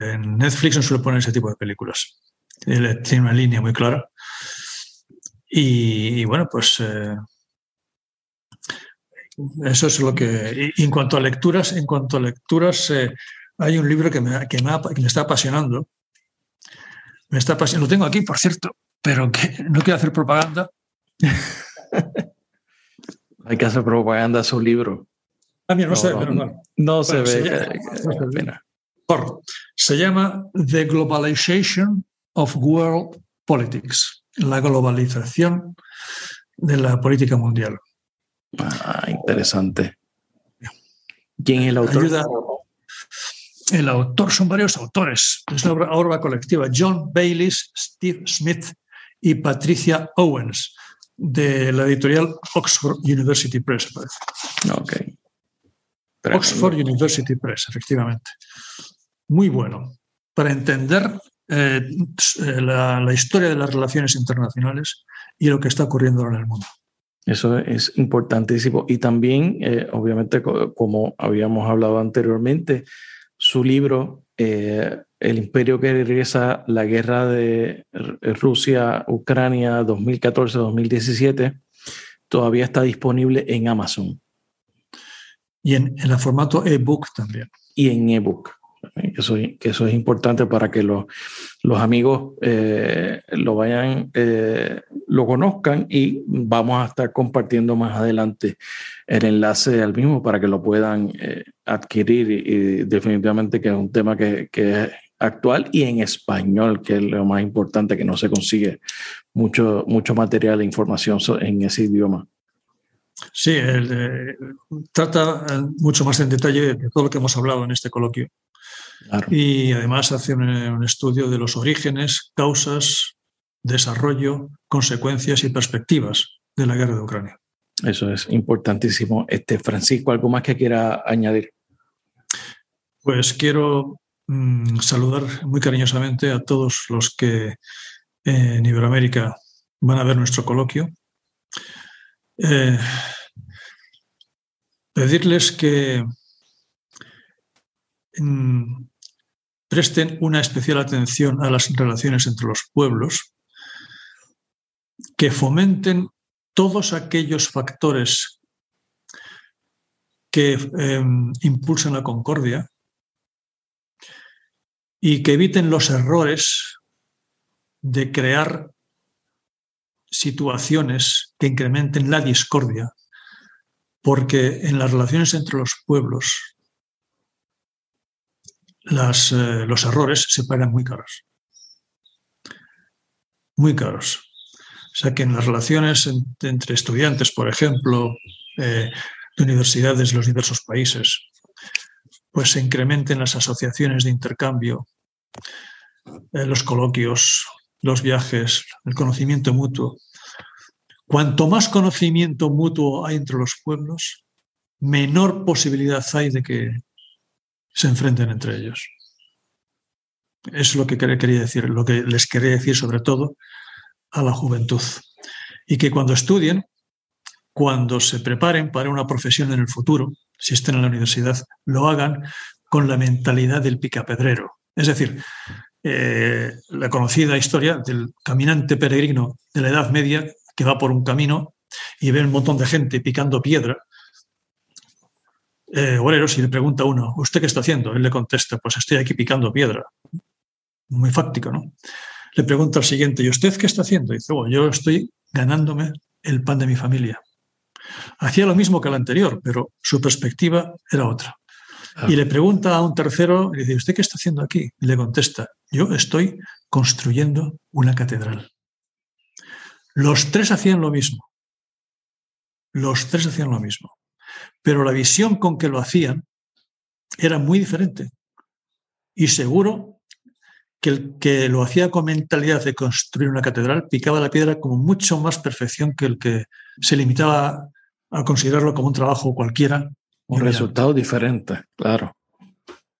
En Netflix no suele poner ese tipo de películas. Tiene una línea muy clara. Y, bueno, pues eh, eso es lo que. Y en cuanto a lecturas, en cuanto a lecturas, eh, hay un libro que me, que me, está apasionando. Me está Lo tengo aquí, por cierto, pero que no quiero hacer propaganda. hay que hacer propaganda a su libro. También no, se ve, pero no. No se ve. Se llama The Globalization of World Politics, la globalización de la política mundial. Ah, interesante. ¿Quién es el autor? El autor son varios autores. Es una obra, colectiva. John Baylis, Steve Smith y Patricia Owens, de la editorial Oxford University Press. Okay. Oxford University Press, efectivamente. Muy bueno. Para entender eh, la, historia de las relaciones internacionales y lo que está ocurriendo en el mundo. Eso es importantísimo. Y también, eh, obviamente, como habíamos hablado anteriormente, su libro, eh, El imperio que regresa, la guerra de Rusia-Ucrania 2014-2017, todavía está disponible en Amazon. Y en, en el formato ebook también. Y en ebook. Eso, que eso es importante para que los, los amigos eh, lo vayan, eh, lo conozcan y vamos a estar compartiendo más adelante el enlace al mismo para que lo puedan eh, adquirir y, definitivamente que es un tema que, que, es actual y en español, que es lo más importante, que no se consigue mucho, mucho material e información en ese idioma. Sí, trata mucho más en detalle de todo lo que hemos hablado en este coloquio. Y además hace un, estudio de los orígenes, causas, desarrollo, consecuencias y perspectivas de la guerra de Ucrania. Eso es importantísimo. Este, Francisco, ¿algo más que quiera añadir? Pues quiero mm, saludar muy cariñosamente a todos los que en Iberoamérica van a ver nuestro coloquio. Eh, pedirles que mm, presten una especial atención a las relaciones entre los pueblos, que fomenten todos aquellos factores que em, impulsan la concordia y que eviten los errores de crear situaciones que incrementen la discordia, porque en las relaciones entre los pueblos eh, los errores se pagan muy caros. Muy caros. O sea que en las relaciones entre estudiantes, por ejemplo, eh, de universidades de los diversos países, pues se incrementen las asociaciones de intercambio, eh, los coloquios, los viajes, el conocimiento mutuo. Cuanto más conocimiento mutuo hay entre los pueblos, menor posibilidad hay de que se enfrenten entre ellos. Es lo que quería decir, lo que les quería decir sobre todo a la juventud. Y que cuando estudien, cuando se preparen para una profesión en el futuro, si estén en la universidad, lo hagan con la mentalidad del picapedrero. Es decir, eh, la conocida historia del caminante peregrino de la Edad Media que va por un camino y ve un montón de gente picando piedra. Eh, y le pregunta a uno, ¿usted qué está haciendo? Él le contesta, pues estoy aquí picando piedra. Muy fáctico, ¿no? Le pregunta al siguiente, ¿y usted qué está haciendo? dice, bueno, yo estoy ganándome el pan de mi familia. Hacía lo mismo que el anterior, pero su perspectiva era otra. Ah. Y le pregunta a un tercero, y dice, ¿usted qué está haciendo aquí? Y le contesta, yo estoy construyendo una catedral. Los tres hacían lo mismo. Los tres hacían lo mismo. Pero la visión con que lo hacían era muy diferente. Y seguro que el que lo hacía con mentalidad de construir una catedral picaba la piedra con mucho más perfección que el que se limitaba a considerarlo como un trabajo cualquiera. Un resultado diferente, claro.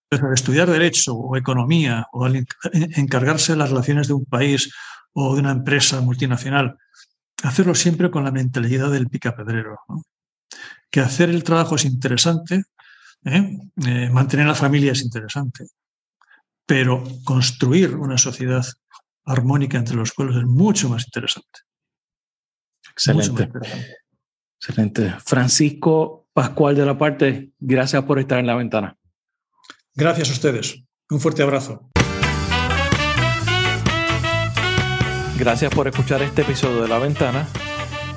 Pero estudiar derecho o economía o encargarse de las relaciones de un país o de una empresa multinacional hacerlo siempre con la mentalidad del picapedrero. Que hacer el trabajo es interesante, ¿eh? Eh, mantener la familia es interesante, pero construir una sociedad armónica entre los pueblos es mucho más interesante. Excelente. Excelente. Francisco Pascual de la Parte, gracias por estar en la ventana. Gracias a ustedes. Un fuerte abrazo. Gracias por escuchar este episodio de La Ventana.